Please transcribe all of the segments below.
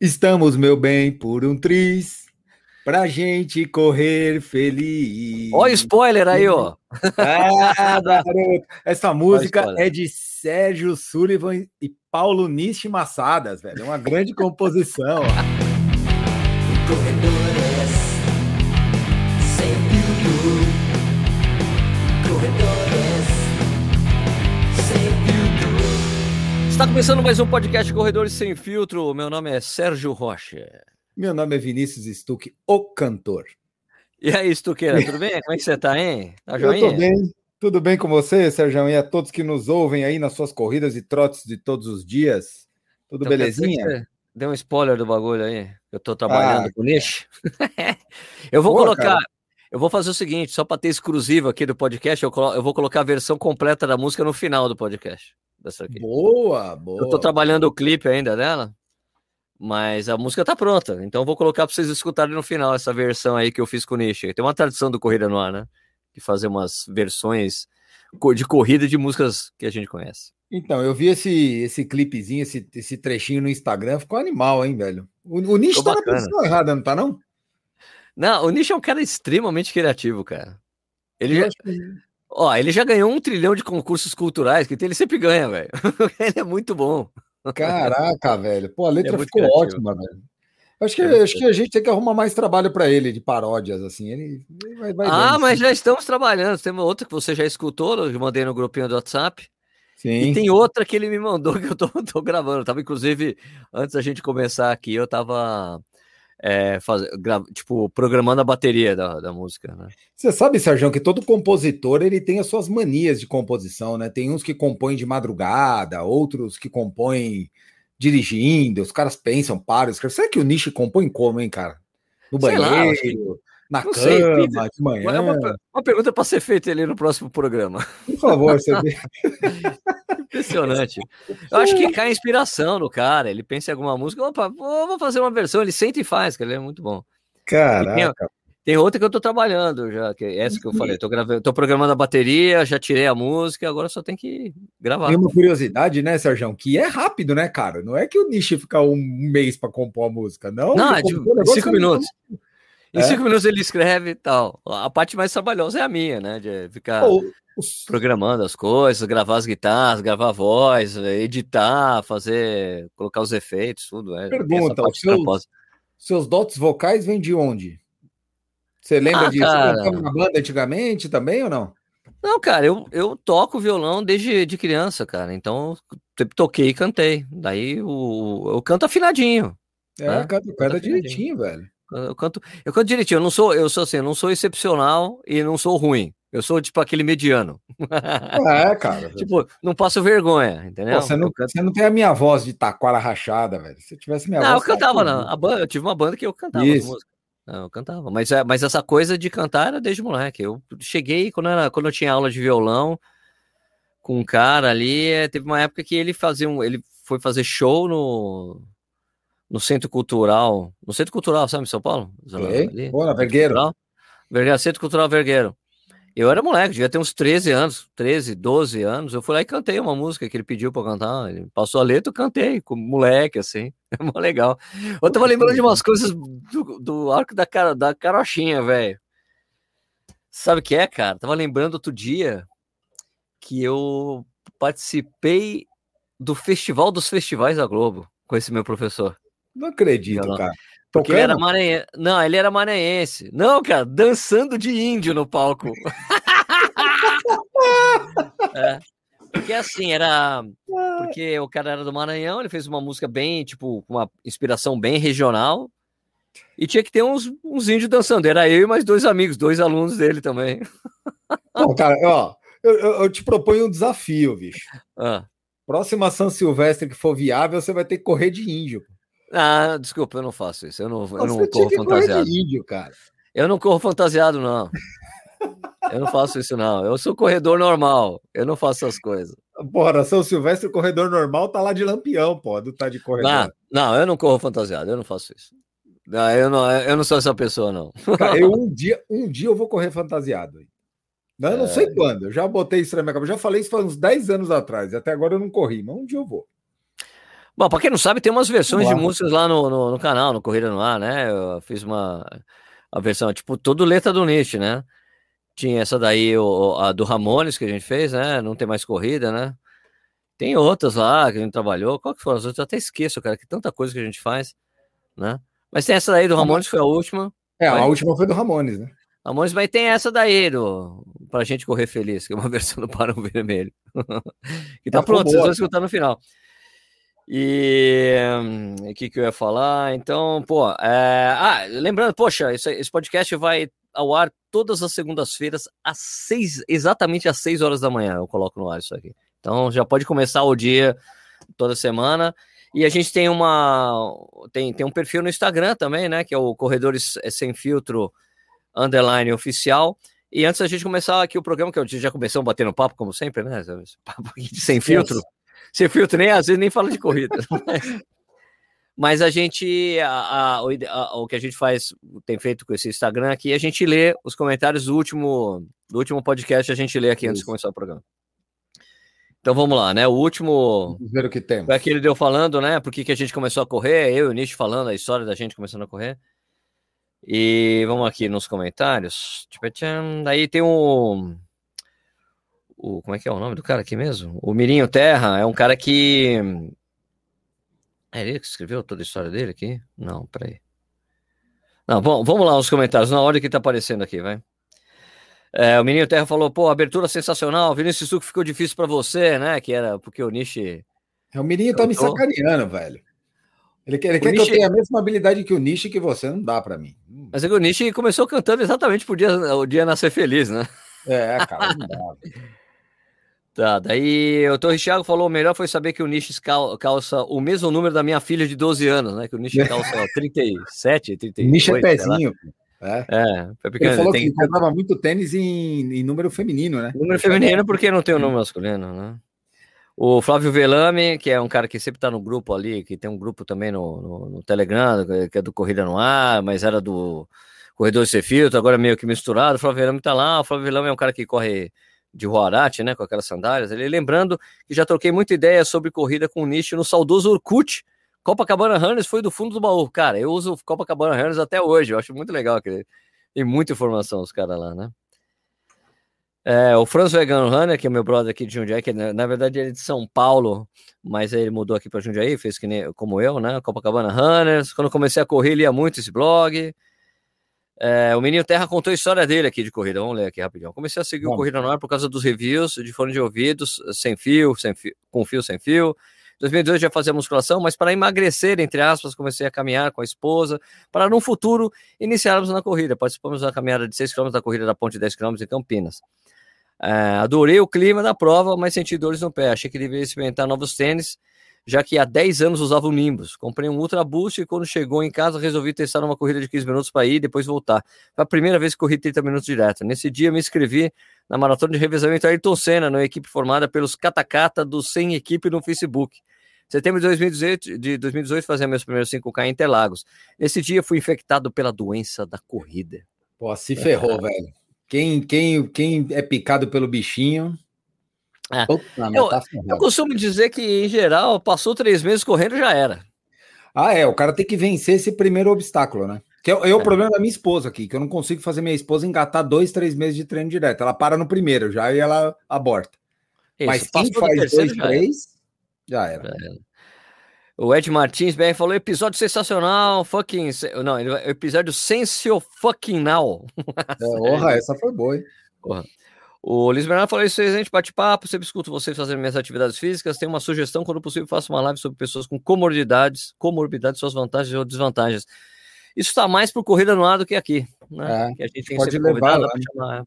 Estamos, meu bem, por um triz, pra gente correr feliz. Olha o spoiler aí, ó. Ah. Essa música é de Sérgio Sullivan e Paulo Nishi Massadas, velho. É uma grande composição. Está começando mais um podcast Corredores Sem Filtro. Meu nome é Sérgio Rocha. Meu nome é Vinícius Stuck, o cantor. E aí, Stuqueira, tudo bem? Como é que você tá, hein? Tá joinha? Eu tô bem. Tudo bem com você, Sérgio? E a todos que nos ouvem aí nas suas corridas e trotes de todos os dias? Tudo então, belezinha? Deu um spoiler do bagulho aí. Eu tô trabalhando ah, com nicho. eu vou Boa, colocar. Cara. Eu vou fazer o seguinte, só para ter exclusivo aqui do podcast, eu, colo... eu, vou colocar a versão completa da música no final do podcast. Dessa aqui. Boa, boa. Eu tô trabalhando o clipe ainda dela, mas a música tá pronta. Então eu vou colocar para vocês escutarem no final essa versão aí que eu fiz com o Nish. Tem uma tradição do Corrida no Ar, né? De fazer umas versões de corrida de músicas que a gente conhece. Então, eu vi esse, esse clipezinho, esse, esse trechinho no Instagram, ficou animal, hein, velho? O, o Nish tá na posição errada, não tá, não? Não, o Nish é um cara extremamente criativo, cara. Ele já, ó, ele já ganhou um trilhão de concursos culturais, que ele sempre ganha, velho. ele é muito bom. Caraca, velho. Pô, a letra é ficou criativo. ótima, velho. Acho que, é, acho que a gente tem que arrumar mais trabalho para ele de paródias, assim. Ele, ele vai, vai ah, mas assim. já estamos trabalhando. Tem uma outra que você já escutou, eu mandei no grupinho do WhatsApp. Sim. E tem outra que ele me mandou que eu tô, tô gravando. Eu tava, inclusive, antes da gente começar aqui, eu tava é, faz, gra, tipo, programando a bateria da, da música, né? Você sabe, Sérgio, que todo compositor ele tem as suas manias de composição, né? Tem uns que compõem de madrugada, outros que compõem dirigindo, os caras pensam, param, escrevem. Será que o Nishi compõe como, hein, cara? No banheiro, lá, na não cama, sei, de manhã. É uma, uma pergunta para ser feita ali no próximo programa. Por favor, você Impressionante. Eu acho que cai inspiração no cara. Ele pensa em alguma música, opa, vou fazer uma versão. Ele sente e faz, que ele é muito bom. Caraca. Tem, tem, outra que eu tô trabalhando já, que é essa que eu falei. Tô, gravando, tô programando a bateria, já tirei a música, agora só tem que gravar. Tem uma curiosidade, né, Sérgio? Que é rápido, né, cara? Não é que o Nishi fica um mês para compor a música, não. Não, é de cinco minutos. Em é? cinco minutos ele escreve e tal. A parte mais trabalhosa é a minha, né? De ficar oh, os... programando as coisas, gravar as guitarras, gravar a voz, editar, fazer, colocar os efeitos, tudo. É, Pergunta, os seus, seus dotes vocais vêm de onde? Você lembra ah, disso? Cara... Você na banda antigamente também ou não? Não, cara, eu, eu toco violão desde de criança, cara. Então, toquei e cantei. Daí o, eu canto afinadinho. É, né? canta, canta direitinho, velho. Eu canto, eu canto direitinho. Eu não sou, eu sou assim, eu não sou excepcional e não sou ruim. Eu sou tipo aquele mediano. É, cara. tipo, não passo vergonha, entendeu? Pô, você, não, canto... você não tem a minha voz de taquara rachada, velho. Se tivesse minha não, voz. Não, eu cantava, não. A banda, eu tive uma banda que eu cantava. Não, eu cantava. Mas, é, mas essa coisa de cantar era desde moleque. Eu cheguei quando, era, quando eu tinha aula de violão com um cara ali. É, teve uma época que ele fazia um. Ele foi fazer show no no Centro Cultural, no Centro Cultural, sabe, em São Paulo? Ali, Boa, Vergueiro. Vergueiro. Centro Cultural Vergueiro. Eu era moleque, devia ter uns 13 anos, 13, 12 anos. Eu fui lá e cantei uma música que ele pediu para cantar. Ele passou a letra, eu cantei, como moleque, assim. É mó legal. Eu tava lembrando de umas coisas do, do arco da, cara, da carochinha, velho. Sabe o que é, cara? Tava lembrando outro dia que eu participei do Festival dos Festivais da Globo com esse meu professor. Não acredito, não, cara. Porque ele era maranhense. Não, ele era maranhense. Não, cara, dançando de índio no palco. é. Porque assim, era. Porque o cara era do Maranhão, ele fez uma música bem, tipo, com uma inspiração bem regional. E tinha que ter uns, uns índios dançando. Era eu e mais dois amigos, dois alunos dele também. Bom, cara, ó, eu, eu, te proponho um desafio, bicho. Ah. Próxima São Silvestre que for viável, você vai ter que correr de índio. Ah, desculpa, eu não faço isso. Eu não, eu não corro fantasiado. Índio, cara. Eu não corro fantasiado, não. eu não faço isso, não. Eu sou corredor normal. Eu não faço essas coisas. Porra, São Silvestre, o corredor normal tá lá de lampião, pô, do tá de corredor. Não, não, eu não corro fantasiado, eu não faço isso. Não, eu, não, eu não sou essa pessoa, não. Cara, eu um dia, um dia eu vou correr fantasiado. Não, eu não é... sei quando. Eu já botei isso na minha cabeça. Já falei isso faz uns 10 anos atrás. Até agora eu não corri, mas um dia eu vou. Bom, para quem não sabe, tem umas versões de músicas lá no, no, no, canal, no Corrida no Ar, né? Eu fiz uma a versão, tipo, todo letra do Nietzsche, né? Tinha essa daí, o, a do Ramones que a gente fez, né? Não tem mais corrida, né? Tem outras lá que a gente trabalhou. Qual que foram as outras? Eu até esqueço, cara, que tanta coisa que a gente faz, né? Mas tem essa daí do Ramones, que foi a última. É, a última foi do Ramones, né? Ramones, mas tem essa daí do Pra Gente Correr Feliz, que é uma versão do Barão Vermelho. que tá, tá pronto, vocês vão escutar no final. E o que, que eu ia falar? Então, pô, é... ah, lembrando, poxa, esse, esse podcast vai ao ar todas as segundas-feiras, às seis, exatamente às seis horas da manhã. Eu coloco no ar isso aqui. Então já pode começar o dia toda semana. E a gente tem uma tem, tem um perfil no Instagram também, né? Que é o Corredores Sem Filtro Underline Oficial. E antes da gente começar aqui o programa, que a gente já começou batendo papo, como sempre, né? Papo sem filtro. Sem filtro, nem às vezes nem fala de corrida. Mas a gente, a, a, a, o que a gente faz, tem feito com esse Instagram aqui, a gente lê os comentários do último, do último podcast, a gente lê aqui Isso. antes de começar o programa. Então vamos lá, né? O último. Vamos ver o que tem. Foi aquele deu falando, né? Por que, que a gente começou a correr, eu e o Nish falando a história da gente começando a correr. E vamos aqui nos comentários. Daí tem um o como é que é o nome do cara aqui mesmo? O Mirinho Terra é um cara que é ele que escreveu toda a história dele aqui? Não, peraí. Não, bom, vamos lá nos comentários, na ordem que tá aparecendo aqui, vai. É, o Menino Terra falou, pô, abertura sensacional, Vinícius Suco ficou difícil para você, né? Que era porque o Nishi. É, o Mirinho tá me sacaneando, velho. Ele quer, ele quer Nishi... que eu tenha a mesma habilidade que o Nishi que você, não dá para mim. Mas é que o Nishi começou cantando exatamente por dia, o dia nascer feliz, né? É, cara, não dá. Tá, daí o Torre Thiago falou: o melhor foi saber que o Nish calça o mesmo número da minha filha de 12 anos, né? Que o Nish calça 37, 38. Nish é pezinho. É. é, pequeno. Ele falou tem... que comprava muito tênis em, em, número feminino, né? Número feminino porque não tem o número masculino, né? O Flávio Velame, que é um cara que sempre tá no grupo ali, que tem um grupo também no, no, no Telegram, que é do Corrida no Ar, mas era do Corredor Sem Filtro, agora meio que misturado. O Flávio Velame tá lá. O Flávio Velame é um cara que corre de Huarate, né, com aquelas sandálias. Ele lembrando que já troquei muita ideia sobre corrida com o nicho no saudoso Orkut. Copacabana Runners foi do fundo do baú. Cara, eu uso Copacabana Runners até hoje. Eu acho muito legal que tem muita informação os caras lá, né? É, o Franz Vegano Runner, que é meu brother aqui de Jundiaí, que na, na verdade ele é de São Paulo, mas ele mudou aqui para Jundiaí, fez que nem, como eu, né? Copacabana Runners. Quando comecei a correr, lia muito esse blog. É, o Menino Terra contou a história dele aqui de corrida. Vamos ler aqui rapidinho. Comecei a seguir Bom. o Corrida no Ar por causa dos reviews de fone de ouvidos, sem fio, sem fio com fio, sem fio. Em 2002 já fazia musculação, mas para emagrecer, entre aspas, comecei a caminhar com a esposa, para no futuro iniciarmos na corrida. Participamos da caminhada de 6 km da corrida da Ponte 10 km em Campinas. É, adorei o clima da prova, mas senti dores no pé. Achei que deveria experimentar novos tênis já que há 10 anos usava o Nimbus. Comprei um Ultra Boost e quando chegou em casa resolvi testar uma corrida de 15 minutos para ir e depois voltar. Foi a primeira vez que corri 30 minutos direto. Nesse dia me inscrevi na maratona de revezamento Ayrton Senna, numa equipe formada pelos Catacata do Sem Equipe no Facebook. Em setembro de 2018, de 2018 fazia meus primeiros 5K em Interlagos. Nesse dia fui infectado pela doença da corrida. Pô, se ferrou, velho. Quem, quem, quem é picado pelo bichinho é. eu, tá eu, costumo dizer que, em geral, passou três meses correndo já era. Ah, é. O cara tem que vencer esse primeiro obstáculo, né? Que é, é, o é. problema da minha esposa aqui, que eu não consigo fazer minha esposa engatar dois, três meses de treino direto. Ela para no primeiro já e ela aborta. Isso, Mas quem faz dois, já três, já era. Já era. O Ed Martins BR falou: episódio sensacional, fucking. Não, episódio sensacional fucking now. É, orra, essa foi boa, hein? Porra. O Luiz Bernardo falou isso aí, gente, bate-papo, sempre escuto vocês fazendo minhas atividades físicas, tem uma sugestão, quando possível, faço uma live sobre pessoas com comorbidades, comorbidades, suas vantagens ou desvantagens. Isso está mais por corrida no ar do que aqui, né? É, que a gente tem pode levar lá. Chamar.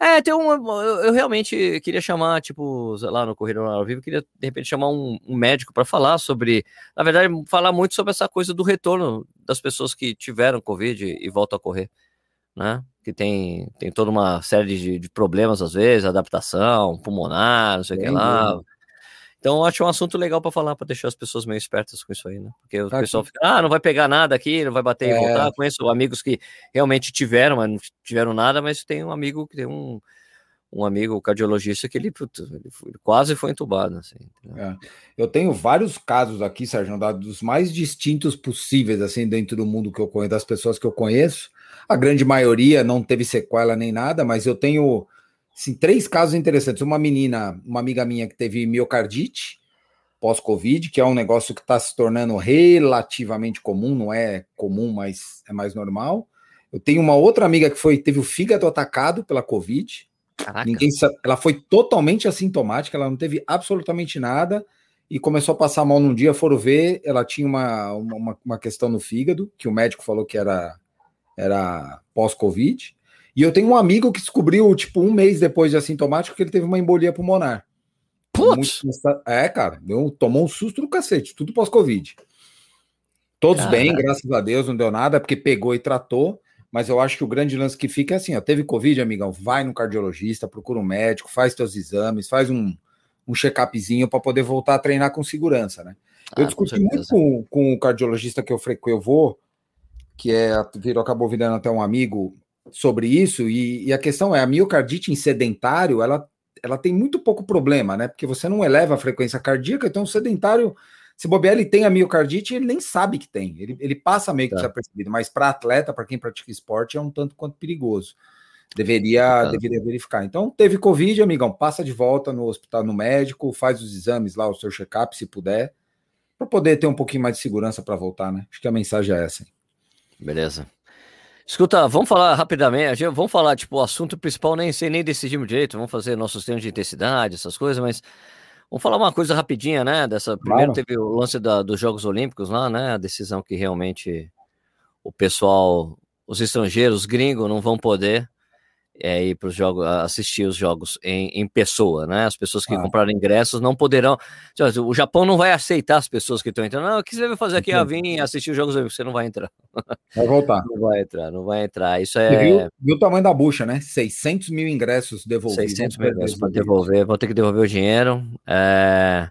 É, tem um. Eu, eu, realmente queria chamar, tipo, lá no Corrida no Ar ao Vivo, queria de repente chamar um, um médico para falar sobre. Na verdade, falar muito sobre essa coisa do retorno das pessoas que tiveram Covid e voltam a correr, né? que tem, tem toda uma série de, de problemas, às vezes, adaptação, pulmonar, não sei o que lá. Então, eu acho um assunto legal para falar, para deixar as pessoas meio espertas com isso aí, né? Porque o tá pessoal aqui. fica, ah, não vai pegar nada aqui, não vai bater é. e voltar. Conheço amigos que realmente tiveram, mas não tiveram nada, mas tem um amigo que tem um, um amigo cardiologista que ele, ele foi, quase foi entubado. Assim, é. Eu tenho vários casos aqui, Sérgio, dos mais distintos possíveis, assim, dentro do mundo que eu conheço, das pessoas que eu conheço. A grande maioria não teve sequela nem nada, mas eu tenho assim, três casos interessantes. Uma menina, uma amiga minha que teve miocardite pós-Covid, que é um negócio que está se tornando relativamente comum, não é comum, mas é mais normal. Eu tenho uma outra amiga que foi teve o fígado atacado pela Covid. Caraca. Ninguém sabe, ela foi totalmente assintomática, ela não teve absolutamente nada e começou a passar mal num dia. Foram ver, ela tinha uma, uma, uma questão no fígado, que o médico falou que era, era pós-Covid. E eu tenho um amigo que descobriu, tipo, um mês depois de assintomático, que ele teve uma embolia pulmonar. Putz! É, cara, deu, tomou um susto do cacete, tudo pós-Covid. Todos bem, graças a Deus, não deu nada, porque pegou e tratou. Mas eu acho que o grande lance que fica é assim: ó, teve Covid, amigão, vai no cardiologista, procura um médico, faz teus exames, faz um, um check-upzinho para poder voltar a treinar com segurança, né? Eu ah, discuti muito com, com o cardiologista que eu, que eu vou, que é, virou, acabou virando até um amigo sobre isso, e, e a questão é: a miocardite em sedentário, ela, ela tem muito pouco problema, né? Porque você não eleva a frequência cardíaca, então o sedentário se bobear, ele tem a miocardite, ele nem sabe que tem. Ele, ele passa meio que tá. desapercebido, mas para atleta, para quem pratica esporte, é um tanto quanto perigoso. Deveria, tá. deveria verificar. Então, teve Covid, amigão, passa de volta no hospital, no médico, faz os exames lá, o seu check-up, se puder, para poder ter um pouquinho mais de segurança para voltar, né? Acho que a mensagem é essa. Hein? Beleza. Escuta, vamos falar rapidamente, vamos falar, tipo, o assunto principal, nem sei, nem decidimos direito, vamos fazer nossos treinos de intensidade, essas coisas, mas Vamos falar uma coisa rapidinha, né? Dessa primeiro claro. teve o lance da, dos Jogos Olímpicos lá, né? A decisão que realmente o pessoal, os estrangeiros, os gringos, não vão poder é, ir para os jogos, assistir os jogos em, em pessoa, né? As pessoas que ah. compraram ingressos não poderão. O Japão não vai aceitar as pessoas que estão entrando. Não, o que você vai fazer aqui? Ah, vir assistir os jogos, você não vai entrar. Vai voltar. Não vai entrar, não vai entrar. Isso é. Viu, viu, o tamanho da bucha, né? 600 mil ingressos devolvidos. 600 mil ingressos para devolver, vão ter que devolver o dinheiro. É...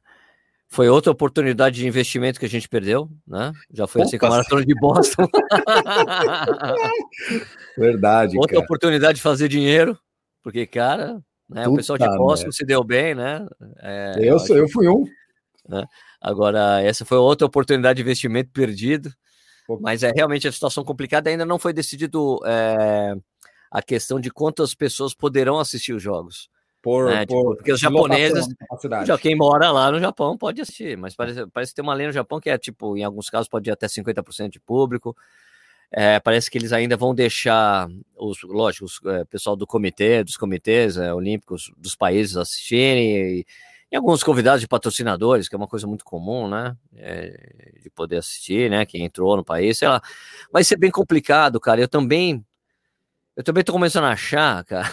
Foi outra oportunidade de investimento que a gente perdeu, né? Já foi Opa. assim com a maratona de Boston. Verdade. Outra cara. oportunidade de fazer dinheiro, porque, cara, né, o pessoal de Boston se deu bem, né? É, eu, eu, eu fui um. Né? Agora, essa foi outra oportunidade de investimento perdido. Mas é realmente a situação complicada. Ainda não foi decidido é, a questão de quantas pessoas poderão assistir os jogos. Por, né? por tipo, porque os japoneses, já quem mora lá no Japão pode assistir, mas parece, parece ter uma lei no Japão que é tipo, em alguns casos pode ir até 50% de público. É, parece que eles ainda vão deixar os, lógico, o é, pessoal do comitê, dos comitês é, olímpicos dos países assistirem e, e, alguns convidados de patrocinadores, que é uma coisa muito comum, né? É, de poder assistir, né? Quem entrou no país, sei lá. Vai ser bem complicado, cara. Eu também, eu também tô começando a achar, cara,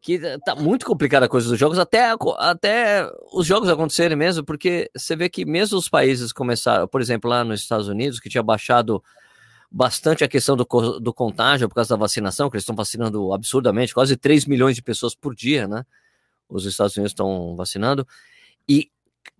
que tá muito complicada a coisa dos jogos, até, até os jogos acontecerem mesmo, porque você vê que mesmo os países começaram, por exemplo, lá nos Estados Unidos, que tinha baixado bastante a questão do, do contágio por causa da vacinação, que eles estão vacinando absurdamente, quase 3 milhões de pessoas por dia, né? Os Estados Unidos estão vacinando, e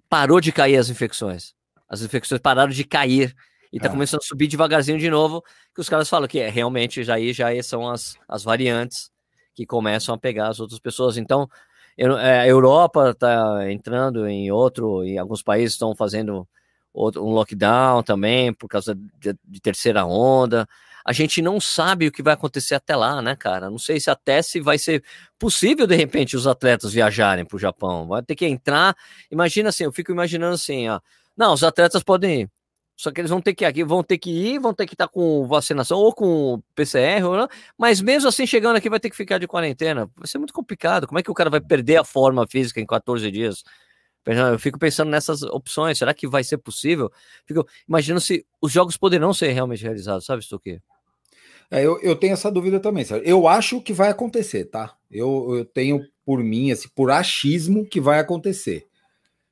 parou de cair as infecções. As infecções pararam de cair e tá é. começando a subir devagarzinho de novo, que os caras falam que é realmente já aí já são as, as variantes que começam a pegar as outras pessoas. Então, é, a Europa está entrando em outro, e alguns países estão fazendo outro, um lockdown também por causa de, de, terceira onda. A gente não sabe o que vai acontecer até lá, né, cara? Não sei se até se vai ser possível de repente os atletas viajarem para o Japão. Vai ter que entrar. Imagina assim, eu fico imaginando assim, ó. Não, os atletas podem ir. Só que eles vão ter que aqui, vão ter que ir, vão ter que estar com vacinação ou com PCR, ou não, mas mesmo assim chegando aqui vai ter que ficar de quarentena. Vai ser muito complicado. Como é que o cara vai perder a forma física em 14 dias? Eu fico pensando nessas opções. Será que vai ser possível? Fico imaginando se os jogos poderão ser realmente realizados, sabe, Stuque? É, eu, eu tenho essa dúvida também, sabe? Eu acho que vai acontecer, tá? Eu, eu tenho por mim, assim, por achismo que vai acontecer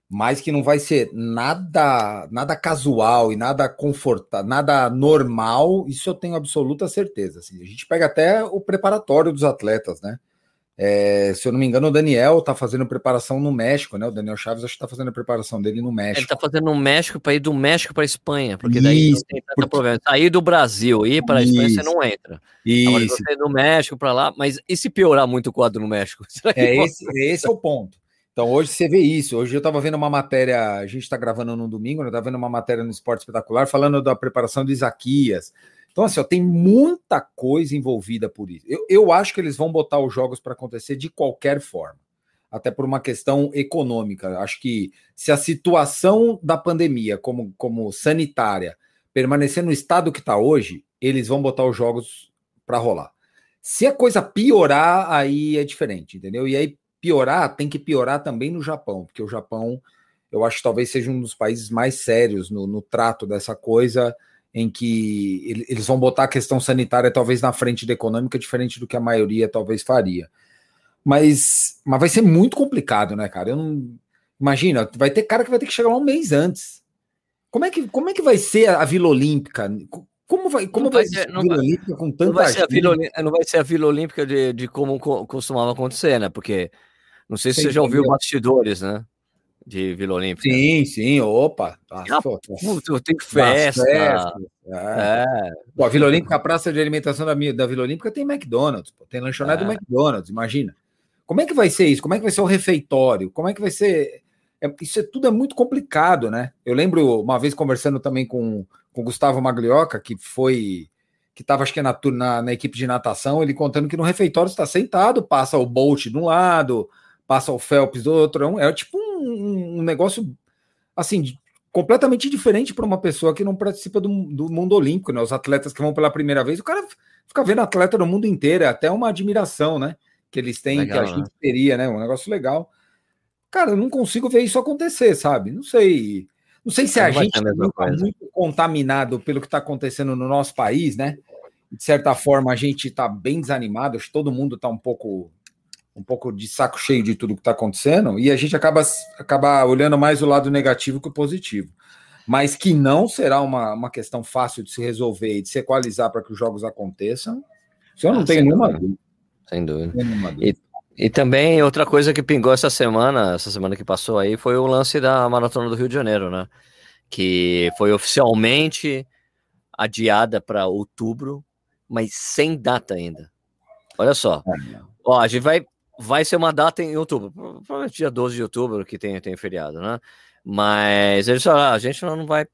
mas que não vai ser nada nada casual e nada confortável, nada normal, isso eu tenho absoluta certeza. Assim. A gente pega até o preparatório dos atletas, né? É, se eu não me engano, o Daniel tá fazendo preparação no México, né? O Daniel Chaves acho que tá fazendo a preparação dele no México. Ele tá fazendo no México para ir do México para Espanha, porque daí Isso, não tem tanto porque... problema. Sair do Brasil e ir para Espanha você não entra. Isso. Agora você do México para lá, mas e se piorar muito o quadro no México? é, esse, esse é o ponto. Então hoje você vê isso. Hoje eu estava vendo uma matéria, a gente está gravando no domingo, né? Eu estava vendo uma matéria no Esporte Espetacular falando da preparação do Isaquias. Então, assim, ó, tem muita coisa envolvida por isso. Eu, eu acho que eles vão botar os jogos para acontecer de qualquer forma, até por uma questão econômica. Acho que se a situação da pandemia, como, como sanitária, permanecer no estado que está hoje, eles vão botar os jogos para rolar. Se a coisa piorar, aí é diferente, entendeu? E aí piorar, tem que piorar também no Japão, porque o Japão, eu acho talvez seja um dos países mais sérios no, no trato dessa coisa, em que eles vão botar a questão sanitária talvez na frente da econômica, diferente do que a maioria talvez faria. Mas, mas vai ser muito complicado, né, cara? Eu não. Imagina, vai ter cara que vai ter que chegar lá um mês antes. Como é que, como é que vai ser a Vila Olímpica? Como vai, como vai, vai ser Vila vai, Olímpica com tanta não vai, ser a Vila, não vai ser a Vila Olímpica de, de como costumava acontecer, né? Porque não sei se Sem você já ouviu bastidores, né? De Vila Olímpica. Sim, sim, opa. Ah, puta, tem festa. festa é. é. Pô, a Vila Olímpica, a praça de alimentação da, da Vila Olímpica tem McDonald's, pô, tem lanchonete é. do McDonald's, imagina. Como é que vai ser isso? Como é que vai ser o refeitório? Como é que vai ser. É, isso é, tudo é muito complicado, né? Eu lembro uma vez conversando também com, com o Gustavo Maglioca, que foi que estava, acho que na, na, na, equipe de natação, ele contando que no refeitório está sentado, passa o Bolt de um lado, passa o Phelps do outro. É, é tipo um, um negócio assim, completamente diferente para uma pessoa que não participa do, do, mundo olímpico, né? Os atletas que vão pela primeira vez, o cara fica vendo atleta no mundo inteiro, é até uma admiração, né? Que eles têm, legal, que a gente né? teria, né? Um negócio legal. Cara, eu não consigo ver isso acontecer, sabe? Não sei. Não sei se a gente está muito contaminado pelo que está acontecendo no nosso país, né? De certa forma, a gente está bem desanimado, acho que todo mundo está um pouco um pouco de saco cheio de tudo que está acontecendo, e a gente acaba, acaba olhando mais o lado negativo que o positivo. Mas que não será uma, uma questão fácil de se resolver e de se equalizar para que os jogos aconteçam, isso eu não ah, tenho nenhuma dúvida. Sem dúvida. E, e também outra coisa que pingou essa semana, essa semana que passou aí, foi o lance da Maratona do Rio de Janeiro, né? Que foi oficialmente adiada para outubro, mas sem data ainda. Olha só. É. Ó, a gente vai vai ser uma data em outubro, provavelmente dia 12 de outubro, que tem, tem feriado, né? Mas eles falaram, ah, a gente não vai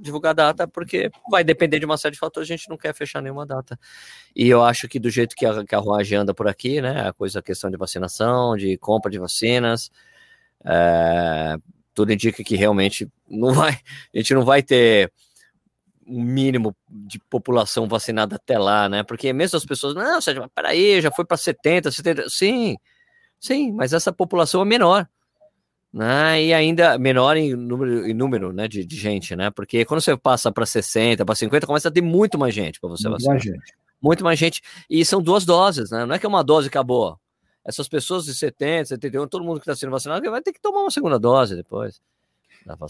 divulgar data porque vai depender de uma série de fatores, a gente não quer fechar nenhuma data. E eu acho que do jeito que a, Ruage anda por aqui, né, a coisa, a questão de vacinação, de compra de vacinas, é, tudo indica que realmente não vai, a gente não vai ter um mínimo de população vacinada até lá, né? Porque mesmo as pessoas, não, Sérgio, peraí, já foi para 70, 70, sim, sim, mas essa população é menor, né? E ainda menor em número, em número né, de, de gente, né? Porque quando você passa para 60, para 50, começa a ter muito mais gente para você vacinar. Mais gente. Muito mais gente. E são duas doses, né? Não é que é uma dose acabou. Essas pessoas de 70, 71, todo mundo que está sendo vacinado vai ter que tomar uma segunda dose depois.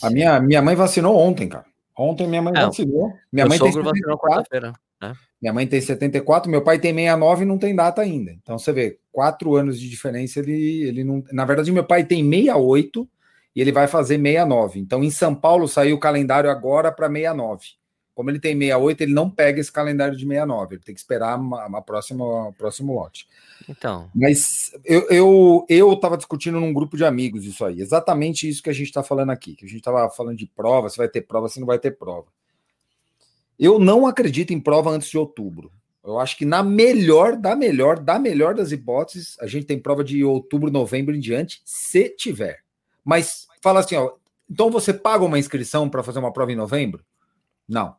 A minha, minha mãe vacinou ontem, cara. Ontem minha mãe vacinou. Minha mãe tem 74. Né? Minha mãe tem 74, meu pai tem 69 e não tem data ainda. Então você vê, quatro anos de diferença, ele, ele não. Na verdade, meu pai tem 68 e ele vai fazer 69. Então, em São Paulo saiu o calendário agora para 69. Como ele tem 68, ele não pega esse calendário de 69, ele tem que esperar uma, uma próxima, um próximo lote. Então. Mas eu, eu, eu tava discutindo num grupo de amigos isso aí, exatamente isso que a gente está falando aqui, que a gente estava falando de prova, se vai ter prova, se não vai ter prova. Eu não acredito em prova antes de outubro. Eu acho que na melhor, da melhor, da melhor das hipóteses, a gente tem prova de outubro, novembro em diante, se tiver. Mas fala assim, ó, então você paga uma inscrição para fazer uma prova em novembro? Não.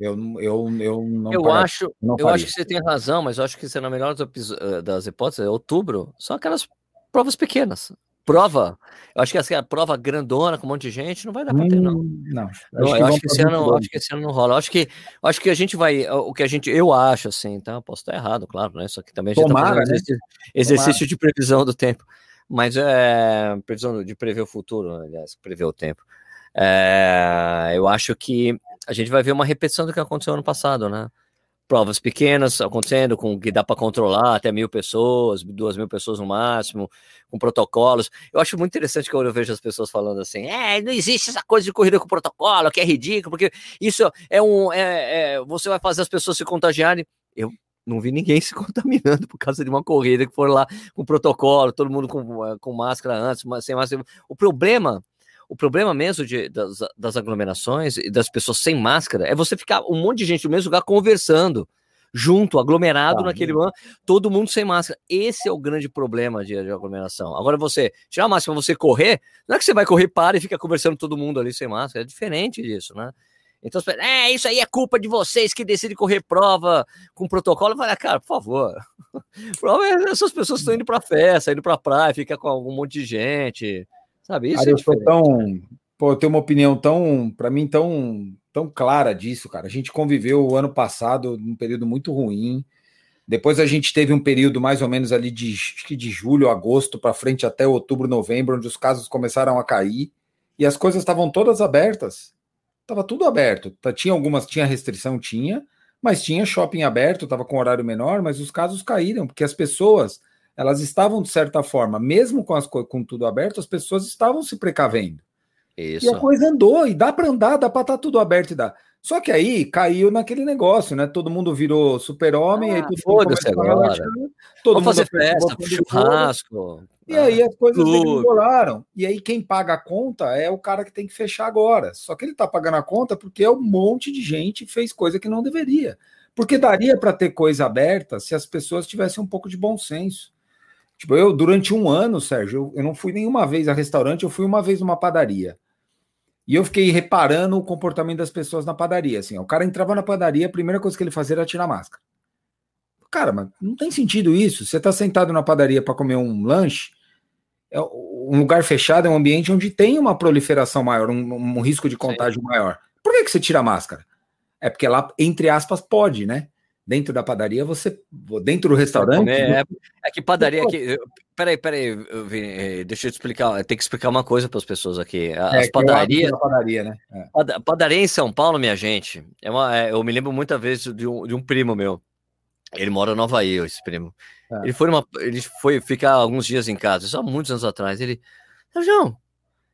Eu, eu, eu não. Eu acho, não eu acho que você tem razão, mas eu acho que você, na melhor eh, das hipóteses, é outubro, são aquelas provas pequenas. Prova, eu acho que essa prova grandona com um monte de gente não vai dar para ter, não. Hum, não. Acho eu, eu acho, que esse ano, acho que esse ano não rola. Eu acho que, acho que a gente vai. O que a gente. Eu acho, assim, tá? Posso estar errado, claro, né? Isso aqui também a gente Tomara, tá exercício, né? exercício de previsão do tempo. Mas é previsão de prever o futuro, aliás, prever o tempo. É, eu acho que a gente vai ver uma repetição do que aconteceu ano passado, né? Provas pequenas acontecendo, com que dá para controlar até mil pessoas, duas mil pessoas no máximo, com protocolos. Eu acho muito interessante quando eu vejo as pessoas falando assim: é, não existe essa coisa de corrida com protocolo, que é ridículo, porque isso é um. É, é, você vai fazer as pessoas se contagiarem. Eu não vi ninguém se contaminando por causa de uma corrida que foram lá com protocolo, todo mundo com, eh, com máscara antes, sem máscara. O problema, o problema mesmo de, das, das aglomerações e das pessoas sem máscara é você ficar um monte de gente no mesmo lugar conversando junto, aglomerado ah, naquele ano, todo mundo sem máscara. Esse é o grande problema de, de, aglomeração. Agora você tirar a máscara você correr, não é que você vai correr, para e fica conversando todo mundo ali sem máscara, é diferente disso, né? Então, é, isso aí é culpa de vocês que decidem correr prova com protocolo. Vai, cara, por favor. Prova é essas pessoas estão indo para festa, indo para praia, fica com um monte de gente. Sabe? Isso cara, é eu tô tão. Pô, eu tenho uma opinião tão, para mim, tão, tão clara disso, cara. A gente conviveu o ano passado num período muito ruim. Depois a gente teve um período mais ou menos ali de, de julho, agosto para frente até outubro, novembro, onde os casos começaram a cair e as coisas estavam todas abertas. Tava tudo aberto. Tá, tinha algumas, tinha restrição, tinha, mas tinha shopping aberto, tava com horário menor, mas os casos caíram, porque as pessoas, elas estavam de certa forma, mesmo com, as, com tudo aberto, as pessoas estavam se precavendo. Isso. E a coisa andou, e dá para andar, dá para estar tá tudo aberto e dá. Só que aí caiu naquele negócio, né? Todo mundo virou super-homem, ah, aí todo mundo agora. todo mundo fazer festa, churrasco. E ah, aí as coisas desenrolaram. E aí quem paga a conta é o cara que tem que fechar agora. Só que ele tá pagando a conta porque é um monte de gente fez coisa que não deveria. Porque daria para ter coisa aberta se as pessoas tivessem um pouco de bom senso. Tipo, eu, durante um ano, Sérgio, eu, eu não fui nenhuma vez a restaurante, eu fui uma vez numa padaria. E eu fiquei reparando o comportamento das pessoas na padaria. Assim, ó, o cara entrava na padaria, a primeira coisa que ele fazia era tirar a máscara. Cara, mas não tem sentido isso. Você está sentado na padaria para comer um lanche, é um lugar fechado, é um ambiente onde tem uma proliferação maior, um, um risco de contágio Sim. maior. Por que, que você tira a máscara? É porque lá, entre aspas, pode, né? Dentro da padaria, você. Dentro do restaurante. É, é que padaria aqui. Peraí, peraí, Vini, deixa eu te explicar. Tem que explicar uma coisa para as pessoas aqui. As é, padarias. Padaria, né? É. Padaria em São Paulo, minha gente. É uma, é, eu me lembro muitas vezes de um, de um primo meu. Ele mora no Havaí, esse primo. É. Ele foi numa, ele foi ficar alguns dias em casa, só muitos anos atrás. Ele, João,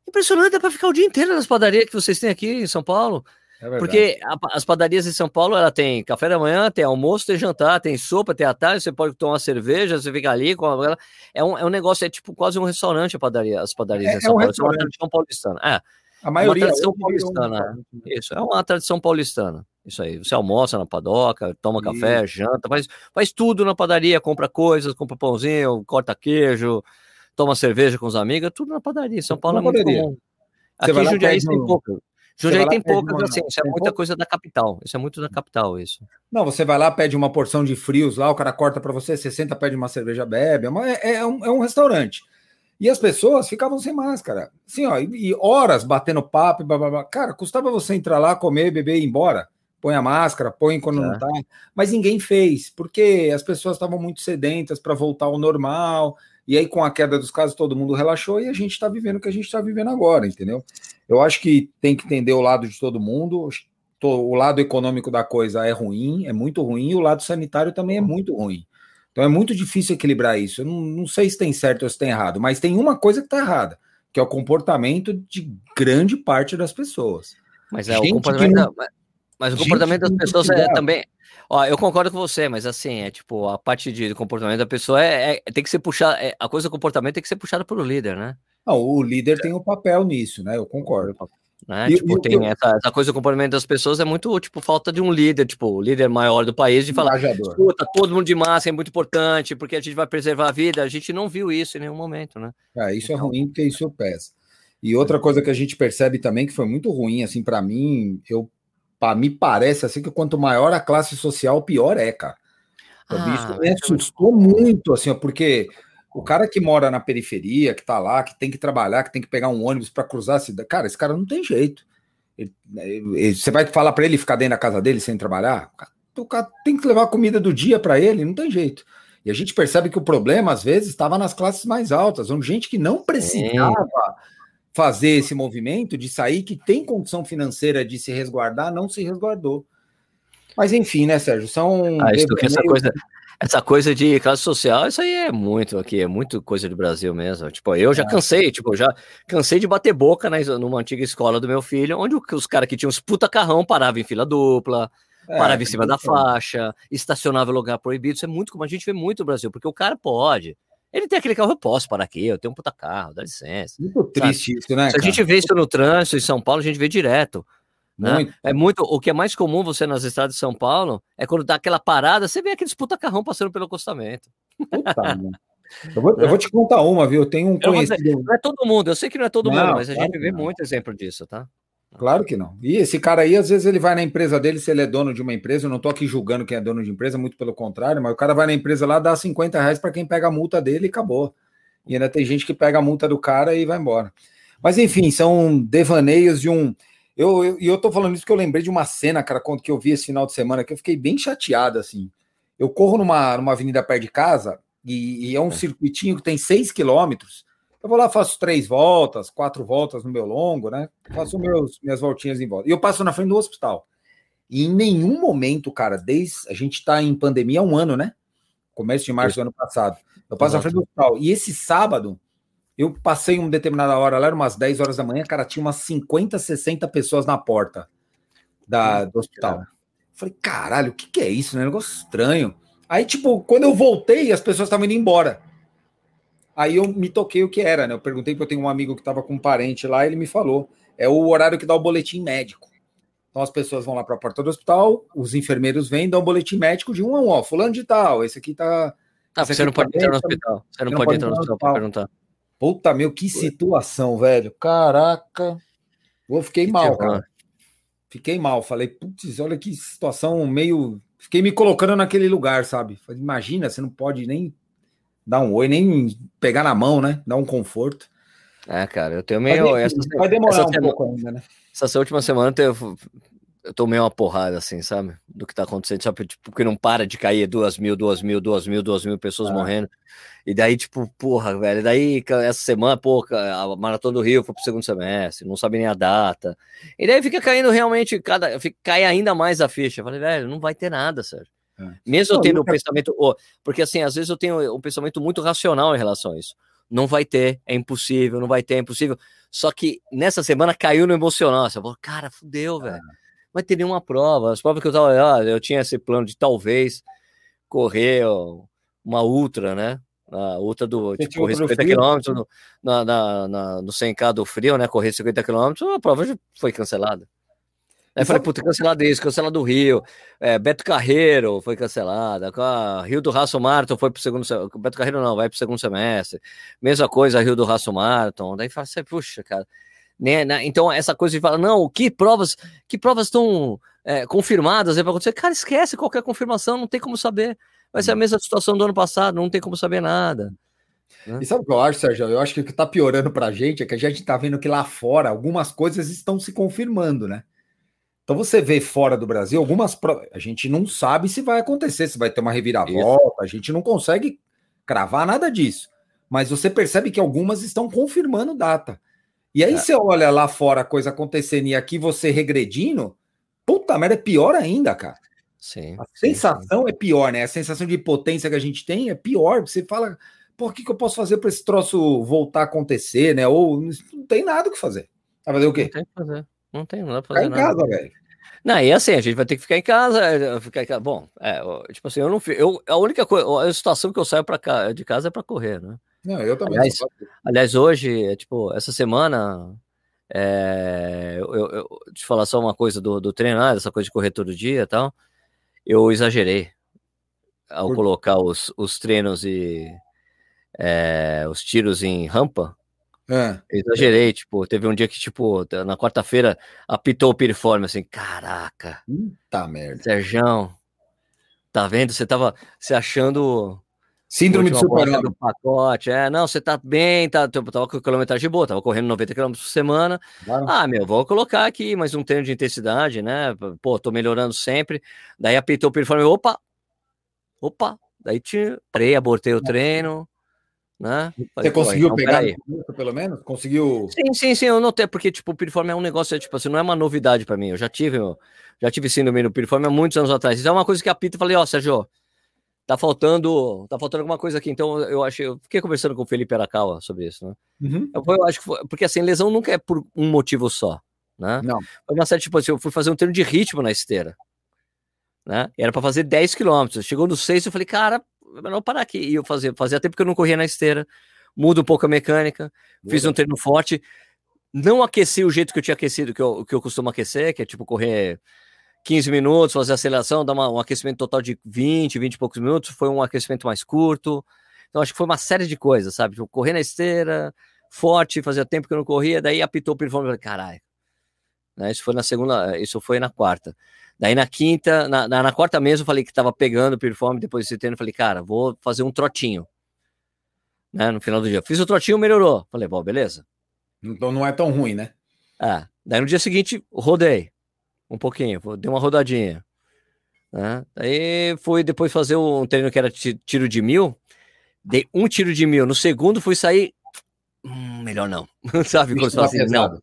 impressionante, dá para ficar o dia inteiro nas padarias que vocês têm aqui em São Paulo. É Porque a, as padarias em São Paulo, ela tem café da manhã, tem almoço, tem jantar, tem sopa, tem a tarde, você pode tomar cerveja, você fica ali com ela. É um, é um negócio, é tipo quase um restaurante a padaria, as padarias é, em São é um Paulo. É uma tradição paulistana. É. A maioria é uma tradição paulistana. Isso, é uma tradição paulistana. Isso aí. Você almoça na padoca, toma Isso. café, janta, faz, faz tudo na padaria, compra coisas, compra pãozinho, corta queijo, toma cerveja com os amigos, tudo na padaria. São Paulo na é muito padaria. comum. Aqui em Jundiaí tem pouco. Jundiaí tem poucas, assim, isso é muita coisa da capital. Isso é muito da capital, isso. Não, você vai lá, pede uma porção de frios lá, o cara corta para você, 60 pede uma cerveja, bebe. É, uma, é, é, um, é um restaurante. E as pessoas ficavam sem máscara. Assim, ó, e, e horas batendo papo, blá, blá, blá. Cara, custava você entrar lá, comer, beber e ir embora. Põe a máscara, põe quando não tá. Mas ninguém fez, porque as pessoas estavam muito sedentas para voltar ao normal. E aí, com a queda dos casos, todo mundo relaxou e a gente está vivendo o que a gente está vivendo agora, entendeu? Eu acho que tem que entender o lado de todo mundo. O lado econômico da coisa é ruim, é muito ruim, e o lado sanitário também é muito ruim. Então é muito difícil equilibrar isso. Eu não, não sei se tem certo ou se tem errado, mas tem uma coisa que está errada, que é o comportamento de grande parte das pessoas. Mas é gente o comportamento, não... mas o comportamento das pessoas é também Ó, eu concordo com você, mas assim, é tipo, a parte de comportamento da pessoa é, é tem que ser puxada, é, a coisa do comportamento tem que ser puxada pelo líder, né? Não, o líder tem um papel nisso, né? Eu concordo. Né? E, tipo, e, tem eu... essa, essa, coisa do comportamento das pessoas é muito, tipo, falta de um líder, tipo, o líder maior do país de falar, escuta, todo mundo de massa é muito importante, porque a gente vai preservar a vida, a gente não viu isso em nenhum momento, né? Ah, isso é então... é ruim, porque isso pesa. E outra coisa que a gente percebe também, que foi muito ruim, assim, para mim, eu me parece assim que quanto maior a classe social, pior é, cara. Ah, isso me assustou muito, assim, porque o cara que mora na periferia, que tá lá, que tem que trabalhar, que tem que pegar um ônibus para cruzar a cidade, cara, esse cara não tem jeito. Ele, ele, você vai falar para ele ficar dentro da casa dele sem trabalhar? O cara tem que levar a comida do dia para ele, não tem jeito. E a gente percebe que o problema, às vezes, estava nas classes mais altas, onde gente que não precisava fazer esse movimento de sair, que tem condição financeira de se resguardar, não se resguardou. Mas enfim, né, Sérgio? São. Ah, isso, essa, coisa, essa coisa de classe social, isso aí é muito aqui, é muito coisa do Brasil mesmo. Tipo, eu já é. cansei, tipo, já cansei de bater boca na, numa antiga escola do meu filho, onde os caras que tinham uns puta carrão paravam em fila dupla, é, parava em cima da faixa, estacionava em lugar proibido. Isso é muito como a gente vê muito no Brasil, porque o cara pode. Ele tem aquele carro, eu posso parar aqui, eu tenho um puta carro, dá licença. Muito triste sabe? isso, né? Se a gente vê isso no trânsito em São Paulo, a gente vê direto. Né? Muito. É muito. O que é mais comum você nas estradas de São Paulo é quando dá aquela parada, você vê aqueles puta carrão passando pelo acostamento. Puta, eu, vou, eu vou te contar uma, viu? Eu tenho um conhecido. Dizer, não é todo mundo, eu sei que não é todo não, mundo, mas a claro gente vê não. muito exemplo disso, tá? Claro que não. E esse cara aí, às vezes, ele vai na empresa dele, se ele é dono de uma empresa, eu não tô aqui julgando quem é dono de empresa, muito pelo contrário, mas o cara vai na empresa lá, dá 50 reais para quem pega a multa dele e acabou. E ainda tem gente que pega a multa do cara e vai embora. Mas enfim, são devaneios de um eu, eu, eu tô falando isso que eu lembrei de uma cena, cara, que eu vi esse final de semana, que eu fiquei bem chateado, assim. Eu corro numa, numa avenida perto de casa e, e é um é. circuitinho que tem seis quilômetros. Eu vou lá, faço três voltas, quatro voltas no meu longo, né? Faço meus, minhas voltinhas em volta. E eu passo na frente do hospital. E em nenhum momento, cara, desde. A gente tá em pandemia há um ano, né? Começo de março do ano passado. Eu passo na frente do hospital. E esse sábado, eu passei uma determinada hora lá, era umas 10 horas da manhã, cara, tinha umas 50, 60 pessoas na porta da, do hospital. Falei, caralho, o que, que é isso? Né? Um negócio estranho. Aí, tipo, quando eu voltei, as pessoas estavam indo embora. Aí eu me toquei o que era, né? Eu perguntei porque eu tenho um amigo que estava com um parente lá, ele me falou. É o horário que dá o boletim médico. Então as pessoas vão lá para a porta do hospital, os enfermeiros vêm, dão um boletim médico de um a um, ó, fulano de tal, esse aqui tá. Ah, você não pode entrar no hospital. Você não, pode entrar no hospital para perguntar. Puta, meu, que situação, velho. Caraca. Eu fiquei mal, cara. Fiquei mal. Falei, putz, olha que situação meio. Fiquei me colocando naquele lugar, sabe? Falei, imagina, você não pode nem dar um oi, nem pegar na mão, né? Dar um conforto. É, cara, eu tenho meio. Vai, essa, vai demorar essa um semana, pouco ainda, né? Essa última semana eu eu tomei uma porrada, assim, sabe? Do que tá acontecendo, sabe? Tipo, que não para de cair duas mil, duas mil, duas mil, duas mil pessoas ah. morrendo. E daí, tipo, porra, velho, daí essa semana, pô, a Maratona do Rio foi pro segundo semestre, não sabe nem a data. E daí fica caindo realmente, cada, fica, cai ainda mais a ficha. Eu falei, velho, não vai ter nada, Sérgio. É. Mesmo não, eu tendo um pensamento, oh, porque assim, às vezes eu tenho um pensamento muito racional em relação a isso. Não vai ter, é impossível, não vai ter, é impossível. Só que nessa semana caiu no emocional. Você falou, cara, fudeu, velho. Ah vai ter nenhuma prova. As provas que eu tava, eu tinha esse plano de talvez correr uma ultra, né? A ultra do tipo, correr 50 km no, na, na, na, no 100k do frio, né? Correr 50 km, a prova já foi cancelada. Aí eu falei, puta, cancelado isso, cancelado do Rio. É, Beto Carreiro foi cancelada. Rio do Raço Marathon foi pro segundo Beto Carreiro não, vai pro segundo semestre. Mesma coisa, Rio do Raço Marathon. Daí fala assim, puxa, cara. Né, né? Então, essa coisa de falar, não, que provas, que provas estão é, confirmadas para acontecer? Cara, esquece qualquer confirmação, não tem como saber. Vai ser a mesma situação do ano passado, não tem como saber nada. Né? E sabe o que eu acho, Sérgio? Eu acho que o que está piorando para a gente é que a gente está vendo que lá fora algumas coisas estão se confirmando, né? Então você vê fora do Brasil algumas provas. A gente não sabe se vai acontecer, se vai ter uma reviravolta, Isso. a gente não consegue cravar nada disso. Mas você percebe que algumas estão confirmando data. E aí é. você olha lá fora a coisa acontecendo e aqui você regredindo, puta merda, é pior ainda, cara. Sim. A sensação sim. é pior, né? A sensação de potência que a gente tem é pior. Você fala, pô, o que, que eu posso fazer para esse troço voltar a acontecer, né? Ou não tem nada o que fazer. Vai fazer o quê? Não tem que fazer. Não tem nada pra fazer. Ficar em nada. casa, velho. Não, e assim, a gente vai ter que ficar em casa, é, ficar em casa. Bom, é, tipo assim, eu não eu A única coisa, a situação que eu saio pra, de casa é para correr, né? Não, eu também. Aliás, aliás hoje, tipo, essa semana, é, eu, eu, eu, te falar só uma coisa do, do treino, ah, essa coisa de correr todo dia e tal, eu exagerei ao Por... colocar os, os treinos e é, os tiros em rampa. É. Exagerei, tipo, teve um dia que, tipo, na quarta-feira apitou o piriforme, assim, caraca. Puta merda. Serjão, tá vendo? Você tava se achando Síndrome de super do pacote. É, não, você tá bem, tá, tava com quilometragem boa, tava correndo 90 km por semana. Claro. Ah, meu, vou colocar aqui mais um treino de intensidade, né? Pô, tô melhorando sempre. Daí apitou o piriforme, opa, opa. Daí te parei, abortei o treino. Né? Falei, Você conseguiu então, pegar pelo menos? Conseguiu? Sim, sim, sim, eu notei, porque tipo, o piriforme é um negócio, tipo assim, não é uma novidade para mim. Eu já tive, eu, já tive síndrome no piriforme há muitos anos atrás. Isso é uma coisa que a Pita falei, ó, oh, Sérgio, tá faltando, tá faltando alguma coisa aqui. Então eu achei, eu fiquei conversando com o Felipe Arakawa sobre isso, né? Uhum. Eu, eu, acho que foi, porque assim, lesão nunca é por um motivo só, né? Não. Foi uma série, tipo assim, eu fui fazer um treino de ritmo na esteira, né? E era para fazer 10 quilômetros. Chegou no 6, eu falei, cara, melhor parar aqui. E eu fazia, fazia tempo que eu não corria na esteira, mudo um pouco a mecânica, fiz um treino forte, não aqueci o jeito que eu tinha aquecido, que eu, que eu costumo aquecer, que é tipo correr 15 minutos, fazer aceleração, dar uma, um aquecimento total de 20, 20 e poucos minutos, foi um aquecimento mais curto. Então acho que foi uma série de coisas, sabe? Tipo, correr na esteira, forte, fazia tempo que eu não corria, daí apitou o e falei, caralho. Né? Isso foi na segunda, isso foi na quarta. Daí na quinta, na, na, na quarta mesmo, eu falei que tava pegando performance depois desse treino. Falei, cara, vou fazer um trotinho. Né, no final do dia. Fiz o trotinho, melhorou. Falei, bom, beleza. Então não é tão ruim, né? É. Daí no dia seguinte, rodei um pouquinho, dei uma rodadinha. Né? Daí fui depois fazer um treino que era tiro de mil. Dei um tiro de mil. No segundo fui sair. Hum, melhor não. Sabe você fala assim? Não.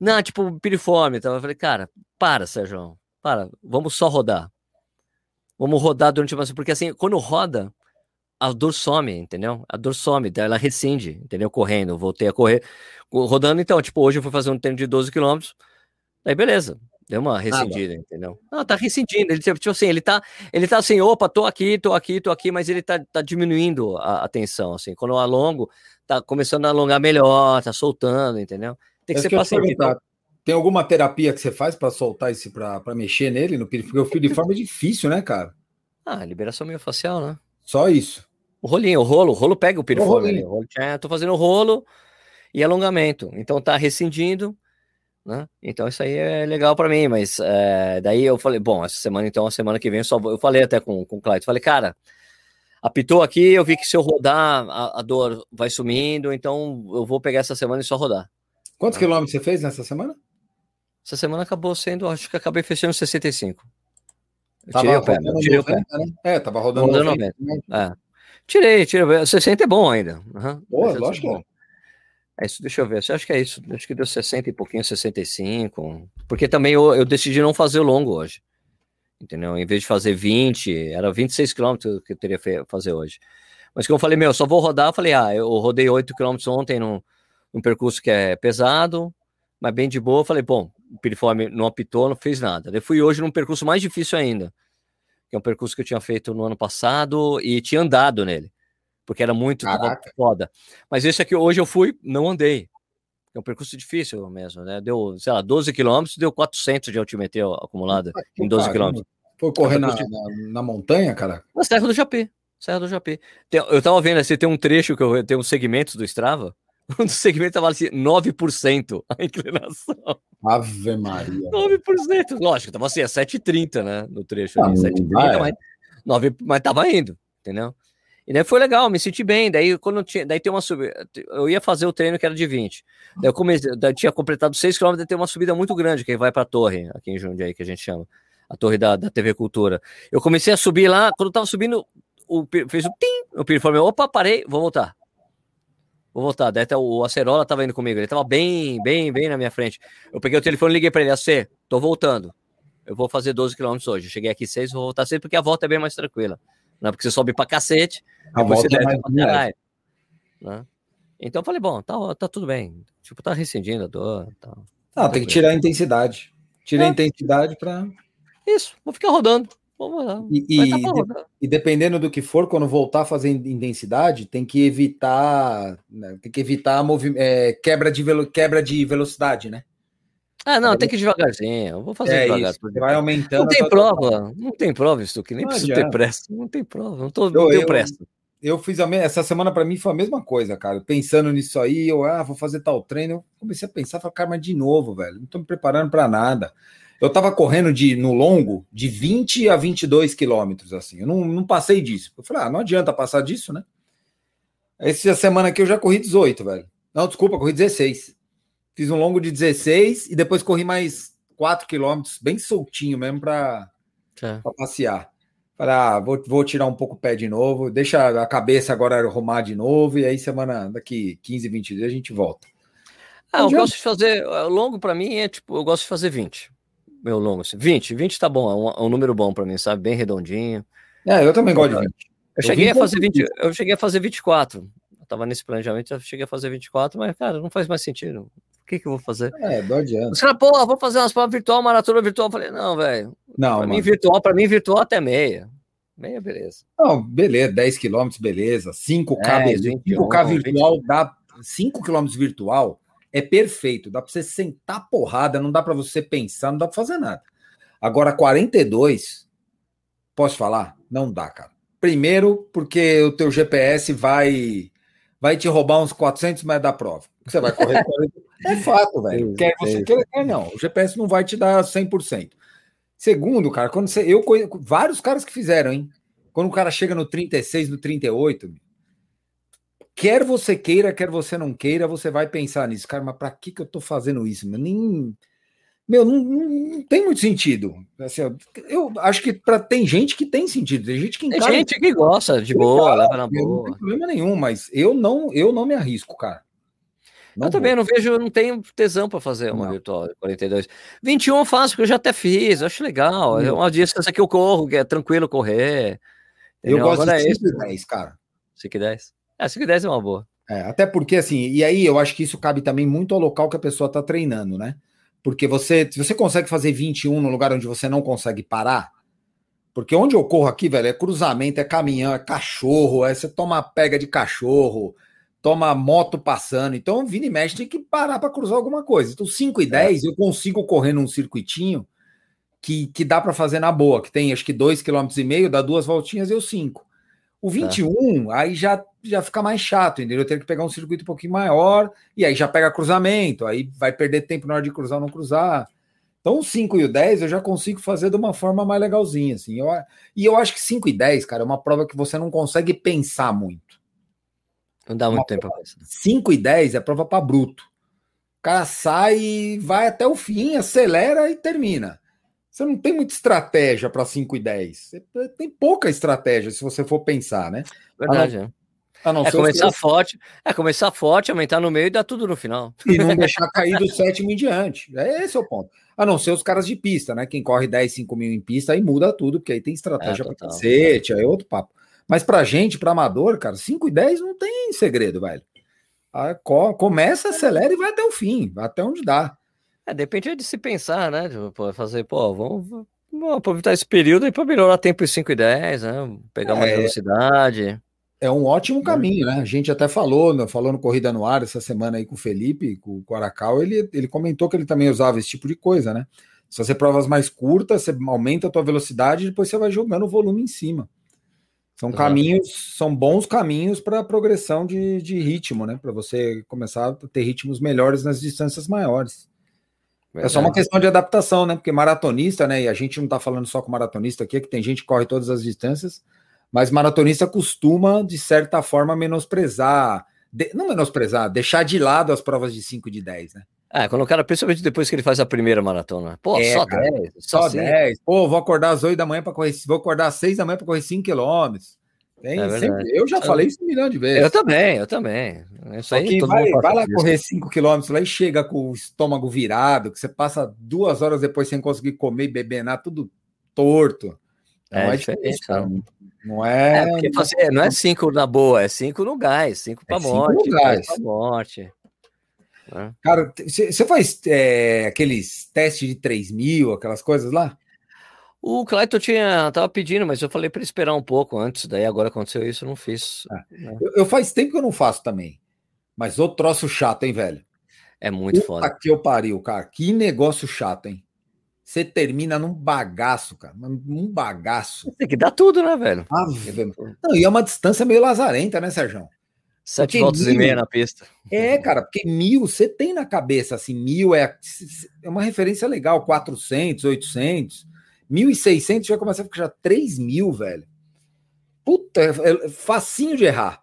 Não, tipo, piriforme. Então eu falei, cara, para, Sérgio. Para, vamos só rodar. Vamos rodar durante uma. Porque assim, quando roda, a dor some, entendeu? A dor some, ela rescinde, entendeu? Correndo, voltei a correr. Rodando, então, tipo, hoje eu fui fazer um treino de 12 quilômetros. Aí, beleza. Deu uma rescindida, ah, entendeu? Não, tá rescindindo. Ele, tipo assim, ele tá, ele tá assim, opa, tô aqui, tô aqui, tô aqui, mas ele tá, tá diminuindo a, a tensão, assim. Quando eu alongo, tá começando a alongar melhor, tá soltando, entendeu? Tem que é ser paciente. Então. Tem alguma terapia que você faz para soltar esse, para mexer nele? No, porque o filiforme é difícil, né, cara? Ah, liberação miofascial, né? Só isso. O rolinho, o rolo, o rolo pega o piriforme. O rolo, é, tô fazendo rolo e alongamento. Então tá rescindindo, né? Então isso aí é legal para mim, mas é, daí eu falei, bom, essa semana então, a semana que vem eu só vou, eu falei até com, com o Clyde, falei, cara, apitou aqui, eu vi que se eu rodar a, a, dor vai sumindo, então eu vou pegar essa semana e só rodar. Quantos né? quilômetros você fez nessa semana? Essa semana acabou sendo, acho que acabei fechando 65. Eu tava tirei o pé, tirei 90, o pé. Né? É, tava rodando, rodando 90. 90. Né? É. Tirei, tirei. 60 é bom ainda. Uhum. Boa, lógico. É, é isso, deixa eu ver. Acha que é isso? Acho que deu 60 e pouquinho, 65. Porque também eu, eu decidi não fazer longo hoje. Entendeu? Em vez de fazer 20, era 26 quilômetros que eu teria que fazer hoje. Mas como eu falei, meu, só vou rodar. Eu falei, ah, eu rodei 8 quilômetros ontem num, num percurso que é pesado, mas bem de boa. Eu falei, bom, o piriforme não apitou, não fez nada. Eu fui hoje num percurso mais difícil ainda, que é um percurso que eu tinha feito no ano passado e tinha andado nele, porque era muito foda. Mas esse aqui hoje eu fui, não andei. É um percurso difícil mesmo, né? Deu, sei lá, 12 quilômetros, deu 400 de altimetria acumulada em 12 quilômetros. Foi correr na, na, na, montanha, cara? Na Serra do Japim. Serra do Japim. Tem, eu tava vendo, assim, tem um trecho que eu tenho um segmentos do Strava, um segmento estava assim, 9% a inclinação. Ave Maria. 9%. Lógico, estava assim, a 7,30, né? No trecho ali, 7,30, é. mas, 9, mas tava indo, entendeu? E daí foi legal, me senti bem. Daí, quando tinha, daí tem uma subida. Eu ia fazer o treino que era de 20. Daí eu comecei, daí tinha completado 6 km, daí tem uma subida muito grande, que vai para a torre, aqui em Jundiaí, que a gente chama. A torre da, da TV Cultura. Eu comecei a subir lá, quando eu tava subindo, o, fez o tim, o piriforme, opa, parei, vou voltar. Vou voltar. Daí o Acerola tava indo comigo. Ele tava bem, bem, bem na minha frente. Eu peguei o telefone liguei para ele. AC, tô voltando. Eu vou fazer 12 km hoje. Cheguei aqui 6, vou voltar 6 porque a volta é bem mais tranquila. Não, porque você sobe pra cacete. A você é mais pra caralho. Né? Então eu falei, bom, tá, tá tudo bem. Tipo, tá rescindindo a dor. Tá, tá tem que tirar a intensidade. Tira é. a intensidade para. Isso, vou ficar rodando. E, e, e, dependendo do que for, quando voltar a fazer intensidade, tem que evitar, né, tem que evitar é, quebra, de quebra de velocidade, né? Ah, não, tem que ir devagarzinho. Eu vou fazer é devagar. Isso, vai aumentando. Não tem prova, não tem prova isso que nem não preciso adianta. ter pressa. Não tem prova, não, tô, eu, não tenho eu, pressa. Eu fiz a essa semana para mim foi a mesma coisa, cara. Pensando nisso aí, eu ah, vou fazer tal treino. Eu comecei a pensar, falei, cara, mas de novo, velho, não tô me preparando para nada. Eu tava correndo de, no longo de 20 a 22 quilômetros, assim. Eu não, não passei disso. Eu falei, ah, não adianta passar disso, né? Essa semana aqui eu já corri 18, velho. Não, desculpa, corri 16. Fiz um longo de 16 e depois corri mais 4 quilômetros, bem soltinho mesmo, para é. passear. Falei, ah, vou, vou tirar um pouco o pé de novo, deixa a cabeça agora arrumar de novo, e aí semana, daqui 15, 20 dias a gente volta. Ah, eu gosto de fazer, longo para mim é tipo, eu gosto de fazer 20. Meu longo, assim, 20, 20 tá bom, é um, é um número bom para mim, sabe? Bem redondinho. É, eu também gosto de 20. Eu, eu cheguei a fazer 20, eu cheguei a fazer 24. Eu tava nesse planejamento, eu cheguei a fazer 24, mas, cara, não faz mais sentido. O que que eu vou fazer? É, não adianta. Os caras, pô, vou fazer umas provas virtual, maratona virtual. Eu falei, não, velho. Não, pra mim, virtual, pra mim, virtual até meia. Meia, beleza. Não, beleza, 10 km, beleza. 5K, é, beleza. 5K virtual 20. dá. 5 km virtual é perfeito. Dá pra você sentar porrada, não dá pra você pensar, não dá pra fazer nada. Agora, 42, posso falar? Não dá, cara. Primeiro, porque o teu GPS vai vai te roubar uns 400 metros da prova. Você vai correr. é fato, velho. Quer você quer, quer não. O GPS não vai te dar 100%. Segundo, cara, quando você. Eu conheço vários caras que fizeram, hein? Quando o cara chega no 36, no 38, quer você queira, quer você não queira, você vai pensar nisso. Cara, mas pra que, que eu tô fazendo isso? Meu? Nem. Meu, não, não, tem muito sentido. Assim, eu acho que pra, tem gente que tem sentido, tem gente que. Tem gente que gosta de boa, leva na boa. Não tem problema nenhum, mas eu não, eu não me arrisco, cara. Não eu vou. também não vejo, não tenho tesão para fazer uma não. virtual 42. 21 eu faço, porque eu já até fiz, acho legal. É uma distância que eu corro, que é tranquilo correr. Entendeu? Eu gosto Agora de 5 e 10, cara. 5 e 10? É, 5 e 10 é uma boa. É, até porque, assim, e aí eu acho que isso cabe também muito ao local que a pessoa está treinando, né? Porque você, se você consegue fazer 21 no lugar onde você não consegue parar, porque onde eu corro aqui, velho, é cruzamento, é caminhão, é cachorro, é você toma pega de cachorro, toma moto passando. Então, vira e mexe, tem que parar para cruzar alguma coisa. Então, 5 e 10, é. eu consigo correr num circuitinho que, que dá para fazer na boa, que tem acho que 2,5 km, dá duas voltinhas e eu 5. O 21, tá. aí já, já fica mais chato, entendeu? Eu tenho que pegar um circuito um pouquinho maior, e aí já pega cruzamento, aí vai perder tempo na hora de cruzar ou não cruzar. Então, o 5 e o 10 eu já consigo fazer de uma forma mais legalzinha, assim. Eu, e eu acho que 5 e 10, cara, é uma prova que você não consegue pensar muito. Não dá muito Uma tempo. 5 e 10 é prova para bruto. O cara sai, vai até o fim, acelera e termina. Você não tem muita estratégia para 5 e 10. Você tem pouca estratégia, se você for pensar, né? Verdade, é. é começar forte, é começar forte, aumentar no meio e dar tudo no final. E não deixar cair do sétimo em diante. É esse é o ponto. A não ser os caras de pista, né? Quem corre 10, 5 mil em pista, aí muda tudo, porque aí tem estratégia é, para cacete, aí é outro papo. Mas pra gente, pra amador, cara, 5 e 10 não tem segredo, velho. Começa, acelera e vai até o fim, vai até onde dá. É, depende de se pensar, né? Tipo, fazer, pô, vamos, vamos aproveitar esse período aí para melhorar tempo em 5 e 10, né? Pegar é, mais velocidade. É um ótimo caminho, né? A gente até falou, né, falou no Corrida no Ar essa semana aí com o Felipe, com o Aracal, ele, ele comentou que ele também usava esse tipo de coisa, né? Se você provas mais curtas, você aumenta a tua velocidade e depois você vai jogando o volume em cima. São Exato. caminhos, são bons caminhos para progressão de, de ritmo, né? Para você começar a ter ritmos melhores nas distâncias maiores. Verdade. É só uma questão de adaptação, né? Porque maratonista, né? E a gente não está falando só com maratonista aqui, é que tem gente que corre todas as distâncias, mas maratonista costuma, de certa forma, menosprezar, de, não menosprezar, deixar de lado as provas de 5 e de 10, né? É, quando o cara, principalmente depois que ele faz a primeira maratona. Pô, é, só 10. Só 10. Pô, vou acordar às 8 da manhã para correr. Vou acordar às 6 da manhã para correr 5 quilômetros. Tem, é sempre, eu já falei isso um milhão de vezes. Eu também, eu também. Isso aí, vai, vai lá correr 5 quilômetros lá e chega com o estômago virado, que você passa duas horas depois sem conseguir comer e beber nada, tudo torto. É, não é, diferente, não. é. é porque, assim, não é 5 na boa, é 5 no gás, 5 para é morte. No gás. Pra morte. Né? Cara, você faz é, aqueles testes de 3 mil, aquelas coisas lá? O Clayton tinha, tava pedindo, mas eu falei para esperar um pouco antes, daí agora aconteceu isso, eu não fiz. É. Né? Eu, eu, faz tempo que eu não faço também. Mas o troço chato, hein, velho? É muito Puta foda. que eu pariu, cara. Que negócio chato, hein? Você termina num bagaço, cara. Num bagaço. Tem que dar tudo, né, velho? Ah, não, e é uma distância meio lazarenta, né, Sérgio? Sete voltas mil, e meia na pista. É, cara, porque mil, você tem na cabeça, assim, mil é, é uma referência legal, 400, 800, 1.600 já começa a ficar já 3 mil, velho. Puta, é, é facinho de errar.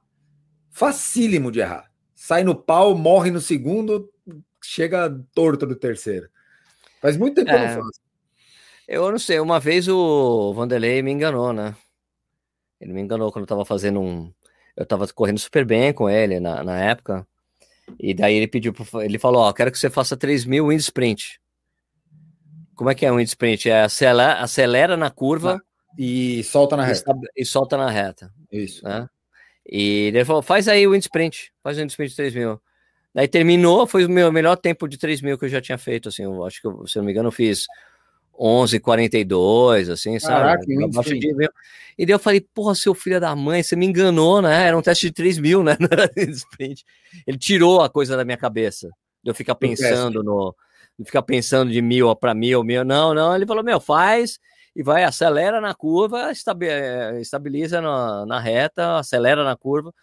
Facílimo de errar. Sai no pau, morre no segundo, chega torto do terceiro. Faz muito tempo é. que eu não é. faço. Eu não sei, uma vez o Vanderlei me enganou, né? Ele me enganou quando eu tava fazendo um. Eu tava correndo super bem com ele na, na época. E daí ele pediu, ele falou: Ó, quero que você faça 3 mil wind sprint. Como é que é um wind sprint? É acelera, acelera na curva e solta na reta. E, solta na reta. Isso. Né? E ele falou: faz aí o wind sprint, faz o wind sprint de 3 mil. Daí terminou, foi o meu melhor tempo de 3 mil que eu já tinha feito. Assim, eu acho que, eu, se não me engano, eu fiz 11,42, assim, Caraca, sabe? Mil. E daí eu falei, porra, seu filho da mãe, você me enganou, né? Era um teste de 3 mil, né? Ele tirou a coisa da minha cabeça. De eu ficar pensando no. De ficar pensando de mil para mil, mil. Não, não. Ele falou, meu, faz e vai, acelera na curva, eh, estabiliza na, na reta, acelera na curva.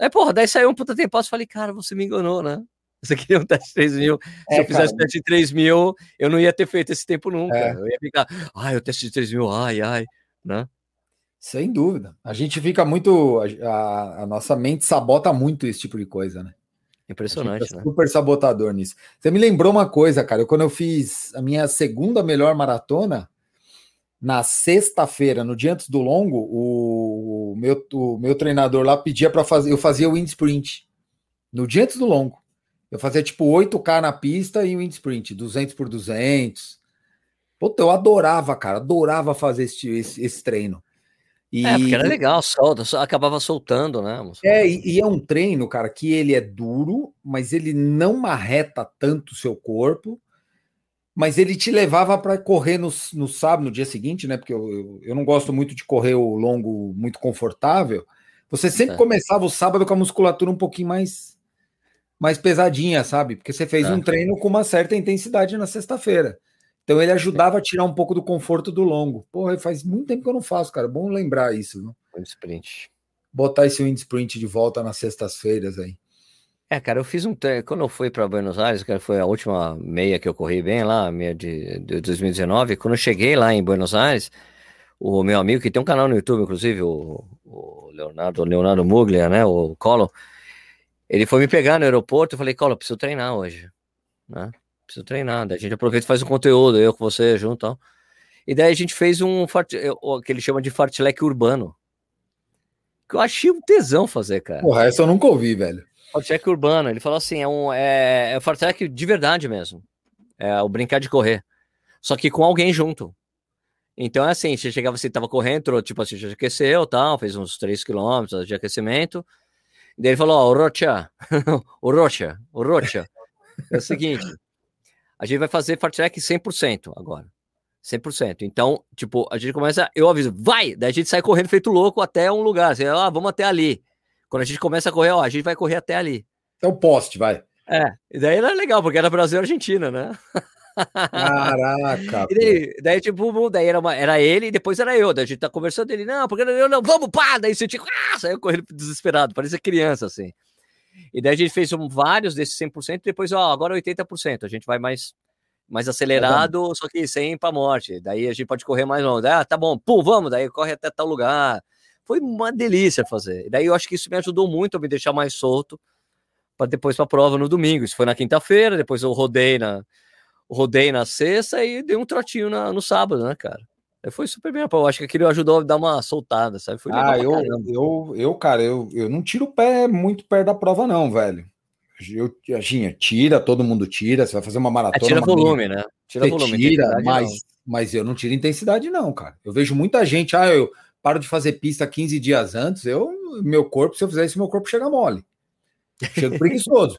Aí, porra, daí saiu um puta tempo, eu falei, cara, você me enganou, né? Você queria um teste de 3 mil. É, Se eu fizesse cara, teste de 3 mil, eu não ia ter feito esse tempo nunca. É. Eu ia ficar, ai, o teste de 3 mil, ai, ai, né? Sem dúvida. A gente fica muito. A, a nossa mente sabota muito esse tipo de coisa, né? Impressionante, né? Super sabotador nisso. Você me lembrou uma coisa, cara. Eu, quando eu fiz a minha segunda melhor maratona, na sexta-feira, no dia antes do longo, o, o meu, o meu treinador lá pedia para fazer. Eu fazia o wind sprint. No dia antes do longo. Eu fazia tipo 8K na pista e o sprint, 200 por 200. Puta, eu adorava, cara, adorava fazer esse, esse, esse treino. E, é, porque era legal, solta, acabava soltando, né? É, e, e, é um treino, cara, que ele é duro, mas ele não marreta tanto o seu corpo, mas ele te levava para correr no, no sábado, no dia seguinte, né? Porque eu, eu, eu, não gosto muito de correr o longo muito confortável. Você sempre é. começava o sábado com a musculatura um pouquinho mais mais pesadinha, sabe? Porque você fez é. um treino com uma certa intensidade na sexta-feira. Então ele ajudava a tirar um pouco do conforto do longo. Porra, faz muito tempo que eu não faço, cara. Bom lembrar isso, viu? Wind sprint. Botar esse wind sprint de volta nas sextas-feiras aí. É, cara, eu fiz um treino. Quando eu fui para Buenos Aires, que foi a última meia que eu corri bem lá, meia de, de 2019. Quando eu cheguei lá em Buenos Aires, o meu amigo, que tem um canal no YouTube, inclusive, o, o Leonardo, Leonardo Muglia, né? O Collor ele foi me pegar no aeroporto, eu falei, Cola, preciso treinar hoje, né? Preciso treinar, daí a gente aproveita e faz um conteúdo, eu com você junto tal. E daí a gente fez um, o que ele chama de fartlek urbano, que eu achei um tesão fazer, cara. Porra, essa eu nunca ouvi, velho. Fartlek urbano, ele falou assim, é um, é, é fartlek de verdade mesmo, é o brincar de correr, só que com alguém junto. Então é assim, você chegava, você tava correndo, tipo assim, já aqueceu, tal, fez uns 3 km de aquecimento, Daí ele falou: Ó, o Rocha, o Rocha, o Rocha. É o seguinte: a gente vai fazer fast track 100% agora. 100%. Então, tipo, a gente começa, eu aviso, vai! Daí a gente sai correndo feito louco até um lugar. Assim, ah, vamos até ali. Quando a gente começa a correr, ó, a gente vai correr até ali. É o poste, vai. É, e daí era legal, porque era Brasil e Argentina, né? Caraca. E daí, daí, tipo, daí era, uma, era ele e depois era eu. Daí a gente tá conversando ele, não, porque eu não, vamos, pá! Daí você tipo, ah, saiu correndo desesperado, parecia criança, assim. E daí a gente fez um, vários desses 100% e depois, ó, agora 80%. A gente vai mais, mais acelerado, é só que sem pra morte. Daí a gente pode correr mais longe. Ah, tá bom, pum, vamos, daí corre até tal lugar. Foi uma delícia fazer. E daí eu acho que isso me ajudou muito a me deixar mais solto para depois para a prova no domingo. Isso foi na quinta-feira, depois eu rodei na, rodei na sexta e dei um trotinho na, no sábado, né, cara? Foi super bem, eu acho que aquilo ajudou a dar uma soltada, sabe? Foi ah, eu, eu, eu, cara, eu, eu não tiro o pé muito perto da prova, não, velho. Eu, assim, tira, todo mundo tira, você vai fazer uma é, maratona. É, tira volume, né? Tira volume. Tira, mas, mas eu não tiro intensidade, não, cara. Eu vejo muita gente, ah, eu paro de fazer pista 15 dias antes, eu, meu corpo, se eu fizer isso, meu corpo chega mole. Chega preguiçoso.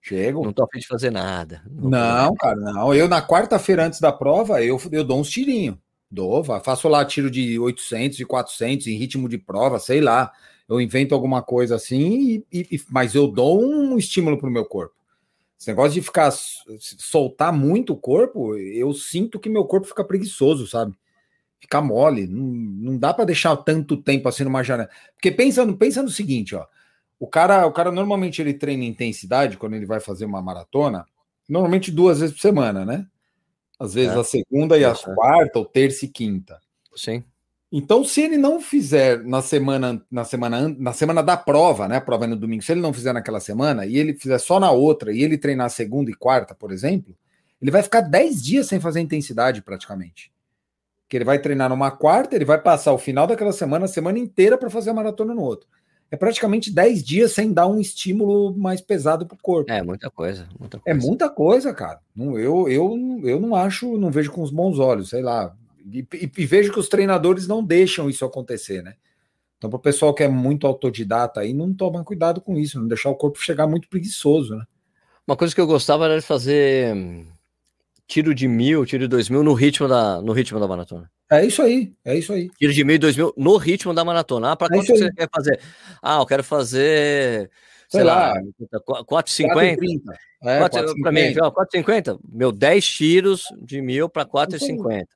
Chego. Não tô afim de fazer nada. Não, não cara, não. Eu, na quarta-feira antes da prova, eu, eu dou uns tirinhos. Dou, faço lá tiro de 800 e 400 em ritmo de prova, sei lá. Eu invento alguma coisa assim, e, e, mas eu dou um estímulo pro meu corpo. Esse negócio de ficar soltar muito o corpo, eu sinto que meu corpo fica preguiçoso, sabe? Fica mole. Não, não dá para deixar tanto tempo assim numa janela. Porque pensa, pensa no seguinte, ó. O cara, o cara normalmente ele treina intensidade quando ele vai fazer uma maratona, normalmente duas vezes por semana, né? Às vezes é. a segunda e a é. quarta, ou terça e quinta. Sim. Então, se ele não fizer na semana, na semana, na semana da prova, né? A prova é no domingo, se ele não fizer naquela semana e ele fizer só na outra e ele treinar segunda e quarta, por exemplo, ele vai ficar 10 dias sem fazer intensidade praticamente. Que ele vai treinar numa quarta, ele vai passar o final daquela semana, a semana inteira para fazer a maratona no outro. É praticamente 10 dias sem dar um estímulo mais pesado para o corpo. É muita coisa, muita é coisa. É muita coisa, cara. Eu, eu, eu não acho, não vejo com os bons olhos, sei lá. E, e, e vejo que os treinadores não deixam isso acontecer, né? Então, para o pessoal que é muito autodidata aí, não toma cuidado com isso, não deixar o corpo chegar muito preguiçoso, né? Uma coisa que eu gostava era de fazer tiro de mil, tiro de dois mil no ritmo da, no ritmo da maratona. É isso aí, é isso aí. Tiro de mil dois mil no ritmo da maratona. Ah, para é quanto você quer fazer? Ah, eu quero fazer, sei, sei lá, lá 4,50. É, 4,50. mim, 4,50. Meu, 10 tiros de mil para 4,50.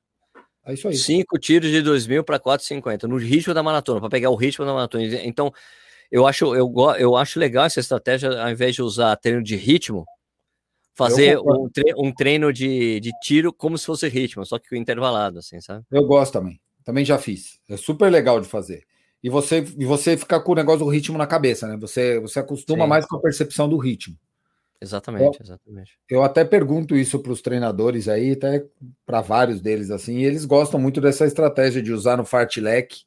É isso aí. Cinco tiros de 2 mil para 4,50 no ritmo da maratona, para pegar o ritmo da maratona. Então, eu acho, eu, eu acho legal essa estratégia, ao invés de usar treino de ritmo, fazer um treino, um treino de, de tiro como se fosse ritmo, só que intervalado, assim, sabe? Eu gosto também. Também já fiz. É super legal de fazer. E você, e você fica com o negócio do ritmo na cabeça, né? Você, você acostuma Sim. mais com a percepção do ritmo. Exatamente, eu, exatamente. Eu até pergunto isso para os treinadores aí, até para vários deles assim, e eles gostam muito dessa estratégia de usar no fartlek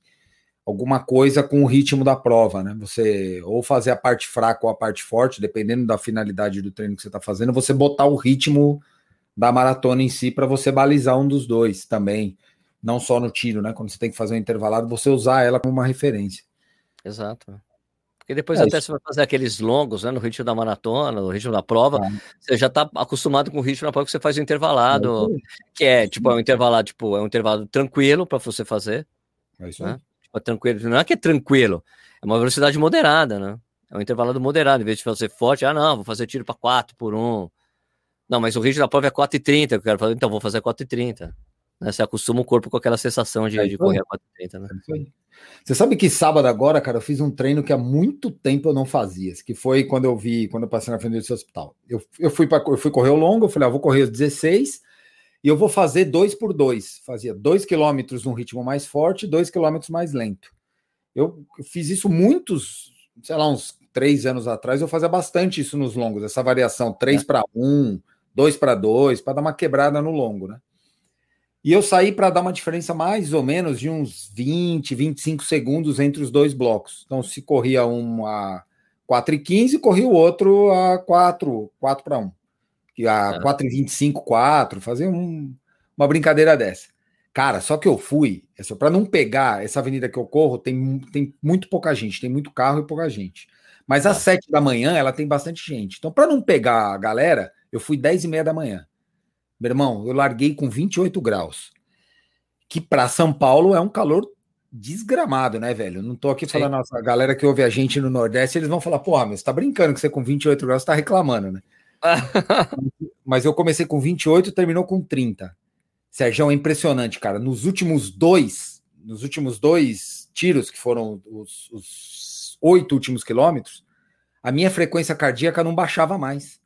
alguma coisa com o ritmo da prova, né? Você ou fazer a parte fraca ou a parte forte, dependendo da finalidade do treino que você está fazendo, você botar o ritmo da maratona em si para você balizar um dos dois também, não só no tiro, né? Quando você tem que fazer um intervalado, você usar ela como uma referência. Exato. Porque depois é até isso. você vai fazer aqueles longos, né? No ritmo da maratona, no ritmo da prova, é. você já está acostumado com o ritmo da prova que você faz o intervalado, é que é tipo, é um intervalado, tipo, é um intervalo tranquilo para você fazer. É isso né? aí. Tipo, tranquilo. Não é que é tranquilo, é uma velocidade moderada, né? É um intervalado moderado, em vez de fazer forte, ah, não, vou fazer tiro para 4 por 1. Não, mas o ritmo da prova é 4,30, eu quero fazer, então vou fazer 4,30. Né? Você acostuma o corpo com aquela sensação de, é de correr a 4,30, né? É você sabe que sábado agora, cara, eu fiz um treino que há muito tempo eu não fazia, que foi quando eu vi, quando eu passei na frente desse hospital. Eu, eu, fui, pra, eu fui correr o longo, eu falei, ah, vou correr os 16 e eu vou fazer dois por dois. Fazia dois quilômetros num ritmo mais forte, dois quilômetros mais lento. Eu, fiz isso muitos, sei lá, uns três anos atrás, eu fazia bastante isso nos longos, essa variação, três é. para um, dois para dois, para dar uma quebrada no longo, né? E eu saí para dar uma diferença mais ou menos de uns 20, 25 segundos entre os dois blocos. Então, se corria um a 4 e 15, corria o outro a 4, 4 para 1. A é. 4 e 25, 4, fazer um, uma brincadeira dessa. Cara, só que eu fui, é só para não pegar essa avenida que eu corro, tem, tem muito pouca gente, tem muito carro e pouca gente. Mas às 7 da manhã ela tem bastante gente. Então, para não pegar a galera, eu fui 10 e meia da manhã. Meu irmão, eu larguei com 28 graus. Que para São Paulo é um calor desgramado, né, velho? Não tô aqui Sim. falando, nossa, a galera que ouve a gente no Nordeste, eles vão falar, porra, mas você tá brincando que você com 28 graus tá reclamando, né? mas eu comecei com 28 e terminou com 30. Sérgio, é impressionante, cara. Nos últimos dois, nos últimos dois tiros, que foram os, os oito últimos quilômetros, a minha frequência cardíaca não baixava mais.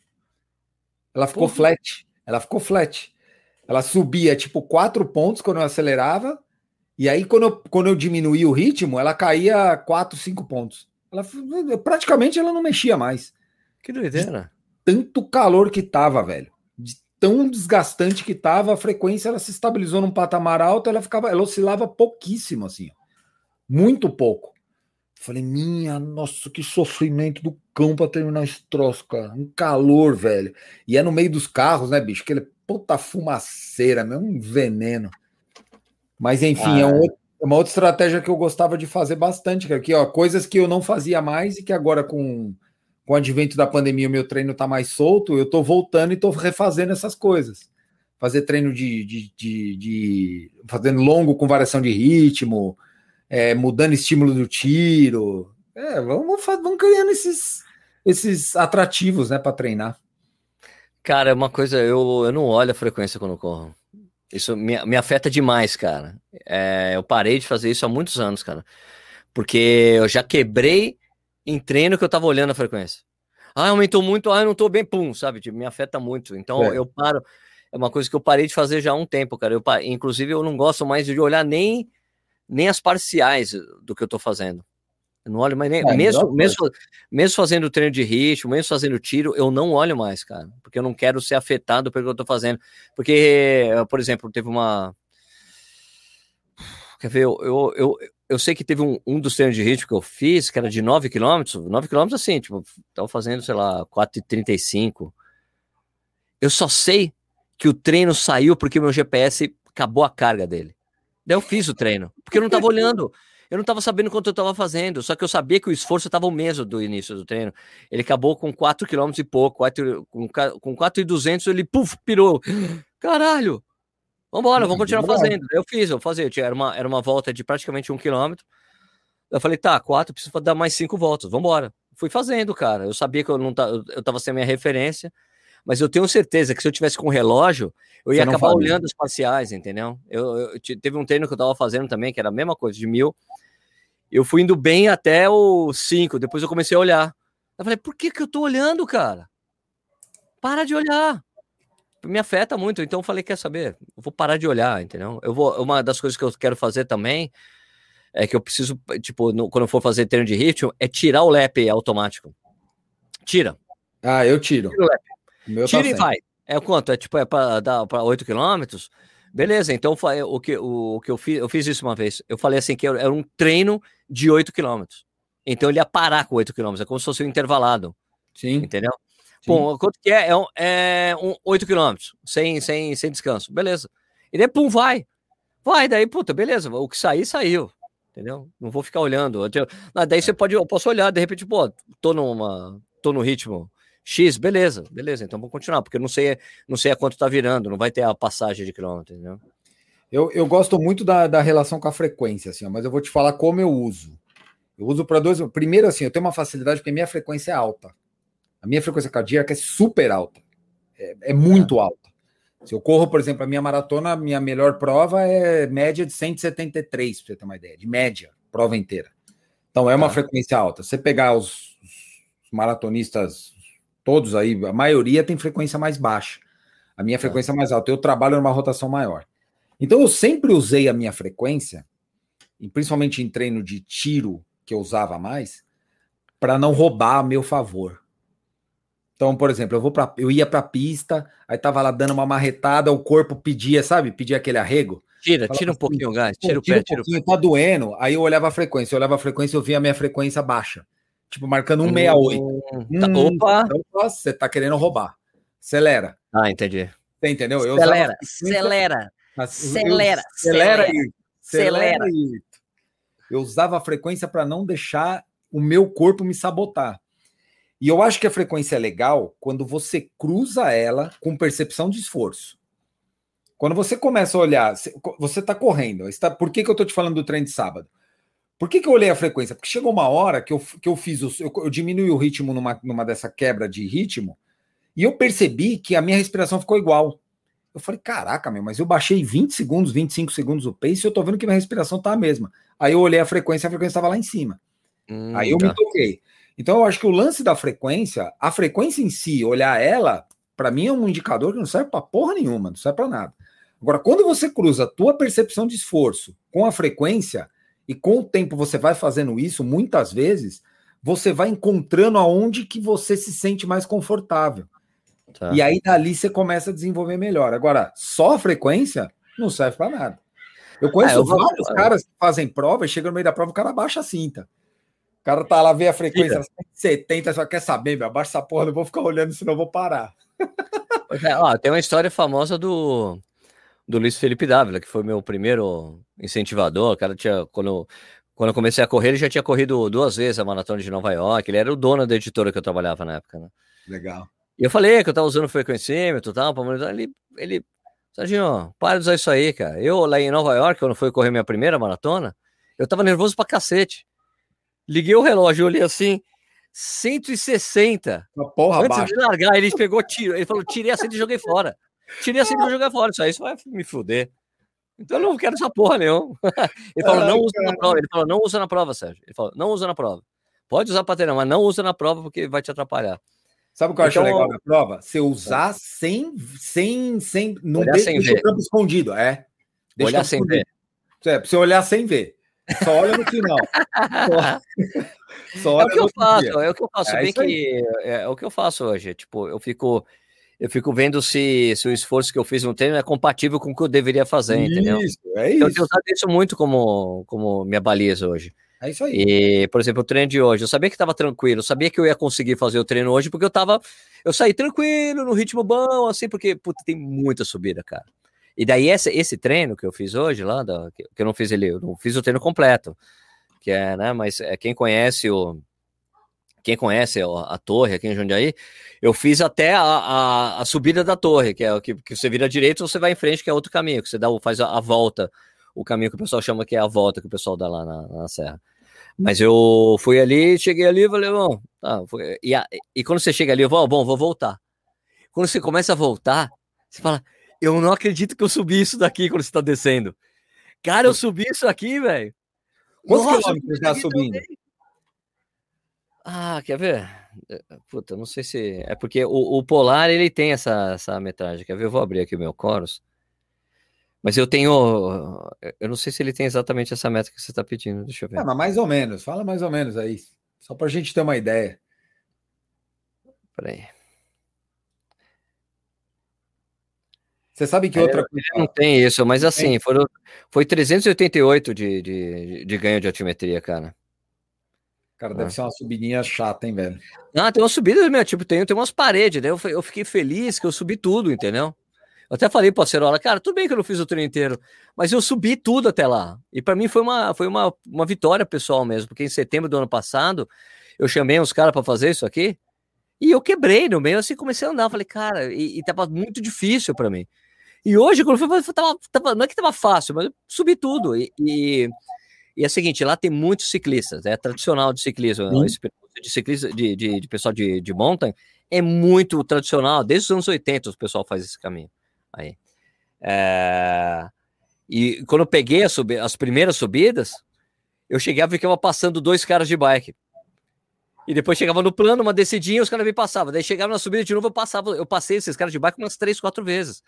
Ela ficou Porra. flat. Ela ficou flat. Ela subia tipo quatro pontos quando eu acelerava, e aí quando eu, quando eu diminuía o ritmo, ela caía quatro, cinco pontos. Ela praticamente ela não mexia mais. Que doideira. Tanto calor que tava, velho. De tão desgastante que tava, a frequência ela se estabilizou num patamar alto, ela ficava, ela oscilava pouquíssimo assim, muito pouco. Falei, minha, nossa, que sofrimento do cão pra terminar esse troço, cara. Um calor, velho. E é no meio dos carros, né, bicho? Aquele puta fumaceira, mesmo um veneno. Mas enfim, é ah, é, um outro, é uma outra estratégia que eu gostava de fazer bastante. Aqui, ó, coisas que eu não fazia mais e que agora com, com o advento da pandemia o meu treino tá mais solto, eu tô voltando e tô refazendo essas coisas. Fazer treino de, de, de, de fazendo longo com variação de ritmo, é, mudando estímulo do tiro. É, vamos, vamos criando esses, esses atrativos né, para treinar. Cara, é uma coisa, eu, eu não olho a frequência quando corro. Isso me, me afeta demais, cara. É, eu parei de fazer isso há muitos anos, cara. Porque eu já quebrei em treino que eu tava olhando a frequência. Ah, aumentou muito, ah, eu não tô bem, pum, sabe? Tipo, me afeta muito. Então é. eu paro. É uma coisa que eu parei de fazer já há um tempo, cara. Eu, inclusive, eu não gosto mais de olhar nem nem as parciais do que eu tô fazendo. Eu não olho mais nem. É, mesmo, mesmo, mesmo fazendo treino de ritmo, mesmo fazendo tiro, eu não olho mais, cara. Porque eu não quero ser afetado pelo que eu tô fazendo. Porque, por exemplo, teve uma. quer ver, eu, eu, eu, eu sei que teve um, um dos treinos de ritmo que eu fiz, que era de 9 km, 9 km assim, tipo, tava fazendo, sei lá, 4,35. Eu só sei que o treino saiu porque o meu GPS acabou a carga dele. Daí eu fiz o treino, porque eu não tava olhando. Eu não tava sabendo quanto eu tava fazendo, só que eu sabia que o esforço tava o mesmo do início do treino. Ele acabou com 4 km e pouco, 4, com, com 4,200 ele, puf, pirou. Caralho! Vambora, vamos continuar fazendo. Eu fiz, eu fazia. Era uma, era uma volta de praticamente um quilômetro. Eu falei, tá, quatro, preciso dar mais cinco voltas, vambora. Fui fazendo, cara. Eu sabia que eu não tava, eu tava sem a minha referência, mas eu tenho certeza que se eu tivesse com relógio, eu ia acabar olhando as parciais, entendeu? Eu, eu, teve um treino que eu tava fazendo também, que era a mesma coisa, de mil. Eu fui indo bem até o cinco, depois eu comecei a olhar. Eu falei, por que que eu tô olhando, cara? Para de olhar me afeta muito. Então eu falei, quer saber? Eu vou parar de olhar, entendeu? Eu vou. Uma das coisas que eu quero fazer também é que eu preciso, tipo, no, quando eu for fazer treino de ritmo, é tirar o lap automático. Tira. Ah, eu tiro. Tira. Tá Tira e vai. É quanto? É tipo, é para dar para 8 quilômetros? Beleza, então o que, o, o que eu fiz, eu fiz isso uma vez. Eu falei assim que era um treino de 8 quilômetros. Então ele ia parar com 8 quilômetros, é como se fosse um intervalado. Sim. Entendeu? Bom, quanto que é? É, um, é um 8 quilômetros, sem, sem, sem descanso. Beleza. E daí, pum, vai. Vai, daí, puta, beleza. O que sair, saiu. Entendeu? Não vou ficar olhando. Ah, daí você pode, eu posso olhar, de repente, pô, tô numa. tô no ritmo X, beleza, beleza, então vamos continuar, porque eu não sei, não sei a quanto tá virando, não vai ter a passagem de quilômetro, entendeu? Eu, eu gosto muito da, da relação com a frequência, assim, ó, mas eu vou te falar como eu uso. Eu uso para dois. Primeiro, assim, eu tenho uma facilidade porque minha frequência é alta. A minha frequência cardíaca é super alta. É, é muito ah. alta. Se eu corro, por exemplo, a minha maratona, a minha melhor prova é média de 173, para você ter uma ideia, de média, prova inteira. Então é uma ah. frequência alta. Se você pegar os, os, maratonistas todos aí, a maioria tem frequência mais baixa. A minha tá. frequência é mais alta. Eu trabalho numa rotação maior. Então eu sempre usei a minha frequência, principalmente em treino de tiro, que eu usava mais, para não roubar a meu favor. Então, por exemplo, eu vou para eu ia para a pista, aí tava lá dando uma marretada, o corpo pedia, sabe? Pedia aquele arrego. Tira, tira um assim, pouquinho o gás, tira o pé, tira um pouquinho, tá doendo. Aí eu olhava a frequência, eu olhava a frequência, eu via a minha frequência baixa. Tipo, marcando 168. Hum, tá, hum, opa! Você tá querendo roubar. Acelera. Ah, entendi. Você entendeu? Eu acelera, acelera, acelera, acelera, acelera. Eu usava a frequência para não deixar o meu corpo me sabotar. E eu acho que a frequência é legal quando você cruza ela com percepção de esforço. Quando você começa a olhar, você está correndo. Está, por que, que eu estou te falando do treino de sábado? Por que, que eu olhei a frequência? Porque chegou uma hora que eu, que eu fiz, eu, eu diminui o ritmo numa, numa dessa quebra de ritmo, e eu percebi que a minha respiração ficou igual. Eu falei, caraca, meu, mas eu baixei 20 segundos, 25 segundos o pace e eu tô vendo que minha respiração tá a mesma. Aí eu olhei a frequência, a frequência estava lá em cima. Hum, Aí eu tá. me toquei. Então eu acho que o lance da frequência, a frequência em si, olhar ela, para mim é um indicador que não serve para porra nenhuma, não serve para nada. Agora, quando você cruza a tua percepção de esforço com a frequência, e com o tempo você vai fazendo isso, muitas vezes, você vai encontrando aonde que você se sente mais confortável. Tá. E aí dali você começa a desenvolver melhor. Agora, só a frequência não serve para nada. Eu conheço ah, eu vários vou... caras que fazem prova e chega no meio da prova, o cara baixa a cinta. O cara tá lá, vê a frequência 70, só quer saber, meu, abaixa essa porra, não vou ficar olhando, senão eu vou parar. É, ó, tem uma história famosa do, do Luiz Felipe Dávila, que foi meu primeiro incentivador. O cara tinha, quando, quando eu comecei a correr, ele já tinha corrido duas vezes a maratona de Nova York. Ele era o dono da editora que eu trabalhava na época, né? Legal. E eu falei que eu tava usando frequencímetro e tal, ele, ele, Serginho, para de usar isso aí, cara. Eu lá em Nova York, quando fui correr minha primeira maratona, eu tava nervoso pra cacete. Liguei o relógio, olhei assim, 160. Uma porra Antes baixa. de largar, ele pegou tiro. Ele falou: tirei a cinta e joguei fora. Tirei a cinta e joguei fora. Isso aí isso vai me fuder. Então eu não quero essa porra nenhum. Ele falou: não usa na prova. Ele falou: não usa na prova, Sérgio. Ele falou: não usa na prova. Pode usar para treinar, mas não usa na prova porque vai te atrapalhar. Sabe o que eu então, acho legal na prova? Você usar sem, sem, sem, não deixa o campo escondido, é. Deixa olhar sem ver. É, pra você olhar sem ver. Só olha no final. Só, só é o que eu faço, dia. é o que eu faço. É bem que é, é, o que eu faço hoje. Tipo, eu fico. eu fico vendo se, se o esforço que eu fiz no treino é compatível com o que eu deveria fazer, isso, entendeu? É isso. Então, eu tenho usado isso muito como, como minha baliza hoje. É isso aí. E, por exemplo, o treino de hoje, eu sabia que estava tranquilo, eu sabia que eu ia conseguir fazer o treino hoje, porque eu tava. Eu saí tranquilo, no ritmo bom, assim, porque puta, tem muita subida, cara. E daí esse, esse treino que eu fiz hoje lá, que, eu não fiz ele, eu não fiz o treino completo, que é, né, mas é, quem conhece o quem conhece a, a, torre aqui em Jundiaí, eu fiz até a, a, a, subida da torre, que é o que, que você vira direito, você vai em frente, que é outro caminho, que você dá, faz a, volta, o caminho que o pessoal chama que é a volta que o pessoal dá lá na, na serra. Mas eu fui ali, cheguei ali falei, bom, tá, e, e quando você chega ali, eu vou, bom, vou voltar. Quando você começa a voltar, você fala, eu não acredito que eu subi isso daqui quando você está descendo. Cara, eu subi isso aqui, velho. Quantos Nossa, quilômetros está subindo? Também. Ah, quer ver? É, puta, não sei se. É porque o, o, Polar ele tem essa, essa metragem. Quer ver? Eu vou abrir aqui o meu Chorus. Mas eu tenho. Eu não sei se ele tem exatamente essa meta que você está pedindo. Deixa eu ver. É, mas mais ou menos. Fala mais ou menos aí. Só para a gente ter uma ideia. Peraí. Você sabe que é, outra coisa. Não tem isso, mas assim, foram, foi 388 de, de, de ganho de altimetria, cara. Cara, deve ah. ser uma subidinha chata, hein, velho? Ah, tem umas subidas, meu, tipo, tem, tem umas paredes, né? Eu, eu fiquei feliz que eu subi tudo, entendeu? Eu até falei pro Acerola, cara, tudo bem que eu não fiz o treino inteiro, mas eu subi tudo até lá. E para mim foi uma, foi uma, uma vitória pessoal mesmo, porque em setembro do ano passado eu chamei uns caras para fazer isso aqui e eu quebrei no meio, assim, comecei a andar. Falei, cara, e, e tava muito difícil para mim. E hoje, quando eu fui, tava, tava, não é que tava fácil, mas eu subi tudo. E, e, e é o seguinte, lá tem muitos ciclistas, é tradicional de ciclismo, esse de ciclista, de, de, de, pessoal de, de mountain, é muito tradicional, desde os anos 80 o pessoal faz esse caminho. Aí. É... E quando eu peguei sub... as primeiras subidas, eu chegava e ficava passando dois caras de bike. E depois chegava no plano, uma descidinha, os caras me passavam. Daí chegava na subida de novo, eu passava, eu passei esses caras de bike umas três, quatro vezes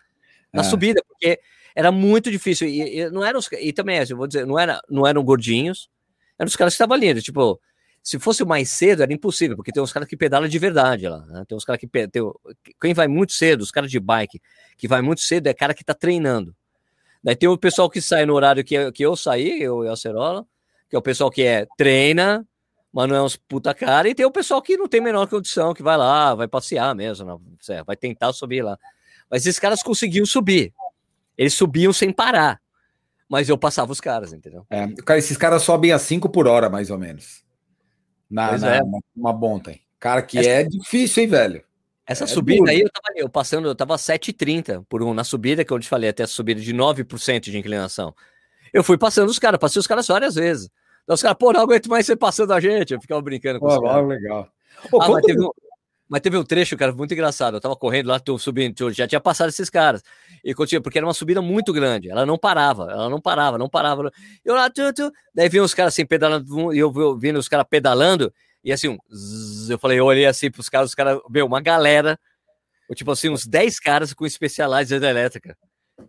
na é. subida, porque era muito difícil. E, e não eram os, e também, eu vou dizer, não, era, não eram gordinhos, eram os caras que estavam ali. Tipo, se fosse mais cedo, era impossível, porque tem uns caras que pedalam de verdade lá. Né? Tem uns caras que. Tem, quem vai muito cedo, os caras de bike, que vai muito cedo, é cara que tá treinando. Daí tem o pessoal que sai no horário que, que eu saí, eu e a Cerola, que é o pessoal que é treina, mas não é uns puta cara, e tem o pessoal que não tem menor condição, que vai lá, vai passear mesmo, não, vai tentar subir lá. Mas esses caras conseguiam subir. Eles subiam sem parar. Mas eu passava os caras, entendeu? É, esses caras sobem a 5 por hora, mais ou menos. Na, na é. uma, uma bonta. Cara, que Essa... é difícil, hein, velho? Essa é subida duro. aí, eu tava, eu passando, eu tava 7,30 por um, na subida, que eu te falei, até a subida de 9% de inclinação. Eu fui passando os caras, passei os caras várias vezes. Então, os caras, pô, não aguento mais você passando a gente. Eu ficava brincando com os caras. legal. Pô, ah, teve, mas teve um trecho, cara, muito engraçado. Eu tava correndo lá, tô subindo, já tinha passado esses caras. E continua, porque era uma subida muito grande. Ela não parava, ela não parava, não parava. Eu lá, tu, tu. daí vi uns caras assim pedalando, e eu vendo os caras pedalando, e assim, um, zzz, eu falei, eu olhei assim pros caras, os caras, meu, uma galera, tipo assim, uns 10 caras com Specialized elétrica,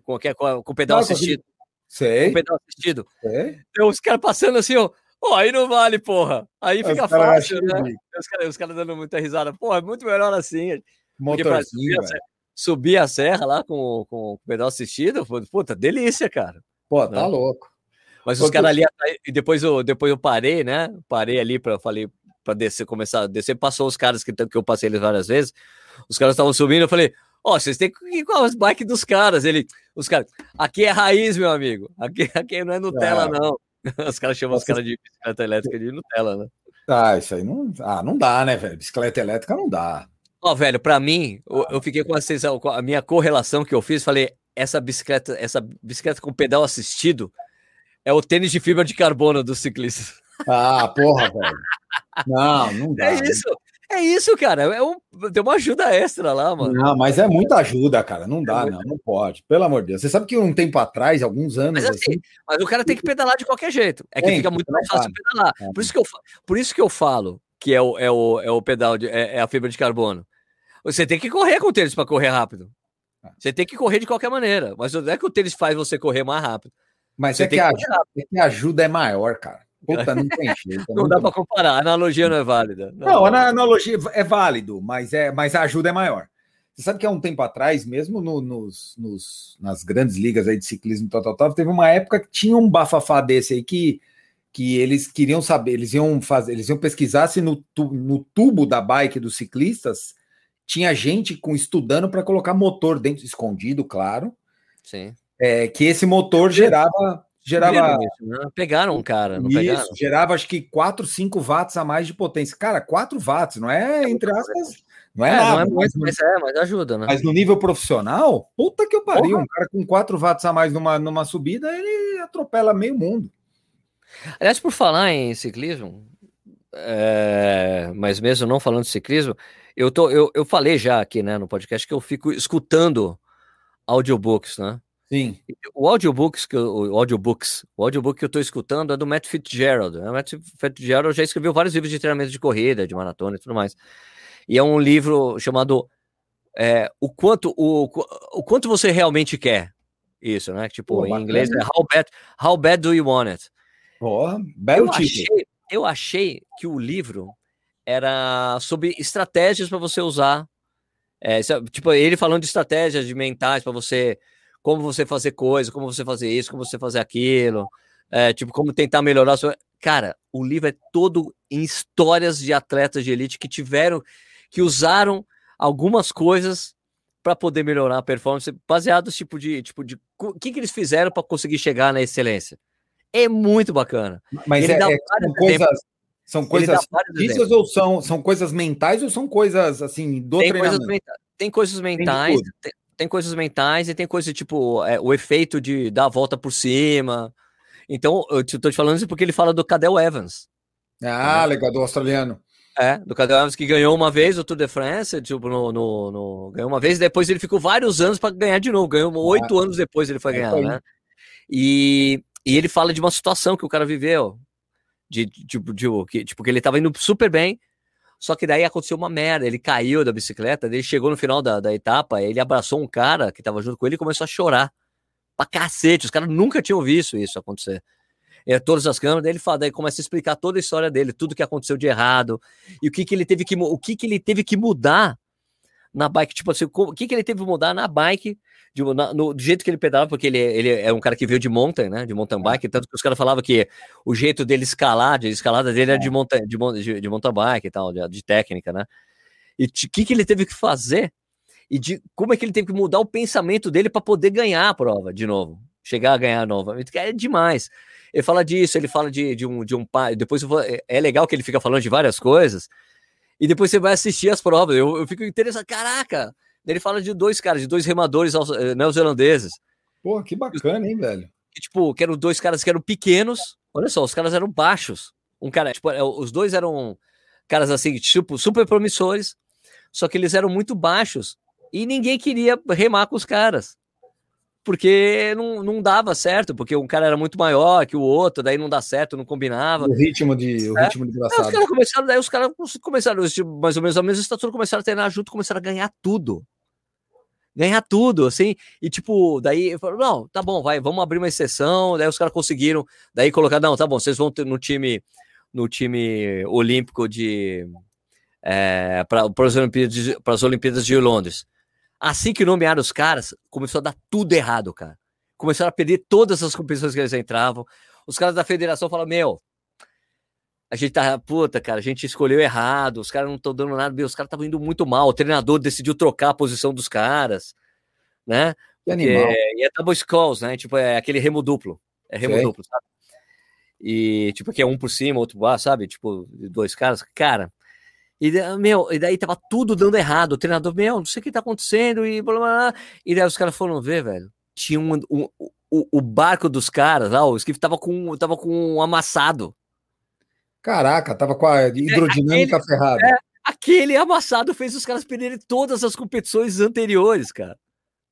com, com, com pedal assistido. Sei. Com pedal assistido. Sei. Então, os caras passando assim, ó. Pô, aí não vale, porra. Aí fica fácil, né? Os caras cara dando muita risada. Pô, é muito melhor assim. Motorzinho, subir, a, subir a serra lá com, com o pedal assistido, puta, delícia, cara. Pô, tá né? louco. Mas os caras ali, e depois eu, depois eu parei, né? Parei ali para falei para descer, começar a descer. Passou os caras que, que eu passei eles várias vezes. Os caras estavam subindo, eu falei, ó, oh, vocês têm que ir com as bikes dos caras. Ele, os caras, aqui é raiz, meu amigo. Aqui, aqui não é Nutella, é. não. Os caras chamam Nossa. os caras de bicicleta elétrica de Nutella, né? Ah, isso aí não. Ah, não dá, né, velho? Bicicleta elétrica não dá. Ó, oh, velho, para mim, eu, eu fiquei com a, sensação, a minha correlação que eu fiz, falei, essa bicicleta, essa bicicleta com pedal assistido é o tênis de fibra de carbono dos ciclistas. Ah, porra, velho. Não, não dá. É isso. É isso, cara. É um, tem uma ajuda extra lá, mano. Não, mas é muita ajuda, cara. Não dá, é não. Não pode. Pelo amor de Deus. Você sabe que um tempo atrás, alguns anos. Mas, assim, assim mas o cara tem que pedalar de qualquer jeito. É que tem, fica muito mais fácil pedalar. É. Por, isso que eu, por isso que eu falo que é o, é o, é o pedal, de, é, é a fibra de carbono. Você tem que correr com o tênis para correr rápido. É. Você tem que correr de qualquer maneira. Mas não é que o tênis faz você correr mais rápido. Mas é que, a, é que a ajuda é maior, cara. Puta, não tem jeito. Não dá para comparar, a analogia não é válida. Não, não, a analogia é válido, mas, é, mas a ajuda é maior. Você sabe que há um tempo atrás, mesmo no, nos, nos, nas grandes ligas aí de ciclismo tal, tal, tal, teve uma época que tinha um bafafá desse aí que, que eles queriam saber, eles iam fazer, eles iam pesquisar se no, no tubo da bike dos ciclistas tinha gente com estudando para colocar motor dentro, escondido, claro. Sim. É, que esse motor gerava gerava né? pegaram um cara, não isso, pegaram? gerava acho que 4, 5 watts a mais de potência. Cara, 4 watts, não é, é entre aspas, não é, é nada, não é muito, mas, é, mas ajuda, né? Mas no nível profissional, puta que eu pariu, Porra. um cara com 4 watts a mais numa, numa subida, ele atropela meio mundo. Aliás, por falar em ciclismo, é, mas mesmo não falando de ciclismo, eu, tô, eu, eu falei já aqui né, no podcast que eu fico escutando audiobooks, né? Sim. O audiobooks que eu, o audiobooks, o audiobook que eu estou escutando é do Matt Fitzgerald. Né? O Matt Fitzgerald já escreveu vários livros de treinamento de corrida, de maratona e tudo mais. E é um livro chamado é, o quanto o, o quanto você realmente quer isso, né? Tipo, em inglês é How Bad, How Bad Do You Want It? Porra, belo eu Achei, eu achei que o livro era sobre estratégias para você usar. É, tipo, ele falando de estratégias de mentais para você como você fazer coisa, como você fazer isso, como você fazer aquilo, é, tipo, como tentar melhorar sua. Cara, o livro é todo em histórias de atletas de elite que tiveram, que usaram algumas coisas para poder melhorar a performance, baseados tipo de tipo de o que, que eles fizeram para conseguir chegar na excelência. É muito bacana. Mas Ele é, é são coisas, são coisas físicas ou são, são coisas mentais ou são coisas assim do tem treinamento? Coisas mentais, tem coisas mentais, tem, tem coisas mentais e tem coisas tipo é, o efeito de dar a volta por cima. Então, eu tô te falando isso porque ele fala do Cadel Evans. Ah, né? legal, do australiano. É, do Cadel Evans que ganhou uma vez o Tour de France, tipo, no, no, no ganhou uma vez, depois ele ficou vários anos para ganhar de novo, ganhou oito ah, anos depois ele foi é ganhar, né? E, e ele fala de uma situação que o cara viveu, de, tipo, de, de, tipo, que ele tava indo super bem, só que daí aconteceu uma merda. Ele caiu da bicicleta, ele chegou no final da, da etapa, ele abraçou um cara que tava junto com ele e começou a chorar. Pra cacete, os caras nunca tinham visto isso acontecer. É, todas as câmeras, daí ele fala, daí começa a explicar toda a história dele, tudo que aconteceu de errado, e o que, que ele teve que o que, que ele teve que mudar na bike, tipo assim, o que, que ele teve que mudar na bike de, na, no, do jeito que ele pedalava, porque ele, ele é um cara que veio de mountain, né? De mountain bike, tanto que os caras falavam que o jeito dele escalar, de escalada dele era de, monta, de, de, de mountain bike e tal, de, de técnica, né? E o que, que ele teve que fazer e de como é que ele teve que mudar o pensamento dele para poder ganhar a prova de novo, chegar a ganhar novamente, é demais. Ele fala disso, ele fala de, de um de um pai. Depois vou, é, é legal que ele fica falando de várias coisas. E depois você vai assistir as provas. Eu, eu fico interessado. Caraca, ele fala de dois caras, de dois remadores eh, neozelandeses. Pô, que bacana, hein, velho? Que, tipo, que eram dois caras que eram pequenos. Olha só, os caras eram baixos. Um cara, tipo, é, os dois eram caras assim, tipo, super promissores, só que eles eram muito baixos e ninguém queria remar com os caras. Porque não, não dava certo, porque um cara era muito maior que o outro, daí não dá certo, não combinava. O ritmo de, o é. ritmo de engraçado. os caras começaram, daí os caras começaram, mais ou menos a mesma estatura, começaram a treinar junto, começaram a ganhar tudo ganhar tudo, assim, e tipo, daí eu falo, não, tá bom, vai, vamos abrir uma exceção, daí os caras conseguiram, daí colocar, não, tá bom, vocês vão ter no time, no time olímpico de, é, para as Olimpíadas, Olimpíadas de Londres. Assim que nomearam os caras, começou a dar tudo errado, cara. Começaram a perder todas as competições que eles entravam. Os caras da federação falaram, meu, a gente tá, puta, cara, a gente escolheu errado, os caras não estão dando nada, os caras estavam indo muito mal, o treinador decidiu trocar a posição dos caras, né? Que animal. e é double sculls, né? Tipo, é aquele remo duplo, é remo Sei. duplo, sabe? E, tipo, que é um por cima, outro lá, sabe? Tipo, dois caras, cara. E, meu, e daí tava tudo dando errado, o treinador, meu, não sei o que tá acontecendo, e blá, blá, blá. E daí os caras foram ver, velho, tinha um, um o, o barco dos caras lá, o Skiff tava com, tava com um amassado, Caraca, tava com a é, hidrodinâmica aquele, ferrada. É, aquele amassado fez os caras perderem todas as competições anteriores, cara.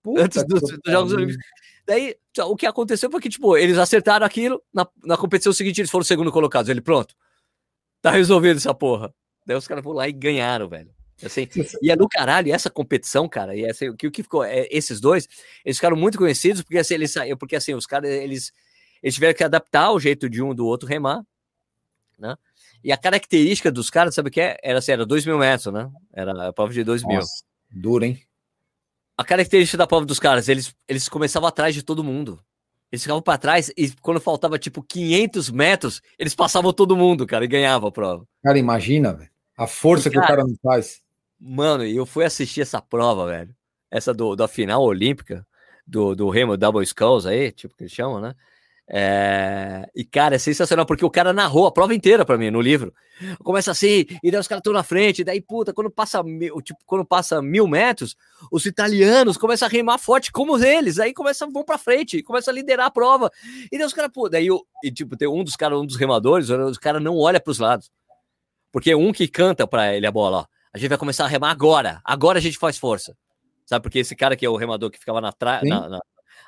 Puta antes dos, dos Jogos Olímpicos. Daí, o que aconteceu foi que, tipo, eles acertaram aquilo, na, na competição seguinte eles foram segundo colocados. Ele, pronto, tá resolvido essa porra. Daí os caras foram lá e ganharam, velho. Assim, e é do caralho, essa competição, cara, e essa, o que, ficou, é, esses dois, eles ficaram muito conhecidos porque assim, eles porque assim, os caras, eles, eles tiveram que adaptar o jeito de um do outro remar, né? E a característica dos caras, sabe o que é? Era assim, era 2 mil metros, né? Era a prova de 2 mil. Duro, hein? a característica da prova dos caras, eles, eles começavam atrás de todo mundo. Eles ficavam para trás e quando faltava tipo 500 metros, eles passavam todo mundo, cara, e ganhavam a prova. Cara, imagina, velho. A força e, que o cara não faz. Mano, e eu fui assistir essa prova, velho. Essa do, da final olímpica, do, do Remo Double Skulls aí, tipo que eles chamam, né? É... E, cara, é sensacional, porque o cara narrou a prova inteira para mim no livro. Começa assim, e daí os caras estão na frente, e daí, puta, quando passa, mil, tipo, quando passa mil metros, os italianos começam a remar forte como eles, aí começam, vão pra frente, começam a liderar a prova. E daí os caras, pô, daí, e, tipo, tem um dos caras, um dos remadores, os caras não olha pros lados. Porque um que canta pra ele a bola, ó, a gente vai começar a remar agora, agora a gente faz força. Sabe, porque esse cara que é o remador que ficava na, na, na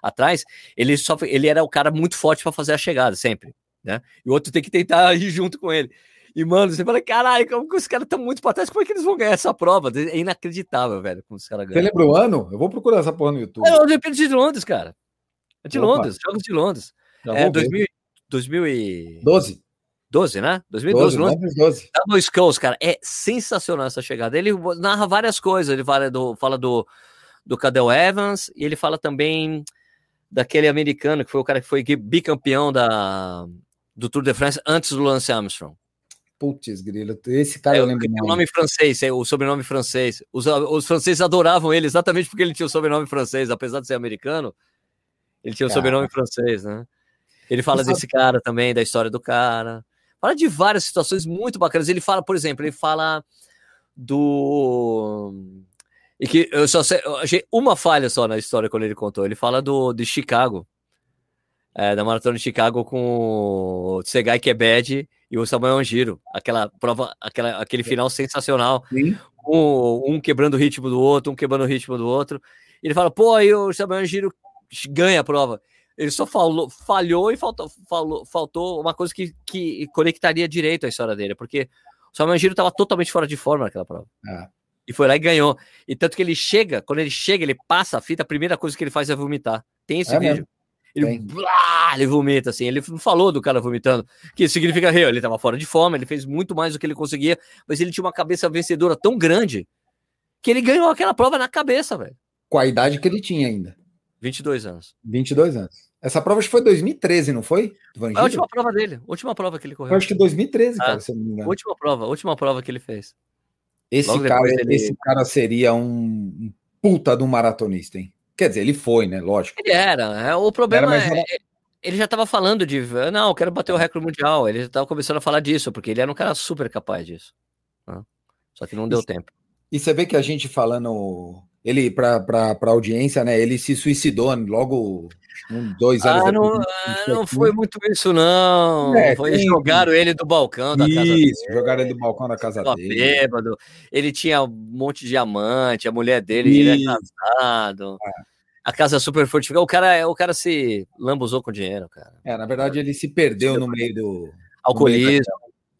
atrás, ele só ele era o cara muito forte para fazer a chegada, sempre, né? E o outro tem que tentar ir junto com ele. E, mano, você fala, caralho, como que os caras estão muito para trás, como é que eles vão ganhar essa prova? É inacreditável, velho, como os caras ganham. Você lembra o ano? Eu vou procurar essa porra no YouTube. É o Olimpíada de Londres, cara. É de Opa. Londres, Jogos de Londres. é 2000, 2012. 12, né? 2012, 12, 2012. Double Skulls, cara, é sensacional essa chegada. Ele narra várias coisas, ele fala do, fala do, do Cadel Evans, e ele fala também daquele americano que foi o cara que foi bicampeão da, do Tour de France antes do Lance Armstrong. Putz, grilo, esse cara é, eu lembro. O nome francês, é o sobrenome francês. Os, os franceses adoravam ele exatamente porque ele tinha o sobrenome francês, apesar de ser americano, ele tinha o sobrenome francês, né? Ele fala desse cara também, da história do cara. Fala de várias situações muito bacanas. Ele fala, por exemplo, ele fala do e que eu só sei, eu achei uma falha só na história quando ele contou. Ele fala do de Chicago, é, da maratona de Chicago com o Tsegai Kebed e o Samuel Angiro. Aquela prova, aquela, aquele final sensacional. Um, um, quebrando o ritmo do outro, um quebrando o ritmo do outro. E ele fala, pô, aí o Samuel Angiro ganha a prova. Ele só falou, falhou e faltou, falou, faltou uma coisa que, que conectaria direito a história dele, porque o Samuel Angiro estava totalmente fora de forma naquela prova. É. E foi lá e ganhou. E tanto que ele chega, quando ele chega, ele passa a fita, a primeira coisa que ele faz é vomitar. Tem esse é vídeo. Mesmo. Ele, blá, ele vomita, assim. Ele falou do cara vomitando, que significa real. Ele estava fora de forma, ele fez muito mais do que ele conseguia, mas ele tinha uma cabeça vencedora tão grande que ele ganhou aquela prova na cabeça, velho. Com a idade que ele tinha ainda. 22 anos. 22 anos. Essa prova acho que foi 2013, não foi? A última prova dele, última prova que ele correu. Eu acho que 2013, ah, cara, se eu não me engano. Última prova, última prova que ele fez. Esse, cara, ele... esse cara seria um puta do maratonista, hein? Quer dizer, ele foi, né? Lógico. Ele era. É, o problema era, é. Ele já estava falando de. Não, quero bater o recorde mundial. Ele já estava começando a falar disso, porque ele era um cara super capaz disso. Né? Só que não deu tempo. E você vê que a gente falando ele para a audiência, né? Ele se suicidou logo um, dois anos. Ah, não, ah, não foi muito isso, não. É, foi, tem... Jogaram ele do balcão da isso, casa dele. jogaram ele do balcão da casa dele. Bêbado. Ele tinha um monte de diamante, a mulher dele, ele é casado. É. A casa super fortificada. O cara, o cara se lambuzou com dinheiro, cara. É, na verdade, ele se perdeu no meio do. Alcoolismo. No meio da...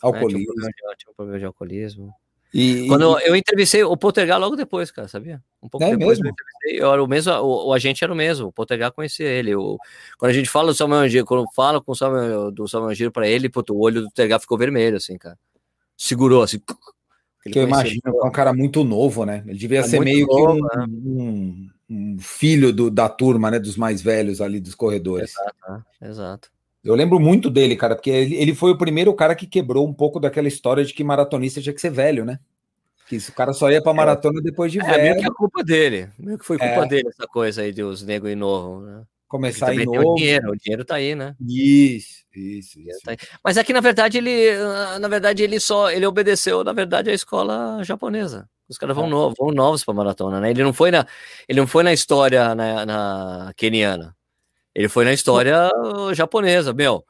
Alcoolismo. É, tinha, um problema de alcoolismo. E, Quando eu entrevistei o Poltergar logo depois, cara, sabia? Um pouco é depois mesmo? eu eu era o mesmo, o, o, agente era o mesmo, o Poltergar conhecia ele. O, quando a gente fala do Samuel Angiro, quando fala com o Samuel, do Samuel Angiro pra ele, o olho do Poltergar ficou vermelho, assim, cara. Segurou, assim. Que eu imagino que é um cara muito novo, né? Ele devia é ser meio novo, que um, né? um, um, filho do, da turma, né? Dos mais velhos ali dos corredores. Exato, né? exato. Eu lembro muito dele, cara, porque ele, ele foi o primeiro cara que quebrou um pouco daquela história de que maratonista tinha que ser velho, né? Que isso, o cara só ia pra é. maratona depois de é, velho. meio que é culpa dele. Meio que foi culpa é. dele essa coisa aí de os negros ir novo, né? Começar em novo. O dinheiro, o dinheiro tá aí, né? Isso, isso, isso. Tá Mas é que, na verdade, ele, ah, na verdade, ele só, ele obedeceu, na verdade, a escola japonesa. Os caras vão, é. no, vão novos para maratona, né? Ele não foi na, ele não foi na história na, na keniana. Ele foi na história japonesa, meu.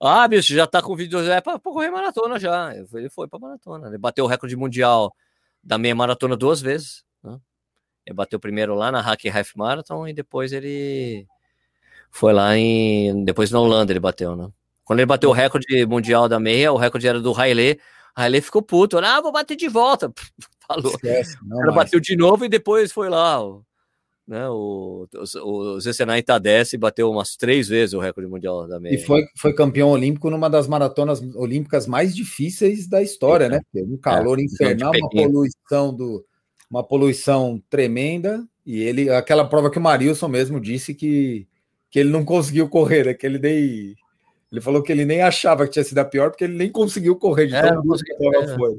Ah, bicho, já tá com vídeo é para correr maratona já. Ele foi para maratona. Ele bateu o recorde mundial da meia maratona duas vezes. Né? Ele bateu primeiro lá na Hack Half Marathon e depois ele foi lá em. Depois na Holanda ele bateu, né? Quando ele bateu o recorde mundial da meia, o recorde era do Haile. Haile ficou puto. Ah, vou bater de volta. Falou. Esquece, não, bateu de novo e depois foi lá né? O, o, o Zecenay Tadesse bateu umas três vezes o recorde mundial da meia. E foi, foi campeão olímpico numa das maratonas olímpicas mais difíceis da história, é, né? Um calor é, infernal, uma poluição do uma poluição tremenda E ele, aquela prova que o Marilson mesmo disse que, que ele não conseguiu correr, é que ele nem. Ele falou que ele nem achava que tinha sido a pior, porque ele nem conseguiu correr de é, tão duro que a prova foi.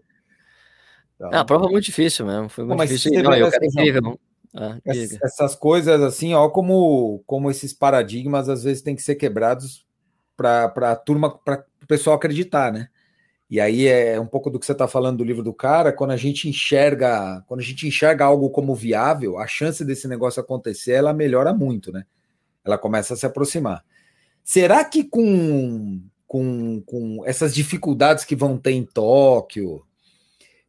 Então, ah, a prova muito difícil mesmo. Foi muito difícil. Não, eu quero incrível. Ah, essas coisas assim, ó, como, como esses paradigmas às vezes têm que ser quebrados para a turma, para o pessoal acreditar, né? E aí é um pouco do que você está falando do livro do cara, quando a gente enxerga, quando a gente enxerga algo como viável, a chance desse negócio acontecer, ela melhora muito, né? Ela começa a se aproximar. Será que com, com, com essas dificuldades que vão ter em Tóquio,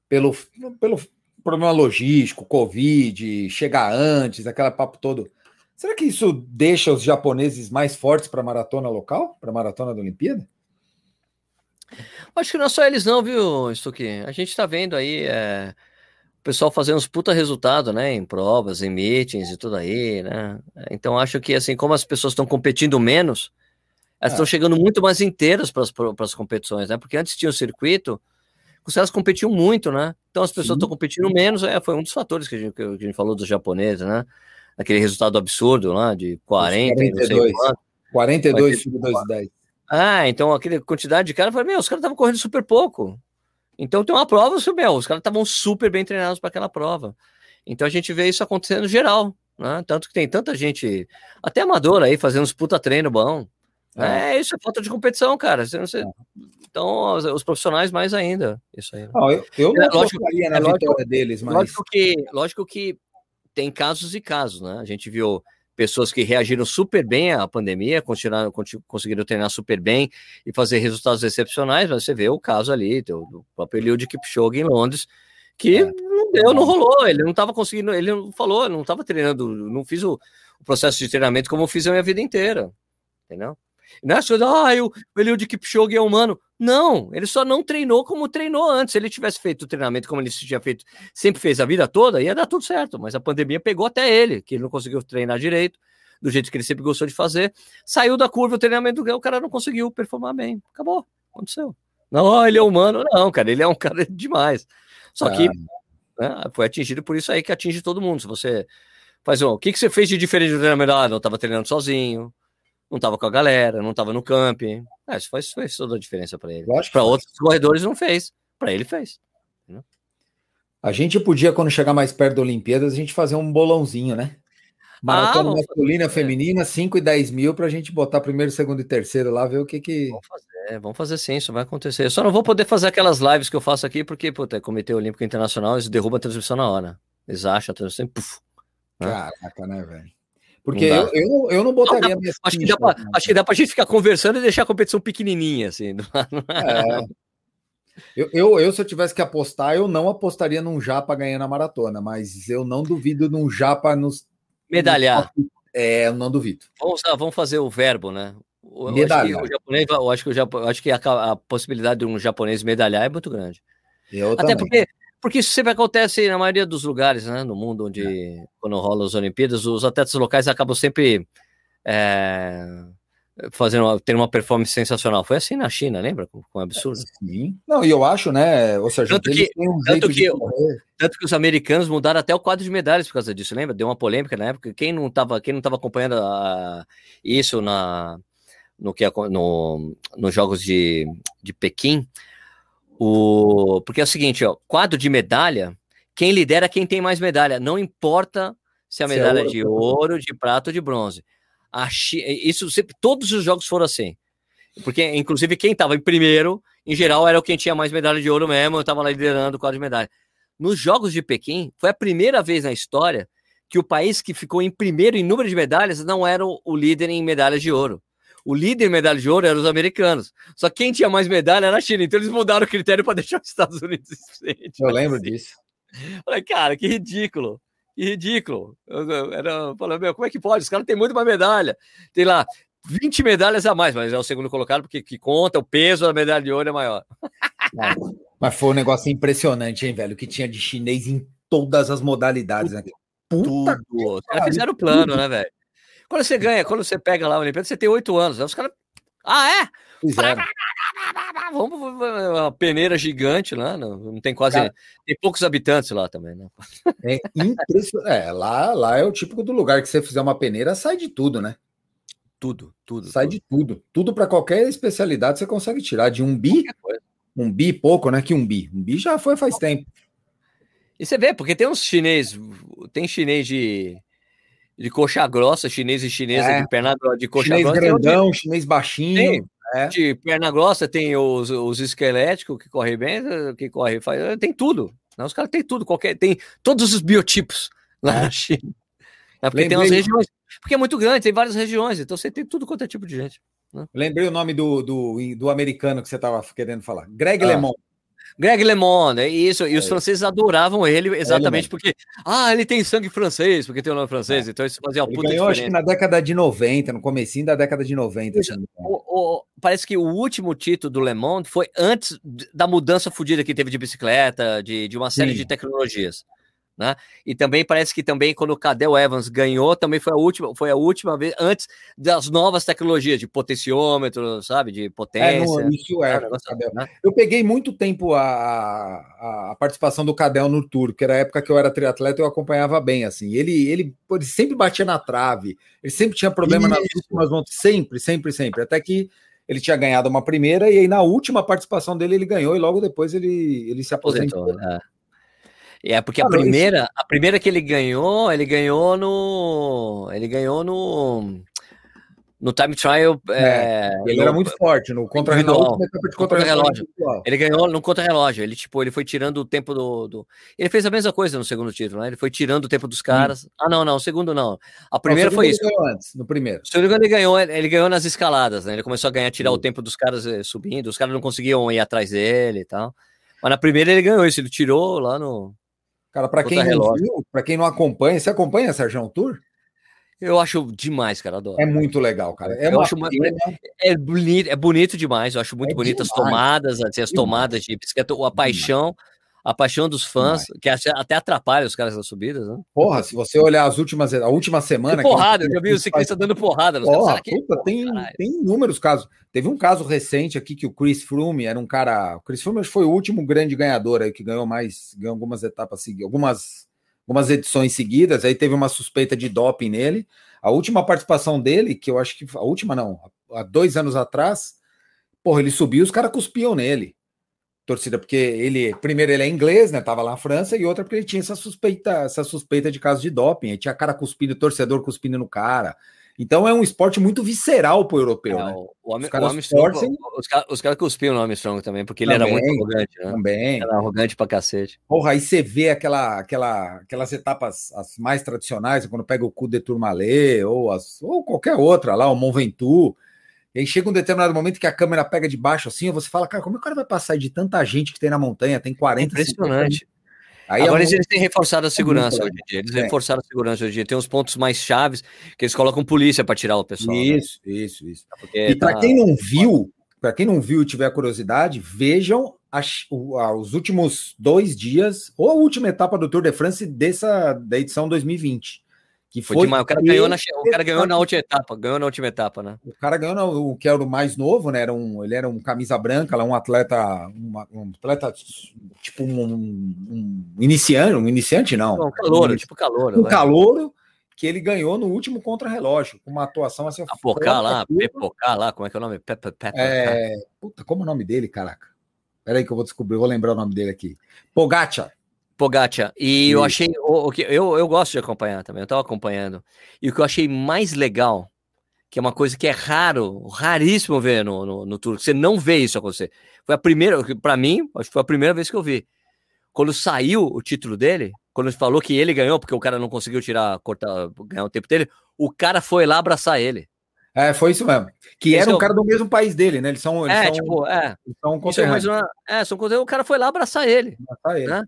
pelo, pelo problema logístico, Covid, chegar antes, aquele papo todo, será que isso deixa os japoneses mais fortes para a maratona local, para a maratona da Olimpíada? Acho que não é só eles não, viu, Stuque? A gente está vendo aí é, o pessoal fazendo uns puta resultado, né, em provas, em meetings e tudo aí, né? Então acho que, assim, como as pessoas estão competindo menos, elas estão é. chegando muito mais inteiras para as competições, né? Porque antes tinha o circuito, os caras competiam muito, né? Então as pessoas estão competindo menos, é, foi um dos fatores que a gente, que a gente falou dos japoneses, né? Aquele resultado absurdo lá de 40, 42, não sei quanto. 42, 42 10. Ah, então aquela quantidade de cara, eu falei, meu, os caras estavam correndo super pouco. Então tem uma prova, meu, os caras estavam super bem treinados para aquela prova. Então a gente vê isso acontecendo geral, né? Tanto que tem tanta gente, até amadora aí, fazendo uns puta treino bom. É, é isso é falta de competição, cara. Você, você... É. Então, os, os, profissionais mais ainda. Isso aí. Né? Não, eu, eu não é, lógico, na é, lógico, deles, mas. Lógico que, lógico que tem casos e casos, né? A gente viu pessoas que reagiram super bem à pandemia, continuaram, conseguiram treinar super bem e fazer resultados excepcionais, mas você vê o caso ali do, do próprio Eliud Kipchoge em Londres, que é. não deu, não rolou, ele não estava conseguindo, ele não falou, não estava treinando, não fiz o, o, processo de treinamento como eu fiz a minha vida inteira, entendeu? Não é só, ah, o Eliud Kipchoge é humano. Não, ele só não treinou como treinou antes. Se ele tivesse feito o treinamento como ele tinha feito, sempre fez a vida toda, ia dar tudo certo. Mas a pandemia pegou até ele, que ele não conseguiu treinar direito, do jeito que ele sempre gostou de fazer. Saiu da curva o treinamento, o cara não conseguiu performar bem. Acabou, aconteceu. Não, ele é humano, não, cara, ele é um cara demais. Só que né, foi atingido por isso aí que atinge todo mundo. Se você faz um, o que, que você fez de diferente do treinamento? Ah, não estava treinando sozinho não estava com a galera, não estava no camping. É, isso faz, faz toda a diferença para ele. Para outros corredores não fez, para ele fez. A gente podia, quando chegar mais perto da Olimpíadas, a gente fazer um bolãozinho, né? Maratona ah, masculina, fazer. feminina, 5 e 10 mil para a gente botar primeiro, segundo e terceiro lá, ver o que que. Vamos fazer, vamos fazer sim, isso vai acontecer. Eu só não vou poder fazer aquelas lives que eu faço aqui, porque, puta, é Comitê Olímpico Internacional, eles derrubam a transmissão na hora. Eles acham a transmissão, puf. Né? Caraca, né, velho? Porque eu, eu, eu, não botaria. Não, dá, acho, que dá pra, acho que dá pra gente ficar conversando e deixar a competição pequenininha, assim. É. Eu, eu, eu, se eu tivesse que apostar, eu não apostaria num Japa ganhando a maratona, mas eu não duvido num Japa nos. Medalhar. é, eu não duvido. Vamos, vamos fazer o verbo, né? Eu medalhar. Acho que japonês, eu acho que, o Japão, acho que a, a, possibilidade de um japonês medalhar é muito grande. Eu Até também. porque porque isso sempre acontece na maioria dos lugares, né, no mundo onde, é. quando rola as Olimpíadas, os atletas locais acabam sempre é, fazendo, tendo uma performance sensacional. Foi assim na China, lembra? Com, com absurdo. Sim. Não, e eu acho, né, ou seja, tanto que, um tanto, que, tanto que os americanos mudaram até o quadro de medalhas por causa disso, lembra? Deu uma polêmica na época. Quem não estava quem não tava acompanhando a, isso na, no que no, nos Jogos de, de Pequim, o... Porque é o seguinte, ó, quadro de medalha, quem lidera é quem tem mais medalha. Não importa se a medalha é, é de ouro, de prata ou de bronze. Isso sempre, todos os jogos foram assim. Porque, inclusive, quem estava em primeiro, em geral, era o quem tinha mais medalha de ouro mesmo, estava lá liderando o quadro de medalha. Nos Jogos de Pequim, foi a primeira vez na história que o país que ficou em primeiro em número de medalhas não era o líder em medalhas de ouro o líder em medalha de ouro eram os americanos. Só quem tinha mais medalha era a China. Então eles mudaram o critério para deixar os Estados Unidos frente. Eu lembro assim. disso. Falei, cara, que ridículo. Que ridículo. Eu, eu, era, falei, meu, como é que pode? Os caras têm muito mais medalha. Tem lá 20 medalhas a mais, mas é o segundo colocado porque que conta, o peso da medalha de ouro é maior. É, mas foi um negócio impressionante, hein, velho? Que tinha de chinês em todas as modalidades. Né? Puta tudo. Os caras fizeram o plano, né, velho? Quando você ganha, quando você pega lá a Olimpíada, você tem oito anos. Aí os caras. Ah, é? Vamos, uma peneira gigante lá, não, não tem quase. Cara, tem poucos habitantes lá também, né? É impressionante. É, lá, lá é o típico do lugar que você fizer uma peneira, sai de tudo, né? Tudo, tudo. Sai tudo. de tudo. Tudo para qualquer especialidade você consegue tirar. De um bi, um bi pouco, né? Que um bi. Um bi já foi faz tempo. E você vê, porque tem uns chinês, tem chinês de, de coxa grossa, chinês e chinesa é. de perna de coxa chinês grossa. grandão, de... chinês baixinho. É. De perna grossa tem os, os esqueléticos que correm bem, que corre, faz, tem tudo. Né? Os caras têm tudo, qualquer, tem todos os biotipos lá é. na China. É porque Lembrei. tem umas regiões, porque é muito grande, tem várias regiões, então você tem tudo quanto é tipo de gente. Né? Lembrei o nome do, do, do americano que você estava querendo falar, Greg ah. LeMond. Greg LeMond, é isso. E os é. franceses adoravam ele exatamente é porque, ah, ele tem sangue francês, porque tem o nome francês, é. então isso fazia uma ele puta ganhou, diferença. acho que na década de 90, no comecinho da década de 90. O, o, parece que o último título do Le Monde foi antes da mudança fodida que teve de bicicleta, de, de uma série Sim. de tecnologias. Né? E também parece que também quando o Cadel Evans ganhou, também foi a última, foi a última vez antes das novas tecnologias de potenciômetro, sabe, de potência. É, no, isso é. Cadel. Né? Eu peguei muito tempo a, a, a, participação do Cadel no Tour, que era a época que eu era triatleta, eu acompanhava bem assim. Ele, ele, ele sempre batia na trave, ele sempre tinha problema isso. nas últimas voltas, sempre, sempre, sempre, até que ele tinha ganhado uma primeira e aí na última participação dele ele ganhou e logo depois ele, ele se aposentou. aposentou é. É porque a primeira, a primeira que ele ganhou, ele ganhou no, ele ganhou no no time trial. É, é, ele no, era muito forte no contra-relógio. Contra ele ganhou no contra-relógio. Ele tipo, ele foi tirando o tempo do, do, Ele fez a mesma coisa no segundo título, né? Ele foi tirando o tempo dos caras. Hum. Ah, não, não, o segundo não. A primeira não, foi isso. Antes, no primeiro. O segundo ele ganhou, ele ganhou nas escaladas, né? Ele começou a ganhar, tirar Sim. o tempo dos caras eh, subindo. Os caras não conseguiam ir atrás dele e tal. Mas na primeira ele ganhou isso. Ele tirou lá no Cara, para quem não viu, para quem não acompanha, você acompanha Sérgio Tour? Eu acho demais, cara, adoro. É muito legal, cara. É, eu acho uma, é, bonito, é bonito demais, eu acho muito é bonito as tomadas, assim, as tomadas de bicicleta, a paixão, a paixão dos fãs, que até atrapalha os caras nas subidas, né? Porra, se você olhar as últimas, a última semana. Que porrada, eu já vi o ciclista dando porrada. Porra, caras, puta, tem, tem inúmeros casos. Teve um caso recente aqui que o Chris Froome era um cara. O Chris Froome foi o último grande ganhador aí, que ganhou mais, ganhou algumas etapas seguidas, algumas, algumas edições seguidas. Aí teve uma suspeita de doping nele. A última participação dele, que eu acho que. A última não, há dois anos atrás, porra, ele subiu os caras cuspiam nele torcida, porque ele, primeiro, ele é inglês, né? Tava lá na França, e outra, porque ele tinha essa suspeita, essa suspeita de caso de doping. Ele tinha cara cuspindo, torcedor cuspindo no cara. Então é um esporte muito visceral pro europeu, é, né? O, os caras torcem... os, caras cuspiam no Armstrong também, porque ele também, era muito arrogante, né? Também. Era arrogante pra cacete. Porra, aí você vê aquela, aquela, aquelas etapas as mais tradicionais, quando pega o cu de Tourmalet, ou, as, ou qualquer outra lá, o Mont Ventoux, e aí chega um determinado momento que a câmera pega de baixo assim, você fala, cara, como é que o cara vai passar de tanta gente que tem na montanha? Tem 40, Impressionante. Aí Agora é eles têm reforçado a segurança hoje em dia. Eles é. reforçaram a segurança hoje em dia. Tem uns pontos mais chaves que eles colocam polícia para tirar o pessoal. Isso, né? isso, isso. É e para tá... quem não viu, para quem não viu e tiver curiosidade, vejam as, os últimos dois dias, ou a última etapa do Tour de France dessa da edição 2020. Que foi, foi demais. O cara, ganhou na, o cara ganhou na última etapa, ganhou na última etapa, né? O cara ganhou na, o que era o mais novo, né? Era um, ele era um camisa branca, um atleta, uma, um atleta tipo um, um, iniciante, um iniciante não. Um calouro, um, tipo calouro. Um calouro que ele ganhou no último contra-relógio, com uma atuação assim. Apocar lá, Pepocar lá, como é que é o nome? Pepe, Pepe, é, puta, como é o nome dele, caraca? Peraí que eu vou descobrir, eu vou lembrar o nome dele aqui. Pogacar. Pogacha. E eu achei. O, o, que eu, eu gosto de acompanhar também, eu estava acompanhando. E o que eu achei mais legal, que é uma coisa que é raro, raríssimo ver no, no, no tour, você não vê isso acontecer. Foi a primeira, para mim, acho que foi a primeira vez que eu vi. Quando saiu o título dele, quando ele falou que ele ganhou, porque o cara não conseguiu tirar, cortar, ganhar o tempo dele, o cara foi lá abraçar ele. É, foi isso mesmo. Que era um cara do mesmo país dele, né? Eles são. Eles é, são, tipo, é. Eles são é, é, são o cara foi lá abraçar ele. Abraçar ele. Né?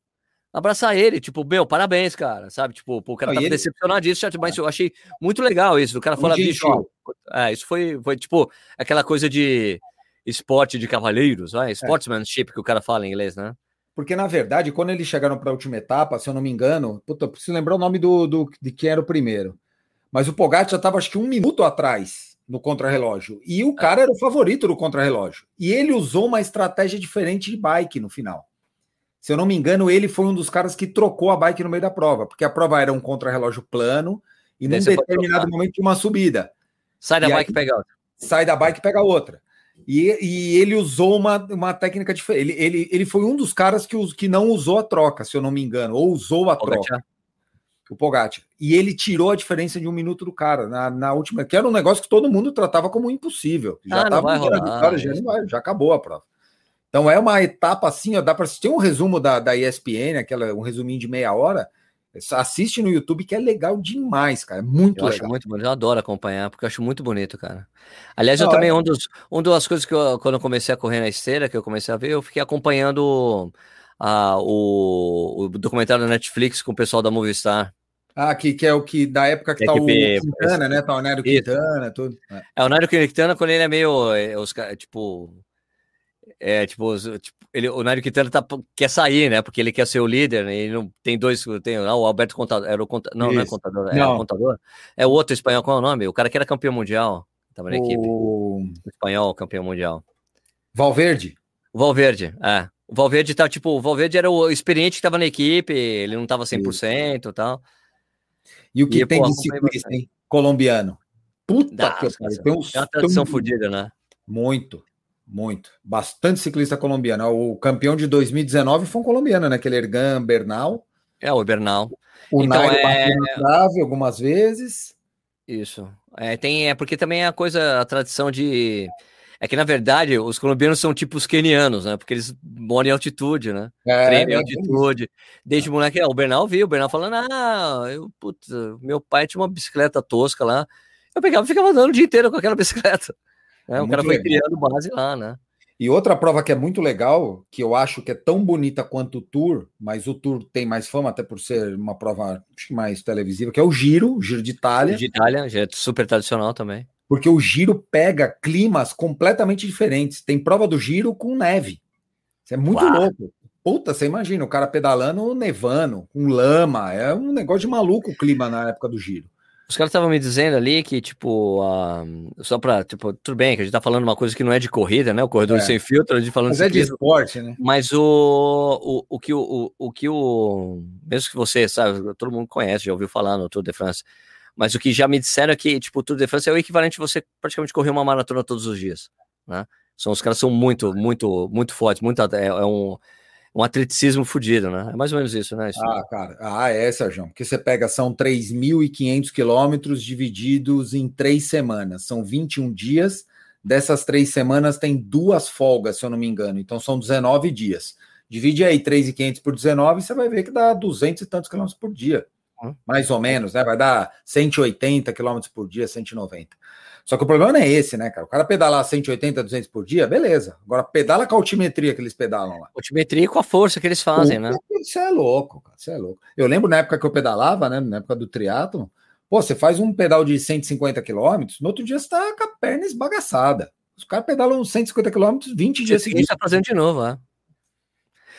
Abraçar ele, tipo, meu, parabéns, cara, sabe? Tipo, o cara tá ele... decepcionadíssimo, mas eu achei muito legal isso. O cara fala, bicho, é, isso foi, foi tipo aquela coisa de esporte de cavaleiros, né? sportsmanship é. que o cara fala em inglês, né? Porque, na verdade, quando eles chegaram para a última etapa, se eu não me engano, puta, eu preciso lembrar o nome do, do, de quem era o primeiro. Mas o Pogacar já estava, acho que um minuto atrás no contrarrelógio. E o cara era o favorito do contrarrelógio. E ele usou uma estratégia diferente de bike no final. Se eu não me engano, ele foi um dos caras que trocou a bike no meio da prova, porque a prova era um contrarrelógio plano e num determinado momento de uma subida. Sai da e bike e pega outra. Sai da bike e pega outra. E, e ele usou uma, uma técnica diferente. Ele, ele, ele foi um dos caras que, que não usou a troca, se eu não me engano, ou usou a troca o Pogacar. E ele tirou a diferença de um minuto do cara na, na última, que era um negócio que todo mundo tratava como impossível. Já ah, tava rolar, já, vai, já acabou a prova. Então é uma etapa assim, ó, dá para assistir um resumo da, da ESPN, aquela, um resuminho de meia hora. Assiste no YouTube que é legal demais, cara. É muito eu legal. Acho muito bonito. Eu adoro acompanhar, porque eu acho muito bonito, cara. Aliás, eu também, é... um dos, um das coisas que eu, quando eu comecei a correr na esteira, que eu comecei a ver, eu fiquei acompanhando a, o, o documentário da Netflix com o pessoal da Movistar. Ah, que, que é o que da época que, que tá o Quintana, né? Tá o Nário Quintana, tudo. É. é, o Nário Quintana, quando ele é meio. É, os, tipo. É, tipo, tipo ele, o Nário Quintana tá, quer sair, né? Porque ele quer ser o líder, né? Ele não tem dois. Tem, não, o Alberto Contador. Era o contador, não, Isso. não é contador, é não. o contador. É o outro espanhol, qual é o nome? O cara que era campeão mundial. Tava na o... equipe. O espanhol, campeão mundial. Valverde. O Valverde, é. O Valverde tá, tipo, o Valverde era o experiente que tava na equipe, ele não tava 100% e tal. E o que e, tem pô, de ciclista, hein? Colombiano. Puta Dá, que pariu. Tem uns, é uma tradição tem... fodida, né? Muito, muito. Bastante ciclista colombiano. O campeão de 2019 foi um colombiano, né? Aquele Ergan Bernal. É, o Bernal. O então, Nairo é... algumas vezes. Isso. É, tem, é porque também é a coisa, a tradição de é que, na verdade, os colombianos são tipo os quenianos, né? Porque eles moram em altitude, né? É, Treinam em é altitude. Desde moleque, é, o Bernal viu, o Bernal falando, ah, eu, putz, meu pai tinha uma bicicleta tosca lá. Eu pegava e ficava andando o dia inteiro com aquela bicicleta. Né? É o cara foi legal. criando base lá, né? E outra prova que é muito legal, que eu acho que é tão bonita quanto o Tour, mas o Tour tem mais fama, até por ser uma prova mais televisiva, que é o Giro, o Giro de Itália. Giro de Itália, é super tradicional também porque o giro pega climas completamente diferentes. Tem prova do giro com neve. Isso é muito Uau. louco. Puta, você imagina o cara pedalando nevando, com lama. É um negócio de maluco o clima na época do giro. Os caras estavam me dizendo ali que, tipo, uh, só pra, tipo, tudo bem, que a gente tá falando uma coisa que não é de corrida, né? O corredor é. sem filtro, a gente falando Mas é de esporte, né? Mas o, o, o, que o, o, o que o. Mesmo que você, sabe, todo mundo conhece, já ouviu falar no Tour de France. Mas o que já me disseram é que, tipo, o Tour de France é o equivalente de você praticamente correr uma maratona todos os dias, né? São, os caras são muito, muito, muito fortes, muito, é, é um, um atleticismo fodido, né? É mais ou menos isso, né? Isso, ah, cara, ah, é, Sérgio, porque você pega, são 3.500 quilômetros divididos em três semanas, são 21 dias, dessas três semanas tem duas folgas, se eu não me engano, então são 19 dias. Divide aí 3.500 por 19, você vai ver que dá 200 e tantos quilômetros por dia mais ou menos, né? Vai dar 180 km por dia, 190. Só que o problema não é esse, né, cara? O cara pedalar 180, 200 por dia, beleza. Agora, pedala com a altimetria que eles pedalam lá. Altimetria e com a força que eles fazem, né? Isso é louco, cara. Isso é louco. Eu lembro na época que eu pedalava, né? Na época do triatlo, pô, você faz um pedal de 150 km, no outro dia você tá com a perna esbagaçada. Os caras pedalam 150 km 20 dias seguidos. Você tá fazendo de novo, né?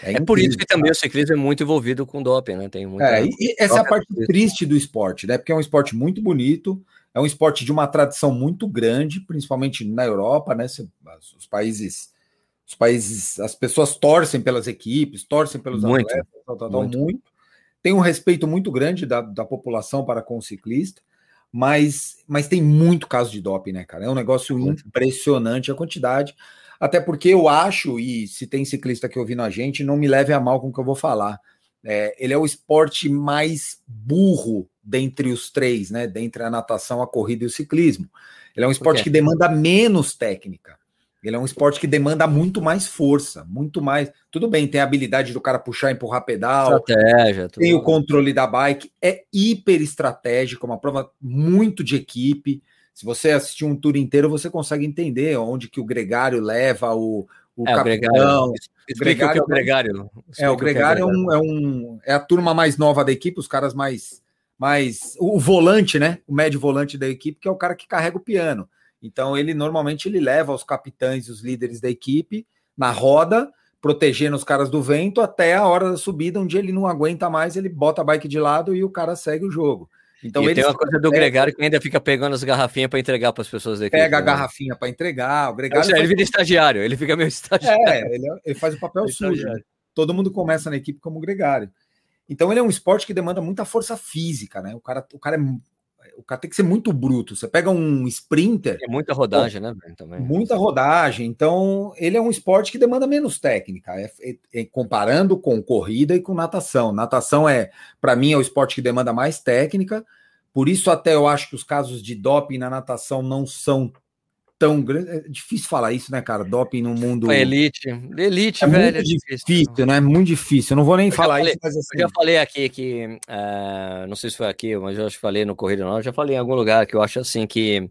É, é por isso que também o ciclismo é muito envolvido com doping, né? Tem muita... É, e essa é a parte triste do esporte, né? Porque é um esporte muito bonito, é um esporte de uma tradição muito grande, principalmente na Europa, né? Os países, os países, as pessoas torcem pelas equipes, torcem pelos muito, atletas, tal, tal, muito. muito. Tem um respeito muito grande da, da população para com o ciclista, mas, mas tem muito caso de doping, né, cara? É um negócio impressionante a quantidade. Até porque eu acho, e se tem ciclista que ouvindo a gente, não me leve a mal com o que eu vou falar. É, ele é o esporte mais burro dentre os três, né? Dentre a natação, a corrida e o ciclismo. Ele é um esporte que demanda menos técnica. Ele é um esporte que demanda muito mais força, muito mais. Tudo bem, tem a habilidade do cara puxar, empurrar pedal, estratégia, tem o controle da bike, é hiper estratégico, uma prova muito de equipe. Se você assistir um tour inteiro, você consegue entender onde que o gregário leva o, o é, capitão. O gregário, o, o gregário. É, o gregário é, um, é, um, é a turma mais nova da equipe, os caras mais, mais. O volante, né? O médio volante da equipe, que é o cara que carrega o piano. Então, ele normalmente ele leva os capitães e os líderes da equipe na roda, protegendo os caras do vento até a hora da subida, onde ele não aguenta mais, ele bota a bike de lado e o cara segue o jogo. Então e tem uma coisa do Gregário que ainda fica pegando as garrafinhas para entregar para as pessoas daqui. Pega a garrafinha para entregar. O Gregário seja, ele vira estagiário, ele fica meio estagiário. É, ele, ele faz o papel sujo. Todo mundo começa na equipe como gregário. Então ele é um esporte que demanda muita força física, né? O cara, o cara é o cara tem que ser muito bruto. Você pega um sprinter. É muita rodagem, né? Também. Muita rodagem. Então, ele é um esporte que demanda menos técnica. É, é, é, comparando com corrida e com natação. Natação é, para mim, é o esporte que demanda mais técnica. Por isso, até eu acho que os casos de doping na natação não são tão grande. É difícil falar isso, né, cara? Doping no mundo. elite. Elite, é velho. Muito é difícil, difícil, né? Muito difícil. Eu não vou nem eu falar falei, isso, mas assim. Eu já falei aqui que. Uh, não sei se foi aqui, mas eu acho que falei no Corrida Não. Eu já falei em algum lugar que eu acho assim que.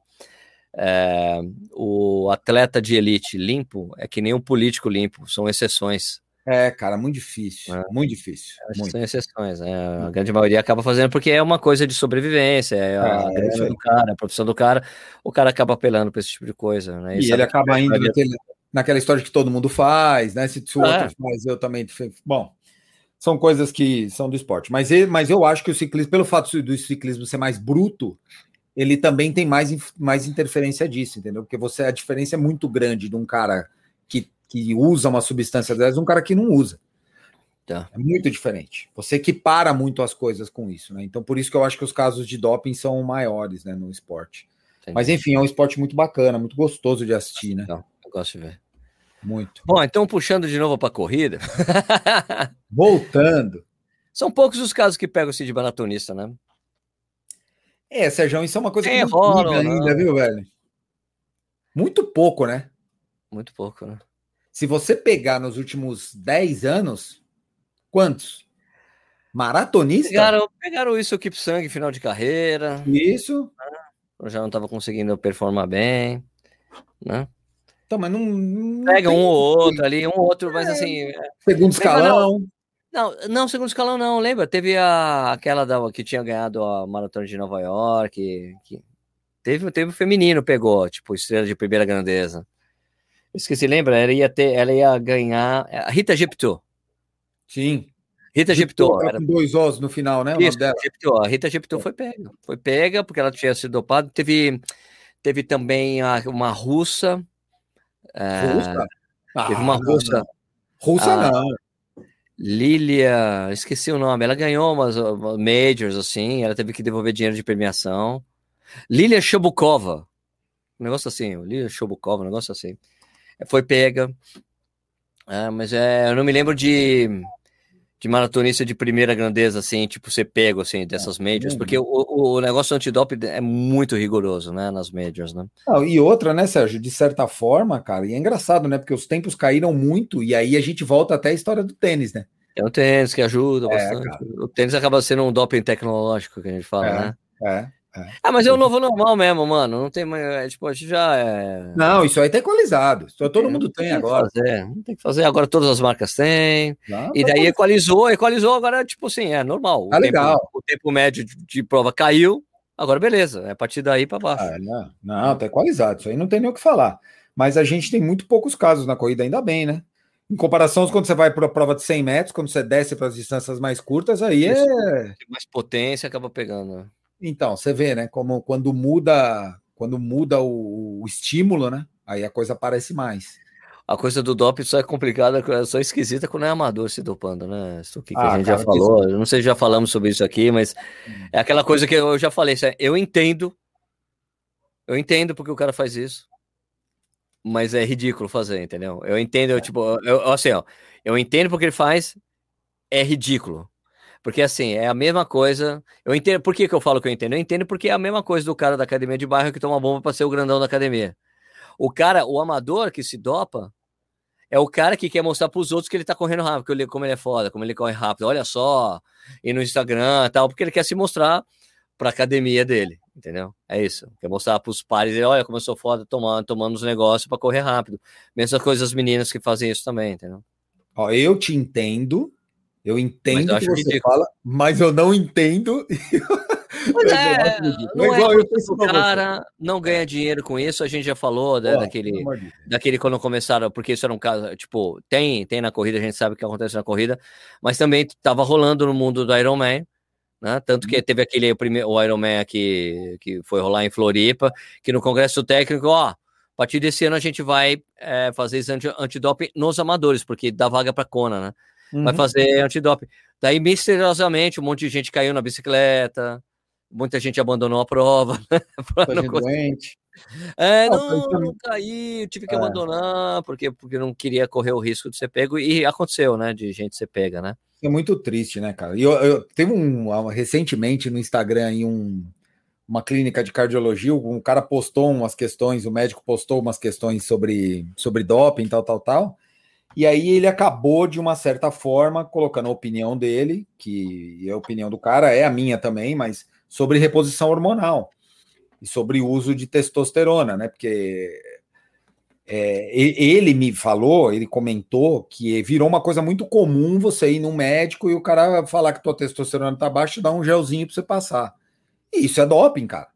Uh, o atleta de elite limpo é que nem um político limpo, são exceções. É, cara, muito difícil. É. Muito difícil. Muito. São exceções, né? A grande maioria acaba fazendo porque é uma coisa de sobrevivência, é a é, é. do cara, a profissão do cara. O cara acaba apelando para esse tipo de coisa, né? E, e ele acaba indo naquele, naquela história que todo mundo faz, né? Se o é. outro faz, eu também. Bom, são coisas que são do esporte. Mas, mas eu acho que o ciclismo, pelo fato do ciclismo ser mais bruto, ele também tem mais, mais interferência disso, entendeu? Porque você a diferença é muito grande de um cara que que usa uma substância dessas, um cara que não usa. Tá. É muito diferente. Você equipara muito as coisas com isso, né? Então, por isso que eu acho que os casos de doping são maiores, né, no esporte. Entendi. Mas, enfim, é um esporte muito bacana, muito gostoso de assistir, né? Não, eu gosto de ver. Muito. Bom, então, puxando de novo para a corrida. Voltando. São poucos os casos que pegam-se de maratonista, né? É, Sérgio, isso é uma coisa é, que rola, ainda, viu, velho? Muito pouco, né? Muito pouco, né? Se você pegar nos últimos 10 anos, quantos? Maratonista? Pegaram, pegaram isso o Keep Sangue, final de carreira. Isso. Eu já não estava conseguindo performar bem, né? Então, mas não. não Pega um ou outro ali, um ou outro, mas é, assim. Segundo escalão. Não, não, segundo escalão não, lembra? Teve a, aquela da, que tinha ganhado a maratona de Nova York. Que, teve, teve o feminino, pegou, tipo, estrela de primeira grandeza. Esqueci, lembra? Ela ia ter, ela ia ganhar. A Rita Gepto. Sim. Rita Gepto. Era com dois ossos no final, né? Isso, Gepto. A Rita Gepto foi pega. Foi pega porque ela tinha sido dopada. Teve, teve também uma russa. É, russa? Ah, teve uma russa. Não. Russa a, não. Lilia, esqueci o nome. Ela ganhou umas, umas majors assim. Ela teve que devolver dinheiro de premiação. Lilia Shobukova. Um negócio assim. Lilia Shobukova, um negócio assim foi pega. É, mas é, eu não me lembro de, de maratonista de primeira grandeza, assim, tipo, ser pego, assim, dessas majors, porque o, o, negócio antidoping é muito rigoroso, né, nas majors, né? Não, e outra, né, Sérgio, de certa forma, cara, e é engraçado, né, porque os tempos caíram muito, e aí a gente volta até a história do tênis, né? É o tênis que ajuda é, bastante. Cara. O tênis acaba sendo um doping tecnológico, que a gente fala, é, né? É. É. Ah, mas é o novo normal mesmo, mano. Não tem mais. É, tipo, a gente já é. Não, isso aí tá equalizado. Isso todo é, mundo tem, tem agora. Fazer. Não tem que fazer. Agora todas as marcas têm. Não, e tá daí equalizou, equalizou, agora, tipo assim, é normal. Tá legal. o tempo médio de, de, prova caiu. Agora, beleza. É a partir daí para baixo. Ah, não, não, tá equalizado. Isso aí não tem nem o que falar. Mas a gente tem muito poucos casos na corrida, ainda bem, né? Em comparação quando você vai para a prova de 100 metros, quando você desce para as distâncias mais curtas, aí é. Mais potência acaba pegando. Então, você vê, né? Como quando muda, quando muda o, o estímulo, né? Aí a coisa aparece mais. A coisa do doping só é complicada, é só esquisita quando é amador se dopando, né? Isso aqui que ah, a gente cara, já falou. Eu não sei se já falamos sobre isso aqui, mas hum. é aquela coisa que eu já falei. Eu entendo, eu entendo porque o cara faz isso, mas é ridículo fazer, entendeu? Eu entendo, eu, tipo, eu, assim, ó, eu entendo porque ele faz, é ridículo. Porque assim, é a mesma coisa. Eu entendo. Por que, que eu falo que eu entendo? Eu entendo porque é a mesma coisa do cara da academia de bairro que toma bomba para ser o grandão da academia. O cara, o amador que se dopa, é o cara que quer mostrar para os outros que ele tá correndo rápido, como ele é foda, como ele corre rápido. Olha só, e no Instagram tal, porque ele quer se mostrar para academia dele, entendeu? É isso. Quer mostrar para os pares, olha como eu sou foda tomando, tomando os negócios para correr rápido. Mesma coisa as meninas que fazem isso também, entendeu? Ó, eu te entendo, eu entendo o que você ridículo. fala, mas eu não entendo. Mas é, não é, igual o cara não ganha dinheiro com isso, a gente já falou né, daquele, daquele quando começaram, porque isso era um caso, tipo, tem, tem na corrida, a gente sabe o que acontece na corrida, mas também estava rolando no mundo do Iron Man, né? Tanto que teve aquele o primeiro o Ironman aqui que foi rolar em Floripa, que no congresso técnico, ó, a partir desse ano a gente vai é, fazer exame antidoping nos amadores, porque dá vaga para Kona, né? Uhum. Vai fazer antidoping. Daí, misteriosamente, um monte de gente caiu na bicicleta, muita gente abandonou a prova. Né? não doente. É, não, não, não caí, tive que é. abandonar, porque, porque não queria correr o risco de ser pego, e aconteceu, né, de gente ser pega, né? É muito triste, né, cara? E eu, eu teve um recentemente no Instagram aí um, uma clínica de cardiologia, um cara postou umas questões, o médico postou umas questões sobre, sobre doping, tal, tal, tal. E aí ele acabou, de uma certa forma, colocando a opinião dele, que a opinião do cara é a minha também, mas sobre reposição hormonal e sobre o uso de testosterona, né? Porque é, ele me falou, ele comentou que virou uma coisa muito comum você ir num médico e o cara falar que tua testosterona tá baixa e dar um gelzinho para você passar. E isso é doping, cara.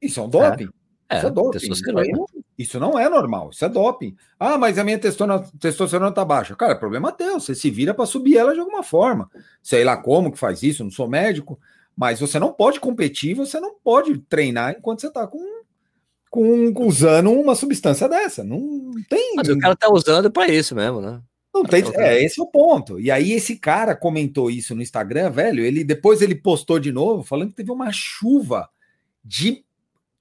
Isso é um doping. É, isso é, é doping. Isso, não, isso, não é normal, isso é doping. Ah, mas a minha testosterona, testosterona tá baixa. Cara, é problema teu. Você se vira para subir ela de alguma forma. Sei lá como que faz isso, não sou médico. Mas você não pode competir, você não pode treinar enquanto você tá com com, usando uma substância dessa. Não tem. Mas o cara tá usando para isso mesmo, né? Não tem, tá é, esse é o ponto. E aí esse cara comentou isso no Instagram, velho. Ele depois ele postou de novo falando que teve uma chuva de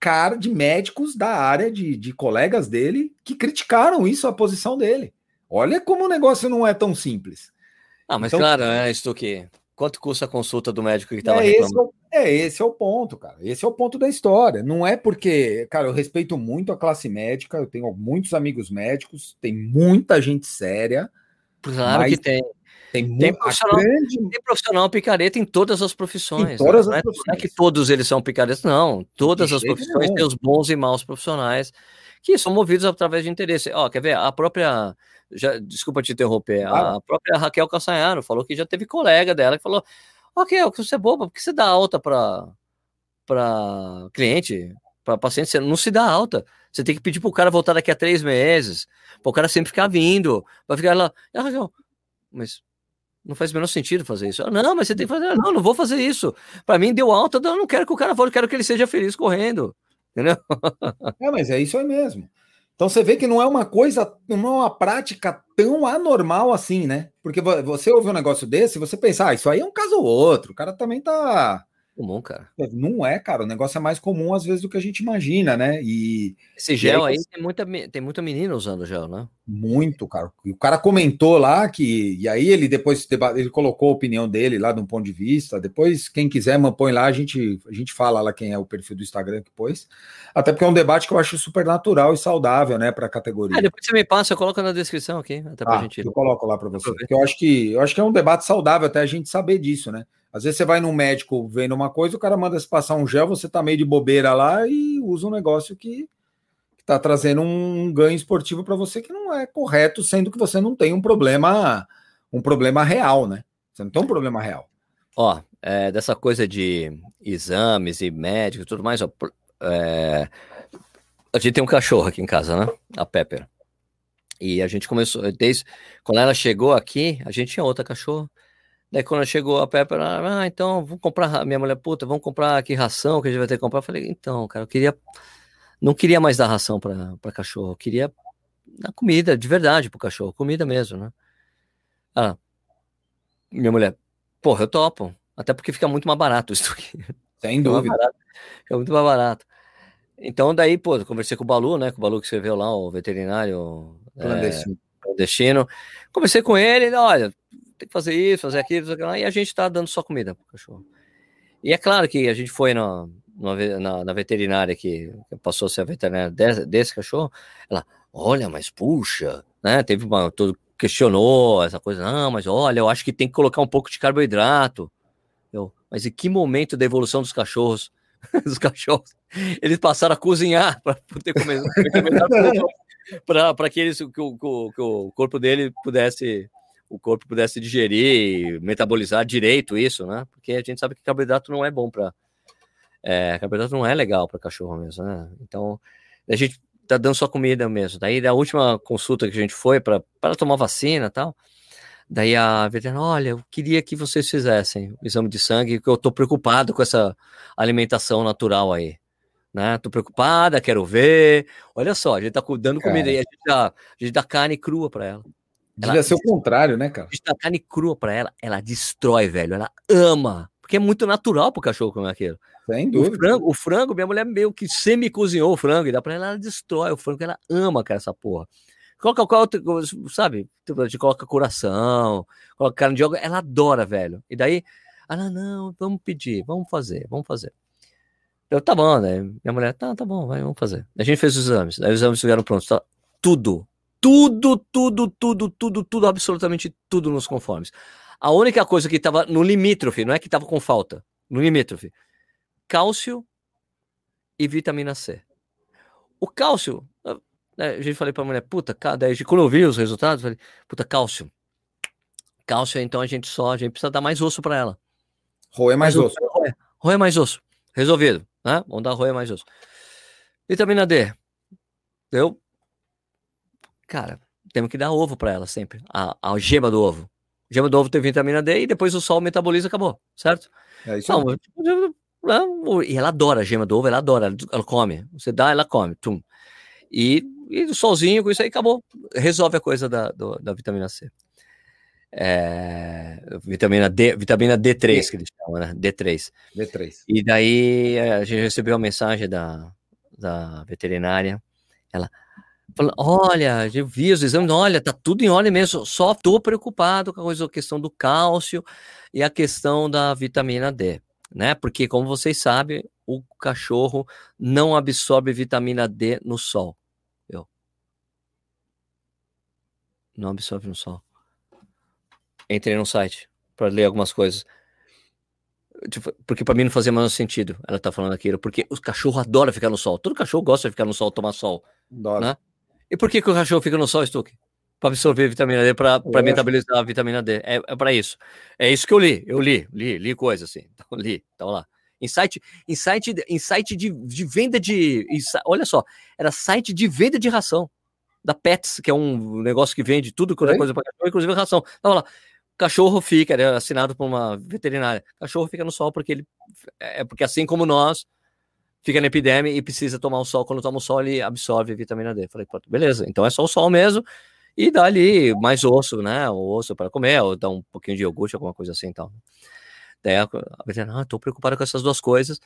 cara de médicos da área de, de colegas dele que criticaram isso a posição dele. Olha como o negócio não é tão simples. Ah, mas então, claro, é isso que Quanto custa a consulta do médico que estava é reclamando? Esse, é, esse é o ponto, cara. Esse é o ponto da história. Não é porque, cara, eu respeito muito a classe médica, eu tenho muitos amigos médicos, tem muita gente séria. Claro que tem. Tem, tem, profissional, grande... tem profissional picareta em todas as profissões. Em todas né? as profissões. Não é que todos eles são picaretas, não. Todas De as profissões não. têm os bons e maus profissionais que são movidos através de interesse. Ó, quer ver? A própria já, desculpa te interromper, a própria Raquel Cassanharo falou que já teve colega dela que falou: Ok, você é boba, por que você dá alta para cliente, para paciente? Você não se dá alta. Você tem que pedir para o cara voltar daqui a três meses, para o cara sempre ficar vindo, vai ficar lá. Ah, Raquel, mas não faz o menor sentido fazer isso. Ah, não, mas você tem que fazer. Não, não vou fazer isso. Para mim, deu alta, eu não quero que o cara volte, eu quero que ele seja feliz correndo. Entendeu? É, mas é isso aí mesmo. Então você vê que não é uma coisa, não é uma prática tão anormal assim, né? Porque você ouve um negócio desse, você pensa, ah, isso aí é um caso ou outro, o cara também tá comum, cara. Não é, cara. O negócio é mais comum às vezes do que a gente imagina, né? E esse gel e aí, aí, tem muita tem muita menina usando gel, né? Muito, cara. E o cara comentou lá que e aí ele depois ele colocou a opinião dele lá de um ponto de vista. Depois quem quiser, põe lá, a gente a gente fala lá quem é o perfil do Instagram que pôs. Até porque é um debate que eu acho super natural e saudável, né, para a categoria. Ah, depois você me passa, eu coloco na descrição aqui, até pra ah, gente. Eu coloco lá para você. Porque eu acho que eu acho que é um debate saudável até a gente saber disso, né? Às vezes você vai num médico vendo uma coisa, o cara manda se passar um gel, você tá meio de bobeira lá e usa um negócio que, está trazendo um ganho esportivo para você que não é correto, sendo que você não tem um problema, um problema real, né? Você não tem um problema real. Ó, é, dessa coisa de exames e médico e tudo mais, ó, é, a gente tem um cachorro aqui em casa, né? A Pepper. E a gente começou, desde quando ela chegou aqui, a gente tinha outra cachorra. Daí quando chegou a Pepper, ah, então vamos comprar, minha mulher, puta, vamos comprar aqui ração que a gente vai ter que comprar. Eu falei, então, cara, eu queria, não queria mais dar ração para cachorro, eu queria dar comida de verdade pro cachorro, comida mesmo, né? Ah, minha mulher, porra, eu topo, até porque fica muito mais barato isso aqui. Sem dúvida. Fica, fica muito mais barato. Então daí, pô, eu conversei com o Balu, né, com o Balu que escreveu lá, o veterinário clandestino. É, clandestino. Conversei com ele, olha, tem que fazer isso, fazer aquilo, e a gente tá dando só comida pro cachorro. E é claro que a gente foi na, na, na veterinária que passou a ser a veterinária desse, desse, cachorro, ela, olha, mas puxa, né? Teve uma. Todo, questionou essa coisa, não, mas olha, eu acho que tem que colocar um pouco de carboidrato. Eu, mas em que momento da evolução dos cachorros? dos cachorros, eles passaram a cozinhar para poder comer, para que, eles, que, o, que o corpo dele pudesse o corpo pudesse digerir, metabolizar direito isso, né? Porque a gente sabe que carboidrato não é bom para é, carboidrato não é legal para cachorro mesmo, né? Então a gente tá dando só comida mesmo. Daí da última consulta que a gente foi para tomar vacina, tal, Daí a veterinária, olha, eu queria que vocês fizessem o exame de sangue, porque eu tô preocupado com essa alimentação natural aí. Né? Tô preocupada, quero ver. Olha só, a gente tá dando comida aí, a gente dá, a gente dá carne crua para ela. Devia ela, ser o contrário, né, cara? A gente carne crua para ela, ela destrói, velho. Ela ama. Porque é muito natural pro cachorro comer aquilo. Sem dúvida. O frango, o frango, minha mulher meio que semi-cozinhou o frango e dá pra ela, ela destrói o frango, ela ama, cara, essa porra. Coloca qual sabe? Tipo, de coloca coração, coloca carne de jogo, ela adora, velho. E daí, ela, não, vamos pedir, vamos fazer, vamos fazer. Eu, tá bom, né? Minha mulher, tá, tá bom, vai, vamos fazer. A gente fez os exames, aí os exames ficaram prontos, tá? Tudo, tudo, tudo, tudo, tudo, tudo, absolutamente tudo nos conformes. A única coisa que tava no limítrofe, não é que tava com falta, no limítrofe, cálcio e vitamina C. O cálcio, né, a gente falei pra mulher, puta, daí quando eu vi os resultados, falei, puta, cálcio. Cálcio, então a gente só, a gente precisa dar mais osso para ela. Roer mais, mais osso. Roer, roer mais osso. Resolvido, né? Vamos dar roer mais osso. Vitamina D. Eu, cara, temos que dar ovo para ela sempre. A, a gema do ovo. A gema do ovo tem vitamina D e depois o sol metaboliza acabou, certo? É isso Não, tipo, E ela adora a gema do ovo, ela adora, ela come. Você dá, ela come. Tum. E e solzinho, com isso aí acabou. Resolve a coisa da, do, da vitamina C. É, vitamina D, vitamina D3 que eles chamam, né? D3. D3. E daí é, a gente recebeu uma mensagem da, da veterinária. Ela falou: Olha, eu vi os exames, olha, tá tudo em ordem mesmo. Só tô preocupado com a questão do cálcio e a questão da vitamina D, né? Porque, como vocês sabem, o cachorro não absorve vitamina D no sol. não absorve no sol. Entrei no site para ler algumas coisas. Tipo, porque para mim não fazia mais sentido ela tá falando aquilo. Porque os cachorros adoram ficar no sol. Todo cachorro gosta de ficar no sol, tomar sol. Né? E por que, que o cachorro fica no sol, Stuck? Para absorver vitamina D, para metabolizar a vitamina D. É, é para isso. É isso que eu li. Eu li, li, li coisa assim. Então, li. Então lá. Em site, em site, em site de, de venda de. Olha só, era site de venda de ração da Pets, que é um negócio que vende tudo é coisa para cachorro, inclusive ração. Tava lá, cachorro fica, é assinado por uma veterinária. Cachorro fica no sol porque ele é porque assim como nós fica na epidemia e precisa tomar o sol. Quando toma o sol, ele absorve vitamina D. Falei, pronto, beleza. Então é só o sol mesmo e dá ali mais osso, né? O osso para comer, ou dá um pouquinho de iogurte, alguma coisa assim, então. Daí a veterinária, ah, tô preocupado com essas duas coisas.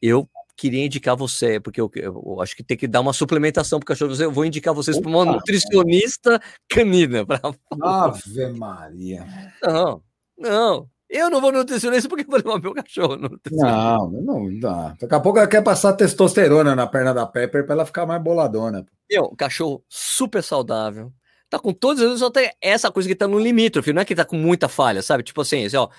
Eu queria indicar você, porque eu, eu, acho que tem que dar uma suplementação para o cachorro. Eu vou indicar vocês para uma nutricionista canina. Pra... Ave Maria. Não, não. Eu não vou nutricionista porque vou levar meu cachorro. Não, não dá. Daqui a pouco ela quer passar testosterona na perna da Pepper para ela ficar mais boladona. Meu, cachorro super saudável. Tá com todos os só tem essa coisa que tá no limítrofe, não é que tá com muita falha, sabe? Tipo assim, assim ó,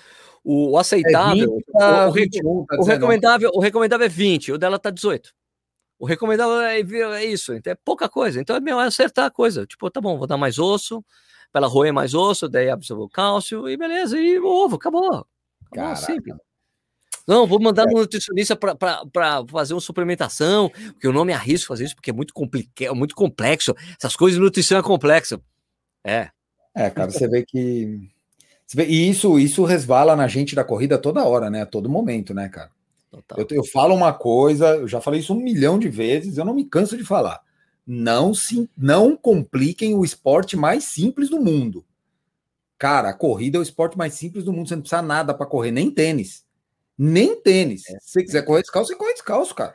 o aceitável, é 20, o, o, 21, tá o recomendável, o recomendável é 20, o dela tá 18. O recomendável é, é isso, então é pouca coisa. Então é melhor acertar a coisa. Tipo, tá bom, vou dar mais osso, para ela roer mais osso, daí absorver o cálcio e beleza, e o ovo, acabou. acabou simples. Não, vou mandar um nutricionista para fazer uma suplementação, porque eu não me arrisco a fazer isso, porque é muito, complica, muito complexo. Essas coisas de nutrição é complexo. É. É, cara, você vê que e isso, isso resvala na gente da corrida toda hora, né? A todo momento, né, cara? Eu, eu, falo uma coisa, eu já falei isso um milhão de vezes, eu não me canso de falar. Não se, não compliquem o esporte mais simples do mundo. Cara, a corrida é o esporte mais simples do mundo. Você não precisa nada para correr, nem tênis. Nem tênis. É. Se você quiser correr descalço, você corre descalço, cara.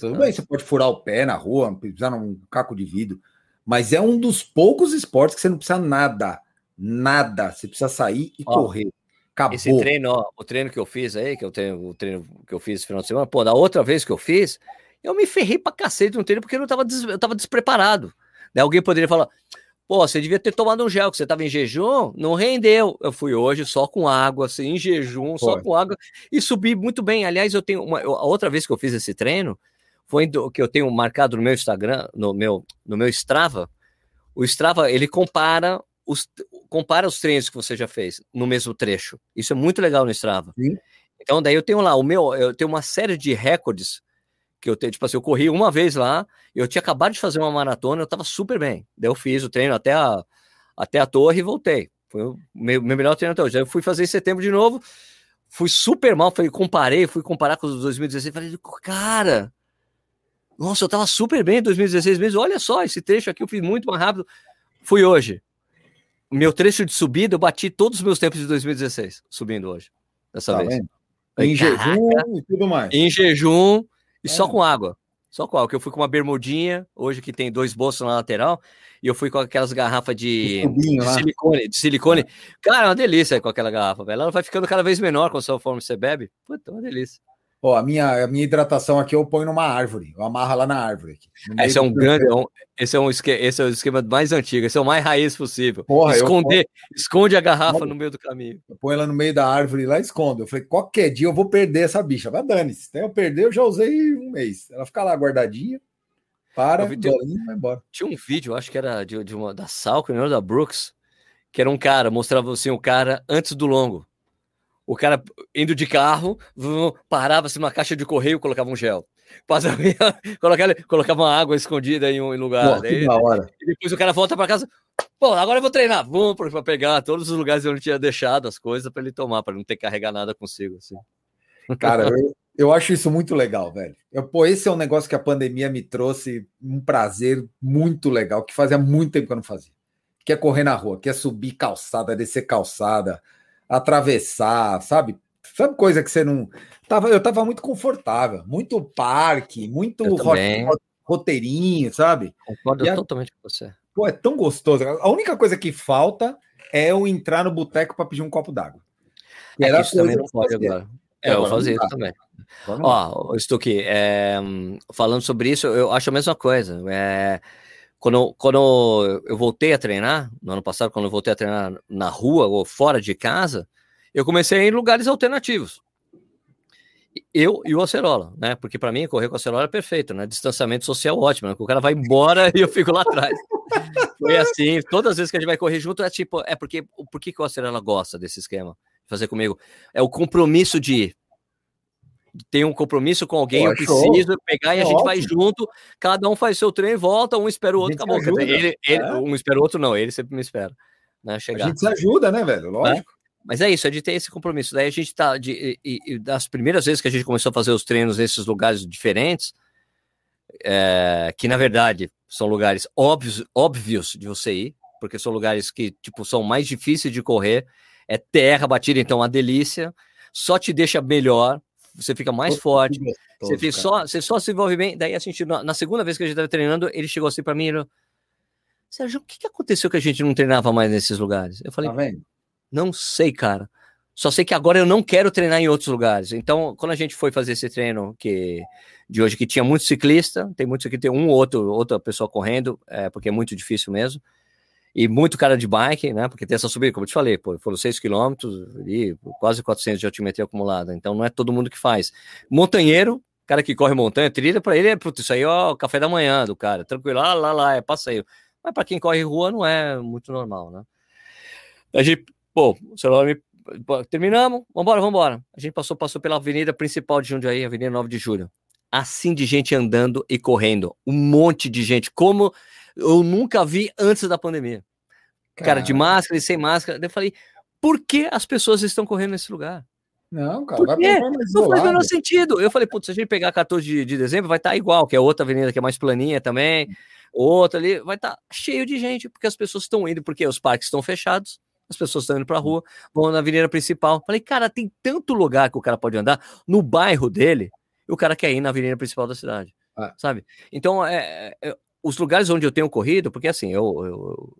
Tudo bem, você pode furar o pé na rua, pisar num caco de vidro. Mas é um dos poucos esportes que você não precisa nada Nada. Você precisa sair e ó, correr. Acabou. Esse treino, ó, o treino que eu fiz aí, que eu tenho o treino que eu fiz no final de semana, pô, da outra vez que eu fiz, eu me ferrei pra cacete no treino porque eu não tava, des, eu tava despreparado. Alguém poderia falar, pô, você devia ter tomado um gel, que você tava em jejum, não rendeu. Eu fui hoje só com água, assim, em jejum, só com água, e subi muito bem. Aliás, eu tenho uma, a outra vez que eu fiz esse treino, foi do, que eu tenho marcado no meu Instagram, no meu, no meu Strava. O Strava, ele compara os, compara os treinos que você já fez no mesmo trecho. Isso é muito legal no Strava. Sim. Então, daí eu tenho lá, o meu, eu tenho uma série de recordes que eu tenho, tipo assim, eu corri uma vez lá, eu tinha acabado de fazer uma maratona, eu tava super bem. Daí eu fiz o treino até a, até a torre e voltei. Foi o meu, meu melhor treino até hoje. Aí eu fui fazer em setembro de novo, fui super mal, fui, comparei, fui comparar com os 2016, falei, cara, nossa, eu tava super bem em 2016 mesmo, olha só, esse trecho aqui eu fiz muito mais rápido. Fui hoje. Meu trecho de subida, eu bati todos os meus tempos de 2016, subindo hoje, dessa tá vez. Em jejum e tudo mais. Em jejum e é. só com água. Só com água, que eu fui com uma bermudinha, hoje que tem dois bolsos na lateral, e eu fui com aquelas garrafas de, de silicone, de silicone. Cara, é uma delícia com aquela garrafa, velho. Ela vai ficando cada vez menor com a sua forma que você bebe. Puta, é uma delícia. Ó, a minha, a minha hidratação aqui eu ponho numa árvore, eu amarro lá na árvore. Aqui, esse é um grande, é um, esse, é um esquema, esse é o esquema mais antigo, esse é o mais raiz possível. Porra, Esconder, eu, esconde a garrafa no meio do caminho. Eu ponho ela no meio da árvore lá e escondo. Eu falei, qualquer dia eu vou perder essa bicha, mas dane-se. Até eu perder, eu já usei um mês. Ela fica lá guardadinha, para, vi, bolinha, vai embora. Tinha um vídeo, acho que era de, de uma da Salco, não da Brooks, que era um cara, mostrava assim o cara antes do longo o cara indo de carro, parava-se numa caixa de correio, colocava um gel. Passava, colocava, colocava uma água escondida em um lugar. Daí, e depois o cara volta para casa. Pô, agora eu vou treinar. Vamos para pegar todos os lugares onde tinha deixado as coisas para ele tomar, para não ter que carregar nada consigo. Assim. Cara, eu, eu acho isso muito legal, velho. Eu, pô, esse é um negócio que a pandemia me trouxe um prazer muito legal, que fazia muito tempo que eu não fazia. Que é correr na rua, que é subir calçada, descer calçada, atravessar, sabe? Sabe coisa que você não. Tava, eu tava muito confortável, muito parque, muito roteirinho, sabe? Concordo a... totalmente com você. Pô, é tão gostoso. A única coisa que falta é eu entrar no boteco para pedir um copo d'água. É isso também não pode agora. É, eu vou fazer isso também. Ó, Stuque, é, falando sobre isso, eu acho a mesma coisa. É, quando, quando eu voltei a treinar, no ano passado, quando eu voltei a treinar na rua ou fora de casa, eu comecei a ir em lugares alternativos. Eu e o Acerola, né? Porque para mim correr com o Acerola é perfeito, né? Distanciamento social ótimo, né? O cara vai embora e eu fico lá atrás. Foi assim, todas as vezes que a gente vai correr junto é tipo, é porque por que, o Acerola gosta desse esquema? Fazer comigo? É o compromisso de tem um compromisso com alguém, Pô, eu preciso show. pegar e é a gente ótimo. vai junto, cada um faz seu treino, volta, um espera o outro, acabou. Ele, ele, é. Um espera o outro, não, ele sempre me espera. Né, chegar. A gente se ajuda, né, velho? Lógico. É? Mas é isso, é de ter esse compromisso. Daí a gente tá. De, e, e, das primeiras vezes que a gente começou a fazer os treinos nesses lugares diferentes, é, que na verdade são lugares óbvios, óbvios de você ir, porque são lugares que tipo, são mais difíceis de correr, é terra batida, então uma delícia, só te deixa melhor, você fica mais Todo forte, você, fica só, você só se envolve bem. Daí, assim, na, na segunda vez que a gente estava treinando, ele chegou assim para mim, ele, Sérgio, o que, que aconteceu que a gente não treinava mais nesses lugares? Eu falei, tá não sei, cara. Só sei que agora eu não quero treinar em outros lugares. Então, quando a gente foi fazer esse treino que de hoje, que tinha muito ciclista, tem muitos aqui, tem um ou outro, outra pessoa correndo, é, porque é muito difícil mesmo e muito cara de bike, né? Porque tem essa subida, como eu te falei, pô, foram 6 quilômetros e quase 400 de altimetria acumulada. Então não é todo mundo que faz. Montanheiro, cara que corre montanha, trilha, para ele é, putz, isso aí o café da manhã do cara, tranquilo, lá, lá, lá, é passeio. Mas para quem corre rua não é muito normal, né? A gente, pô, o celular me. Terminamos, vambora, vambora. A gente passou, passou pela avenida principal de Jundiaí, Avenida 9 de Julho. Assim de gente andando e correndo. Um monte de gente. Como eu nunca vi antes da pandemia. Cara, de máscara e sem máscara. Eu falei, por que as pessoas estão correndo nesse lugar? Não, cara, vai pra Não faz o menor sentido. Eu falei, putz, se a gente pegar 14 de, de dezembro, vai estar tá igual, que é outra avenida que é mais planinha também, outra ali, vai estar tá cheio de gente, porque as pessoas estão indo, porque os parques estão fechados, as pessoas estão indo pra rua, vão na avenida principal. Falei, cara, tem tanto lugar que o cara pode andar no bairro dele, e o cara quer ir na avenida principal da cidade, ah. sabe? Então, é, é, os lugares onde eu tenho corrido, porque assim, eu, eu,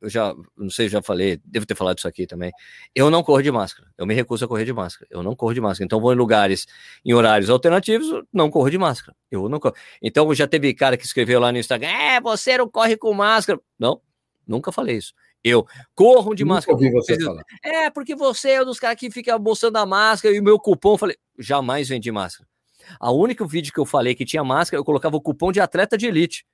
eu já, não sei, já falei, devo ter falado isso aqui também. Eu não corro de máscara. Eu me recuso a correr de máscara. Eu não corro de máscara. Então vou em lugares, em horários alternativos, não corro de máscara. Eu não corro. Então já teve cara que escreveu lá no Instagram: "É, você não corre com máscara". Não, nunca falei isso. Eu corro de nunca máscara. Você falar. É, porque você é um dos caras que fica mostrando a máscara e o meu cupom, falei, jamais vendi máscara. A única vídeo que eu falei que tinha máscara, eu colocava o cupom de atleta de elite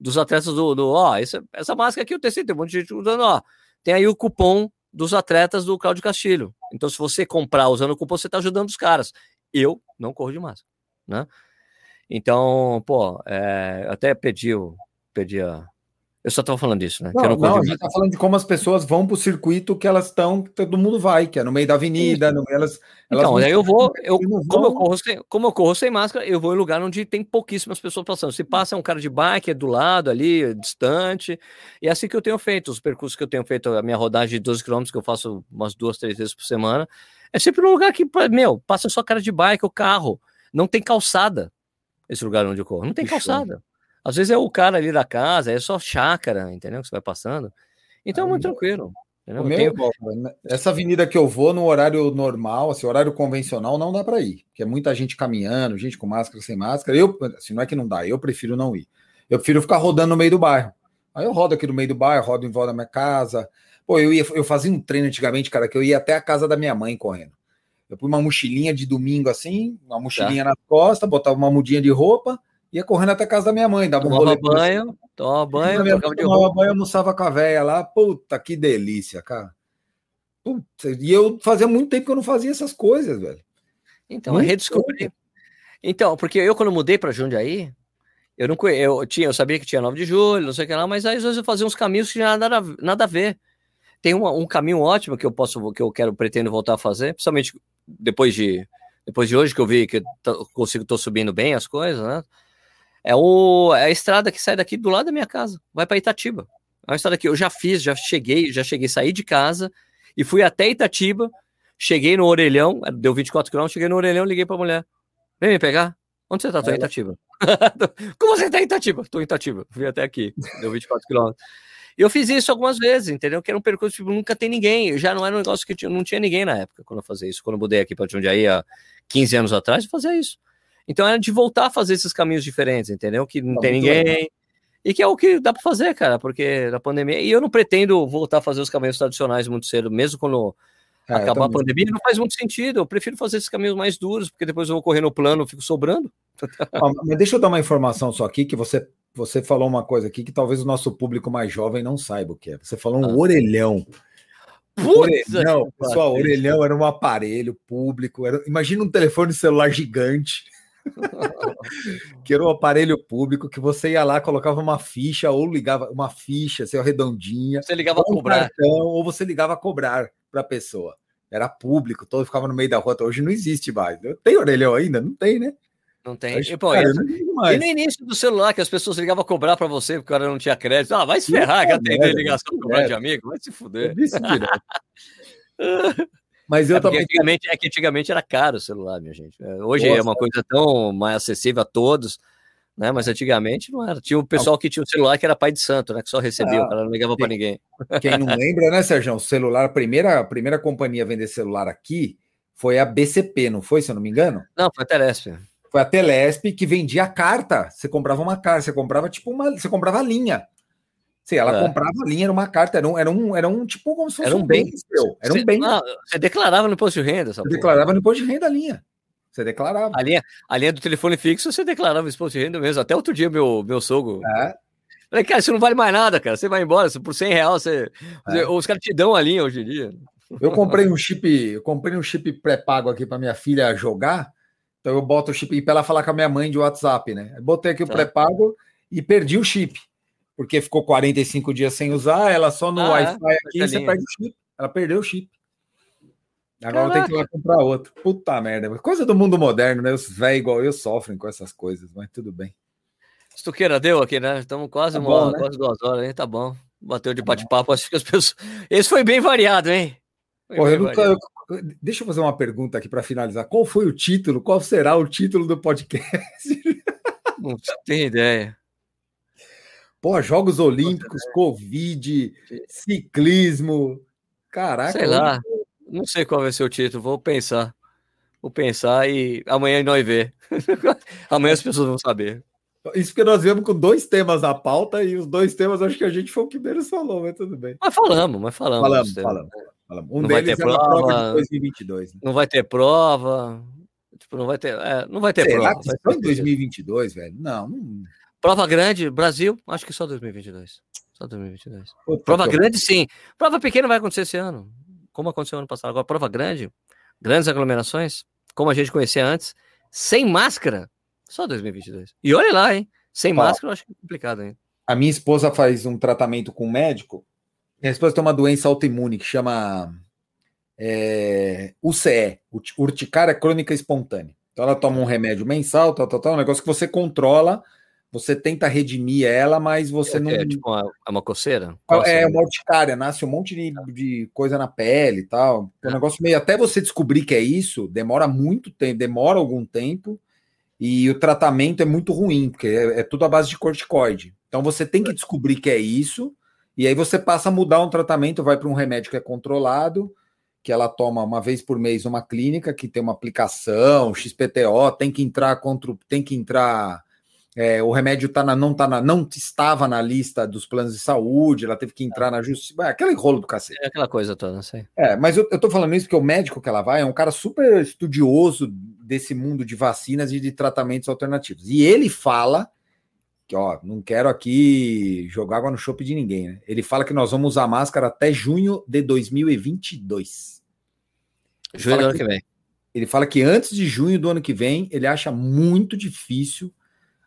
dos atletas do, do ó, essa, essa máscara aqui eu testei, tem um monte de gente usando, ó, tem aí o cupom dos atletas do Claudio Castilho. Então, se você comprar usando o cupom, você está ajudando os caras. Eu não corro de máscara, né? Então, pô, é, até pedi, pedi a... Eu só estava falando disso, né? Não, não, não a gente está falando de como as pessoas vão para o circuito que elas estão, todo mundo vai, que é no meio da avenida, no, elas, elas Então, aí eu vou, eu, como, eu corro sem, como eu corro sem máscara, eu vou em lugar onde tem pouquíssimas pessoas passando. Se passa um cara de bike, é do lado ali, distante, e é assim que eu tenho feito. Os percursos que eu tenho feito, a minha rodagem de 12 km, que eu faço umas duas, três vezes por semana, é sempre um lugar que, meu, passa só cara de bike, o carro, não tem calçada esse lugar onde eu corro, não tem calçada. Às vezes é o cara ali da casa, é só chácara, entendeu? Que você vai passando. Então é muito tranquilo. Meu, tenho... Né, essa avenida que eu vou no horário normal, assim, horário convencional, não dá para ir, porque é muita gente caminhando, gente com máscara, sem máscara. Eu, assim, não é que não dá, eu prefiro não ir. Eu prefiro ficar rodando no meio do bairro. Aí eu rodo aqui no meio do bairro, rodo em volta da minha casa. Pô, eu ia, eu fazia um treino antigamente, cara, que eu ia até a casa da minha mãe correndo. Eu pus uma mochilinha de domingo assim, uma mochilinha tá. nas costas, botava uma mudinha de roupa, ia correndo até a casa da minha mãe, dava um tomava. Banho, tomava banho, minha, tomava banho, almoçava com a véia lá. Puta, que delícia, cara. Puta, e eu fazia muito tempo que eu não fazia essas coisas, velho. Então, muito eu redescobri. Tempo. Então, porque eu quando mudei para Jundiaí, eu não eu tinha, eu sabia que tinha 9 de julho, não sei o que lá, mas aí às vezes eu fazia uns caminhos que nada, nada a ver. Tem um, um caminho ótimo que eu posso, que eu quero, pretendo voltar a fazer, principalmente depois de depois de hoje que eu vi que eu consigo, tô subindo bem as coisas, né? É, o, é a estrada que sai daqui do lado da minha casa, vai para Itatiba. É uma estrada que eu já fiz, já cheguei, já cheguei, saí de casa e fui até Itatiba, cheguei no Orelhão, deu 24 km, cheguei no Orelhão, liguei para a mulher. Vem me pegar? Onde você tá? Tô em Itatiba. Como você tá em Itatiba? Tô em Itatiba. Fui até aqui, deu 24 km. E eu fiz isso algumas vezes, entendeu? Que era um percurso tipo, nunca tem ninguém. Já não era um negócio que tinha, não tinha ninguém na época quando eu fazia isso. Quando eu mudei aqui para Jundiaí há 15 anos atrás, eu fazia isso. Então era de voltar a fazer esses caminhos diferentes, entendeu? Que não tá tem ninguém. Legal. E que é o que dá para fazer, cara, porque na pandemia. E eu não pretendo voltar a fazer os caminhos tradicionais muito cedo, mesmo quando é, acabar a pandemia, não faz muito sentido. Eu prefiro fazer esses caminhos mais duros, porque depois eu vou correr no plano, fico sobrando. mas deixa eu dar uma informação só aqui, que você, você falou uma coisa aqui que talvez o nosso público mais jovem não saiba o que é. Você falou um ah. orelhão. orelhão, pessoal, orelhão era um aparelho público. Era, imagina um telefone celular gigante que era um aparelho público que você ia lá, colocava uma ficha ou ligava uma ficha, assim, redondinha. Você ligava a cobrar. Cartão, ou você ligava a cobrar para a pessoa. Era público, todo ficava no meio da rua. Hoje não existe mais. Tem orelhão ainda? Não tem, né? Não tem. e, pô, cara, e, e no início do celular, que as pessoas ligavam a cobrar para você, porque o cara não tinha crédito. Ah, vai se ferrar, que atender ligação cobrar de amigo, vai se fuder. Mas eu é também. Antigamente, é que antigamente era caro o celular, minha gente. É, hoje Nossa, é uma coisa tão mais acessível a todos, né? Mas antigamente não era. Tinha o pessoal que tinha o celular que era pai de santo, né? Que só recebia, ah, o cara não ligava para ninguém. Quem não lembra, né, Sérgio? O celular, a primeira, a primeira companhia a vender celular aqui foi a BCP, não foi, se eu não me engano? Não, foi a Telesp. Foi a Telesp que vendia carta. Você comprava uma carta, você comprava tipo uma. Você comprava linha. Sim, ela é. comprava a linha, era uma carta, era um, era um, era um tipo como se fosse era um, bem, seu. Era um bem. Não, você declarava no imposto de renda. Você declarava no imposto de renda a linha. Você declarava. A linha, a linha do telefone fixo, você declarava no imposto de renda mesmo. Até outro dia, meu, meu sogro. É. Falei, cara, isso não vale mais nada, cara. Você vai embora, por 100 reais, você, é. os caras te dão a linha hoje em dia. Eu comprei um chip, eu comprei um chip pré-pago aqui para minha filha jogar. Então eu boto o chip para ela falar com a minha mãe de WhatsApp, né? botei aqui o tá. pré-pago e perdi o chip porque ficou 45 dias sem usar, ela só no ah, Wi-Fi é? aqui, você perde o chip. Ela perdeu o chip. Agora tem que ir lá comprar outro. Puta merda. Coisa do mundo moderno, né? Os velhos igual eu sofrem com essas coisas, mas tudo bem. Estuqueira deu aqui, né? Estamos quase, tá uma, né? quase duas horas, hein? Tá bom. Bateu de tá bate-papo. Acho que as pessoas. Esse foi bem variado, hein? Pô, eu nunca, eu... Deixa eu fazer uma pergunta aqui para finalizar. Qual foi o título? Qual será o título do podcast? Não tenho ideia. Pô, Jogos Olímpicos, Covid, ciclismo. Caraca. Sei lá. Não sei qual vai ser o título. Vou pensar. Vou pensar e amanhã nós vê. amanhã as pessoas vão saber. Isso porque nós viemos com dois temas na pauta e os dois temas acho que a gente foi o que menos falou, mas tudo bem. Mas falamos, mas falamos. Falamos, falamos, falamos. Um não vai ter prova, prova de 2022. Né? Não vai ter prova. Tipo, não vai ter, é, não vai ter Será prova. Que só em 2022, velho? Não, não. Prova grande, Brasil, acho que só 2022. Só 2022. Puta prova grande, sim. Prova pequena vai acontecer esse ano, como aconteceu ano passado. Agora, prova grande, grandes aglomerações, como a gente conhecia antes, sem máscara, só 2022. E olha lá, hein? Sem máscara, eu acho que é complicado, hein? A minha esposa faz um tratamento com um médico. Minha esposa tem uma doença autoimune que chama é, UCE, urticária crônica espontânea. Então ela toma um remédio mensal, tal, tal, tal, um negócio que você controla, você tenta redimir ela, mas você é, não. É tipo uma, é uma coceira? é, é uma urticária, nasce um monte de, de coisa na pele e tal. É um negócio meio. Até você descobrir que é isso, demora muito tempo, demora algum tempo, e o tratamento é muito ruim, porque é, é tudo à base de corticoide. Então você tem que descobrir que é isso, e aí você passa a mudar um tratamento, vai para um remédio que é controlado que ela toma uma vez por mês uma clínica que tem uma aplicação, XPTO, tem que entrar contra, tem que entrar. É, o remédio tá na, não, tá na, não estava na lista dos planos de saúde, ela teve que entrar na justiça. É, aquele rolo do cacete. É aquela coisa toda, não sei. É, mas eu, eu tô falando isso porque o médico que ela vai é um cara super estudioso desse mundo de vacinas e de tratamentos alternativos. E ele fala que, ó, não quero aqui jogar água no chope de ninguém, né? Ele fala que nós vamos usar máscara até junho de 2022. Junho do ano que, que vem. Ele fala que antes de junho do ano que vem, ele acha muito difícil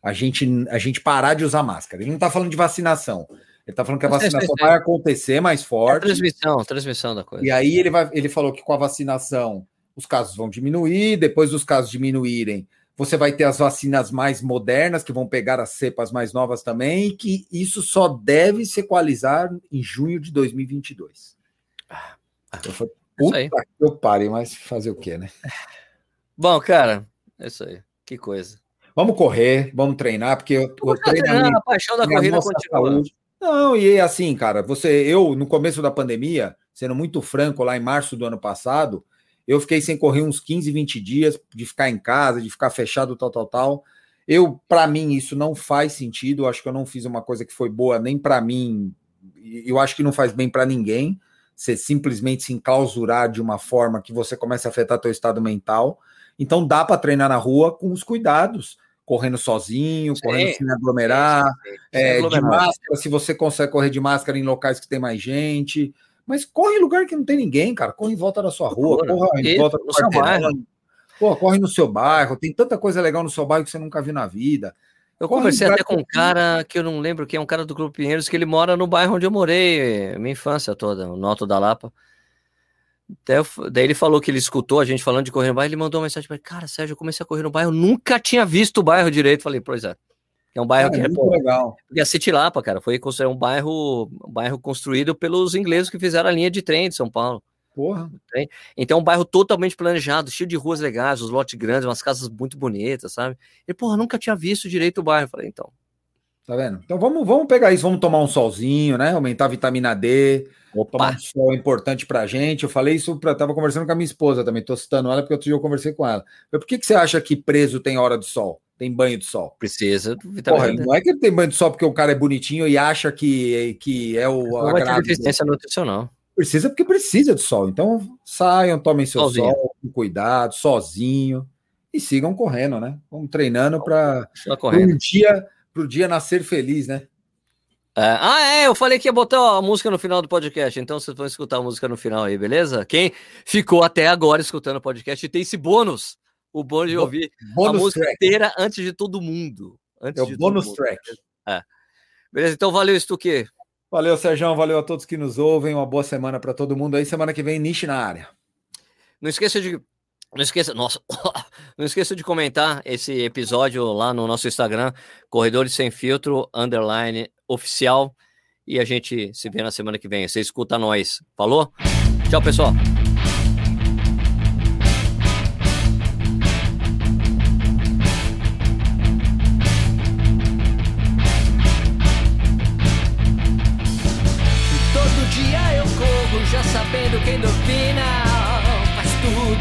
a gente, a gente parar de usar máscara. Ele não está falando de vacinação. Ele está falando que a vacinação vai acontecer mais forte. É transmissão, transmissão da coisa. E aí ele, vai, ele falou que com a vacinação os casos vão diminuir, depois dos casos diminuírem, você vai ter as vacinas mais modernas, que vão pegar as cepas mais novas também, e que isso só deve se equalizar em junho de 2022. Ah, então, foi, Puta que eu pare, mas fazer o quê, né? Bom, cara, é isso aí. Que coisa. Vamos correr, vamos treinar, porque eu, o treinamento, a paixão da corrida continua. Saúde. Não, e assim, cara, você, eu, no começo da pandemia, sendo muito franco, lá em março do ano passado, eu fiquei sem correr uns 15, 20 dias, de ficar em casa, de ficar fechado, tal, tal, tal. Eu, para mim, isso não faz sentido. Eu acho que eu não fiz uma coisa que foi boa nem para mim. Eu acho que não faz bem para ninguém você simplesmente se enclausurar de uma forma que você começa a afetar teu estado mental. Então dá para treinar na rua com os cuidados, correndo sozinho, sim, correndo sem aglomerar, sim, sim, é, de máscara, se você consegue correr de máscara em locais que tem mais gente. Mas corre em lugar que não tem ninguém, cara. Corre em volta da sua rua, corre em volta do seu bairro. Pô, corre no seu bairro. Tem tanta coisa legal no seu bairro que você nunca viu na vida. Eu conversei até com um cara que eu não lembro quem é um cara do Clube Pinheiros, que ele mora no bairro onde eu morei minha infância toda, no Alto da Lapa. Daí ele falou que ele escutou a gente falando de correr no bairro, ele mandou uma mensagem para cara, Sérgio, eu comecei a correr no bairro, nunca tinha visto o bairro direito. Falei, pois é. É um bairro é, que é pô, legal. E a City Lapa, cara, foi um bairro, um bairro construído pelos ingleses que fizeram a linha de trem de São Paulo. Porra. Então, é um bairro totalmente planejado, cheio de ruas legais, os lotes grandes, umas casas muito bonitas, sabe? E, porra, nunca tinha visto direito o bairro. falei, então. Tá vendo? Então vamos, vamos pegar isso, vamos tomar um solzinho, né? Aumentar a vitamina D. Opa. Tomar um sol é importante pra gente. Eu falei isso, pra, tava conversando com a minha esposa também, tô citando ela porque outro dia eu conversei com ela. Por que, que você acha que preso tem hora de sol? Tem banho de sol? Precisa. Porra, não é que ele tem banho de sol porque o cara é bonitinho e acha que, que é o. Não vai ter deficiência nutricional. Precisa porque precisa do sol. Então saiam, tomem seu sozinho. sol com cuidado, sozinho e sigam correndo, né? Vamos treinando para um dia para o dia nascer feliz, né? É. Ah, é, eu falei que ia botar a música no final do podcast, então vocês vão escutar a música no final aí, beleza? Quem ficou até agora escutando o podcast tem esse bônus, o bônus de ouvir bônus a música track. inteira antes de todo mundo. Antes é o bônus track. É. Beleza, então valeu, Stuque. Valeu, Sérgio. Valeu a todos que nos ouvem. Uma boa semana para todo mundo aí. Semana que vem, Niche na área. Não esqueça de. Não esqueça, nossa, não esqueça de comentar esse episódio lá no nosso Instagram, Corredores Sem Filtro, underline oficial. E a gente se vê na semana que vem. Você escuta nós. Falou? Tchau, pessoal.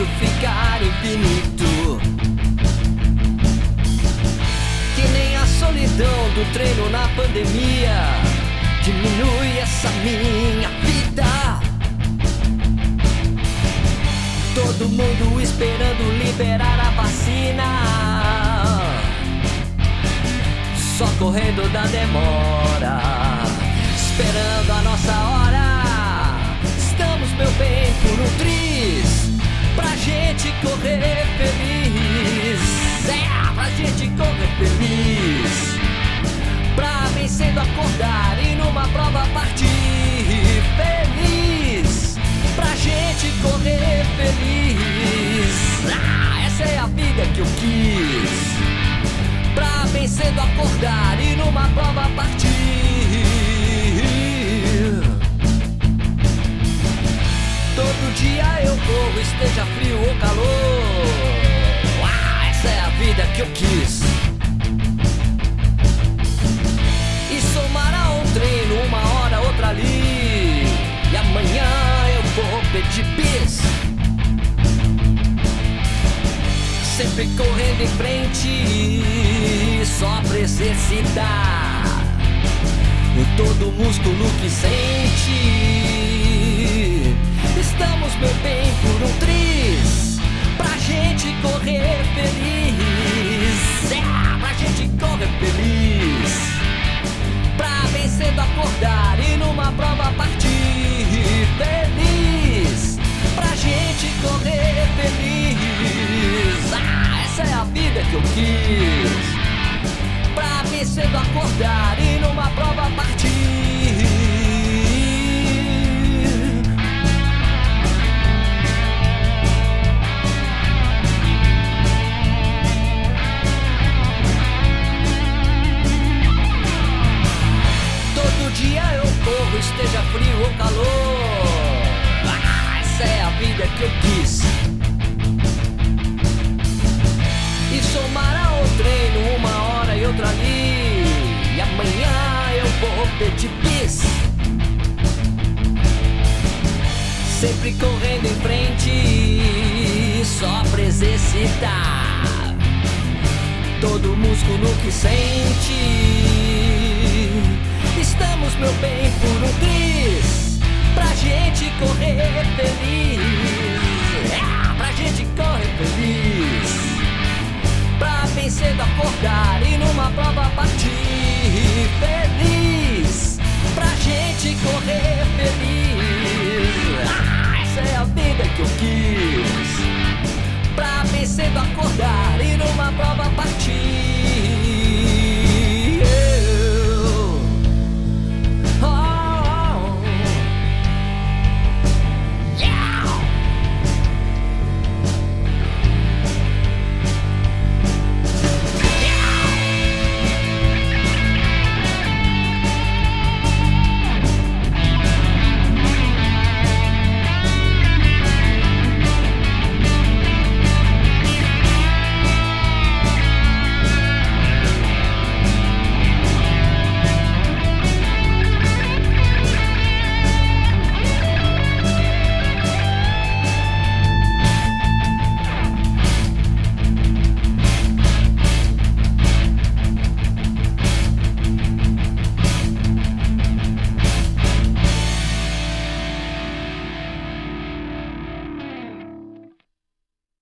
Tudo ficar infinito. Que nem a solidão do treino na pandemia diminui essa minha vida. Todo mundo esperando liberar a vacina. Só correndo da demora, esperando a nossa hora meu bem, por um triz, pra gente correr feliz. É, pra gente correr feliz. Pra vencendo acordar e numa prova partir feliz. Pra gente correr feliz. Ah, essa é a vida que eu quis. Pra vencendo acordar e numa prova partir. Dia eu corro, esteja frio ou calor. Ah, essa é a vida que eu quis. E somar a um treino, uma hora, outra ali. E amanhã eu vou pedir bis. Sempre correndo em frente, só pra exercitar todo músculo que sente. Estamos, meu bem, por um triz, pra gente correr feliz. É, pra gente correr feliz. Pra bem cedo acordar e numa prova partir feliz. Pra gente correr feliz. Ah, essa é a vida que eu quis. Pra bem cedo acordar e numa prova partir. Dia eu corro, esteja frio ou calor. Ah, essa é a vida que eu quis. E somar ao treino uma hora e outra ali. E amanhã eu vou pedir bis. Sempre correndo em frente, só pra exercitar todo músculo que sente. Apostamos, meu bem, por um tris, Pra gente correr feliz. É, pra gente correr feliz. Pra vencer do acordar e numa prova partir Feliz. Pra gente correr feliz. Ah, essa é a vida que eu quis. Pra vencer do acordar e numa prova partir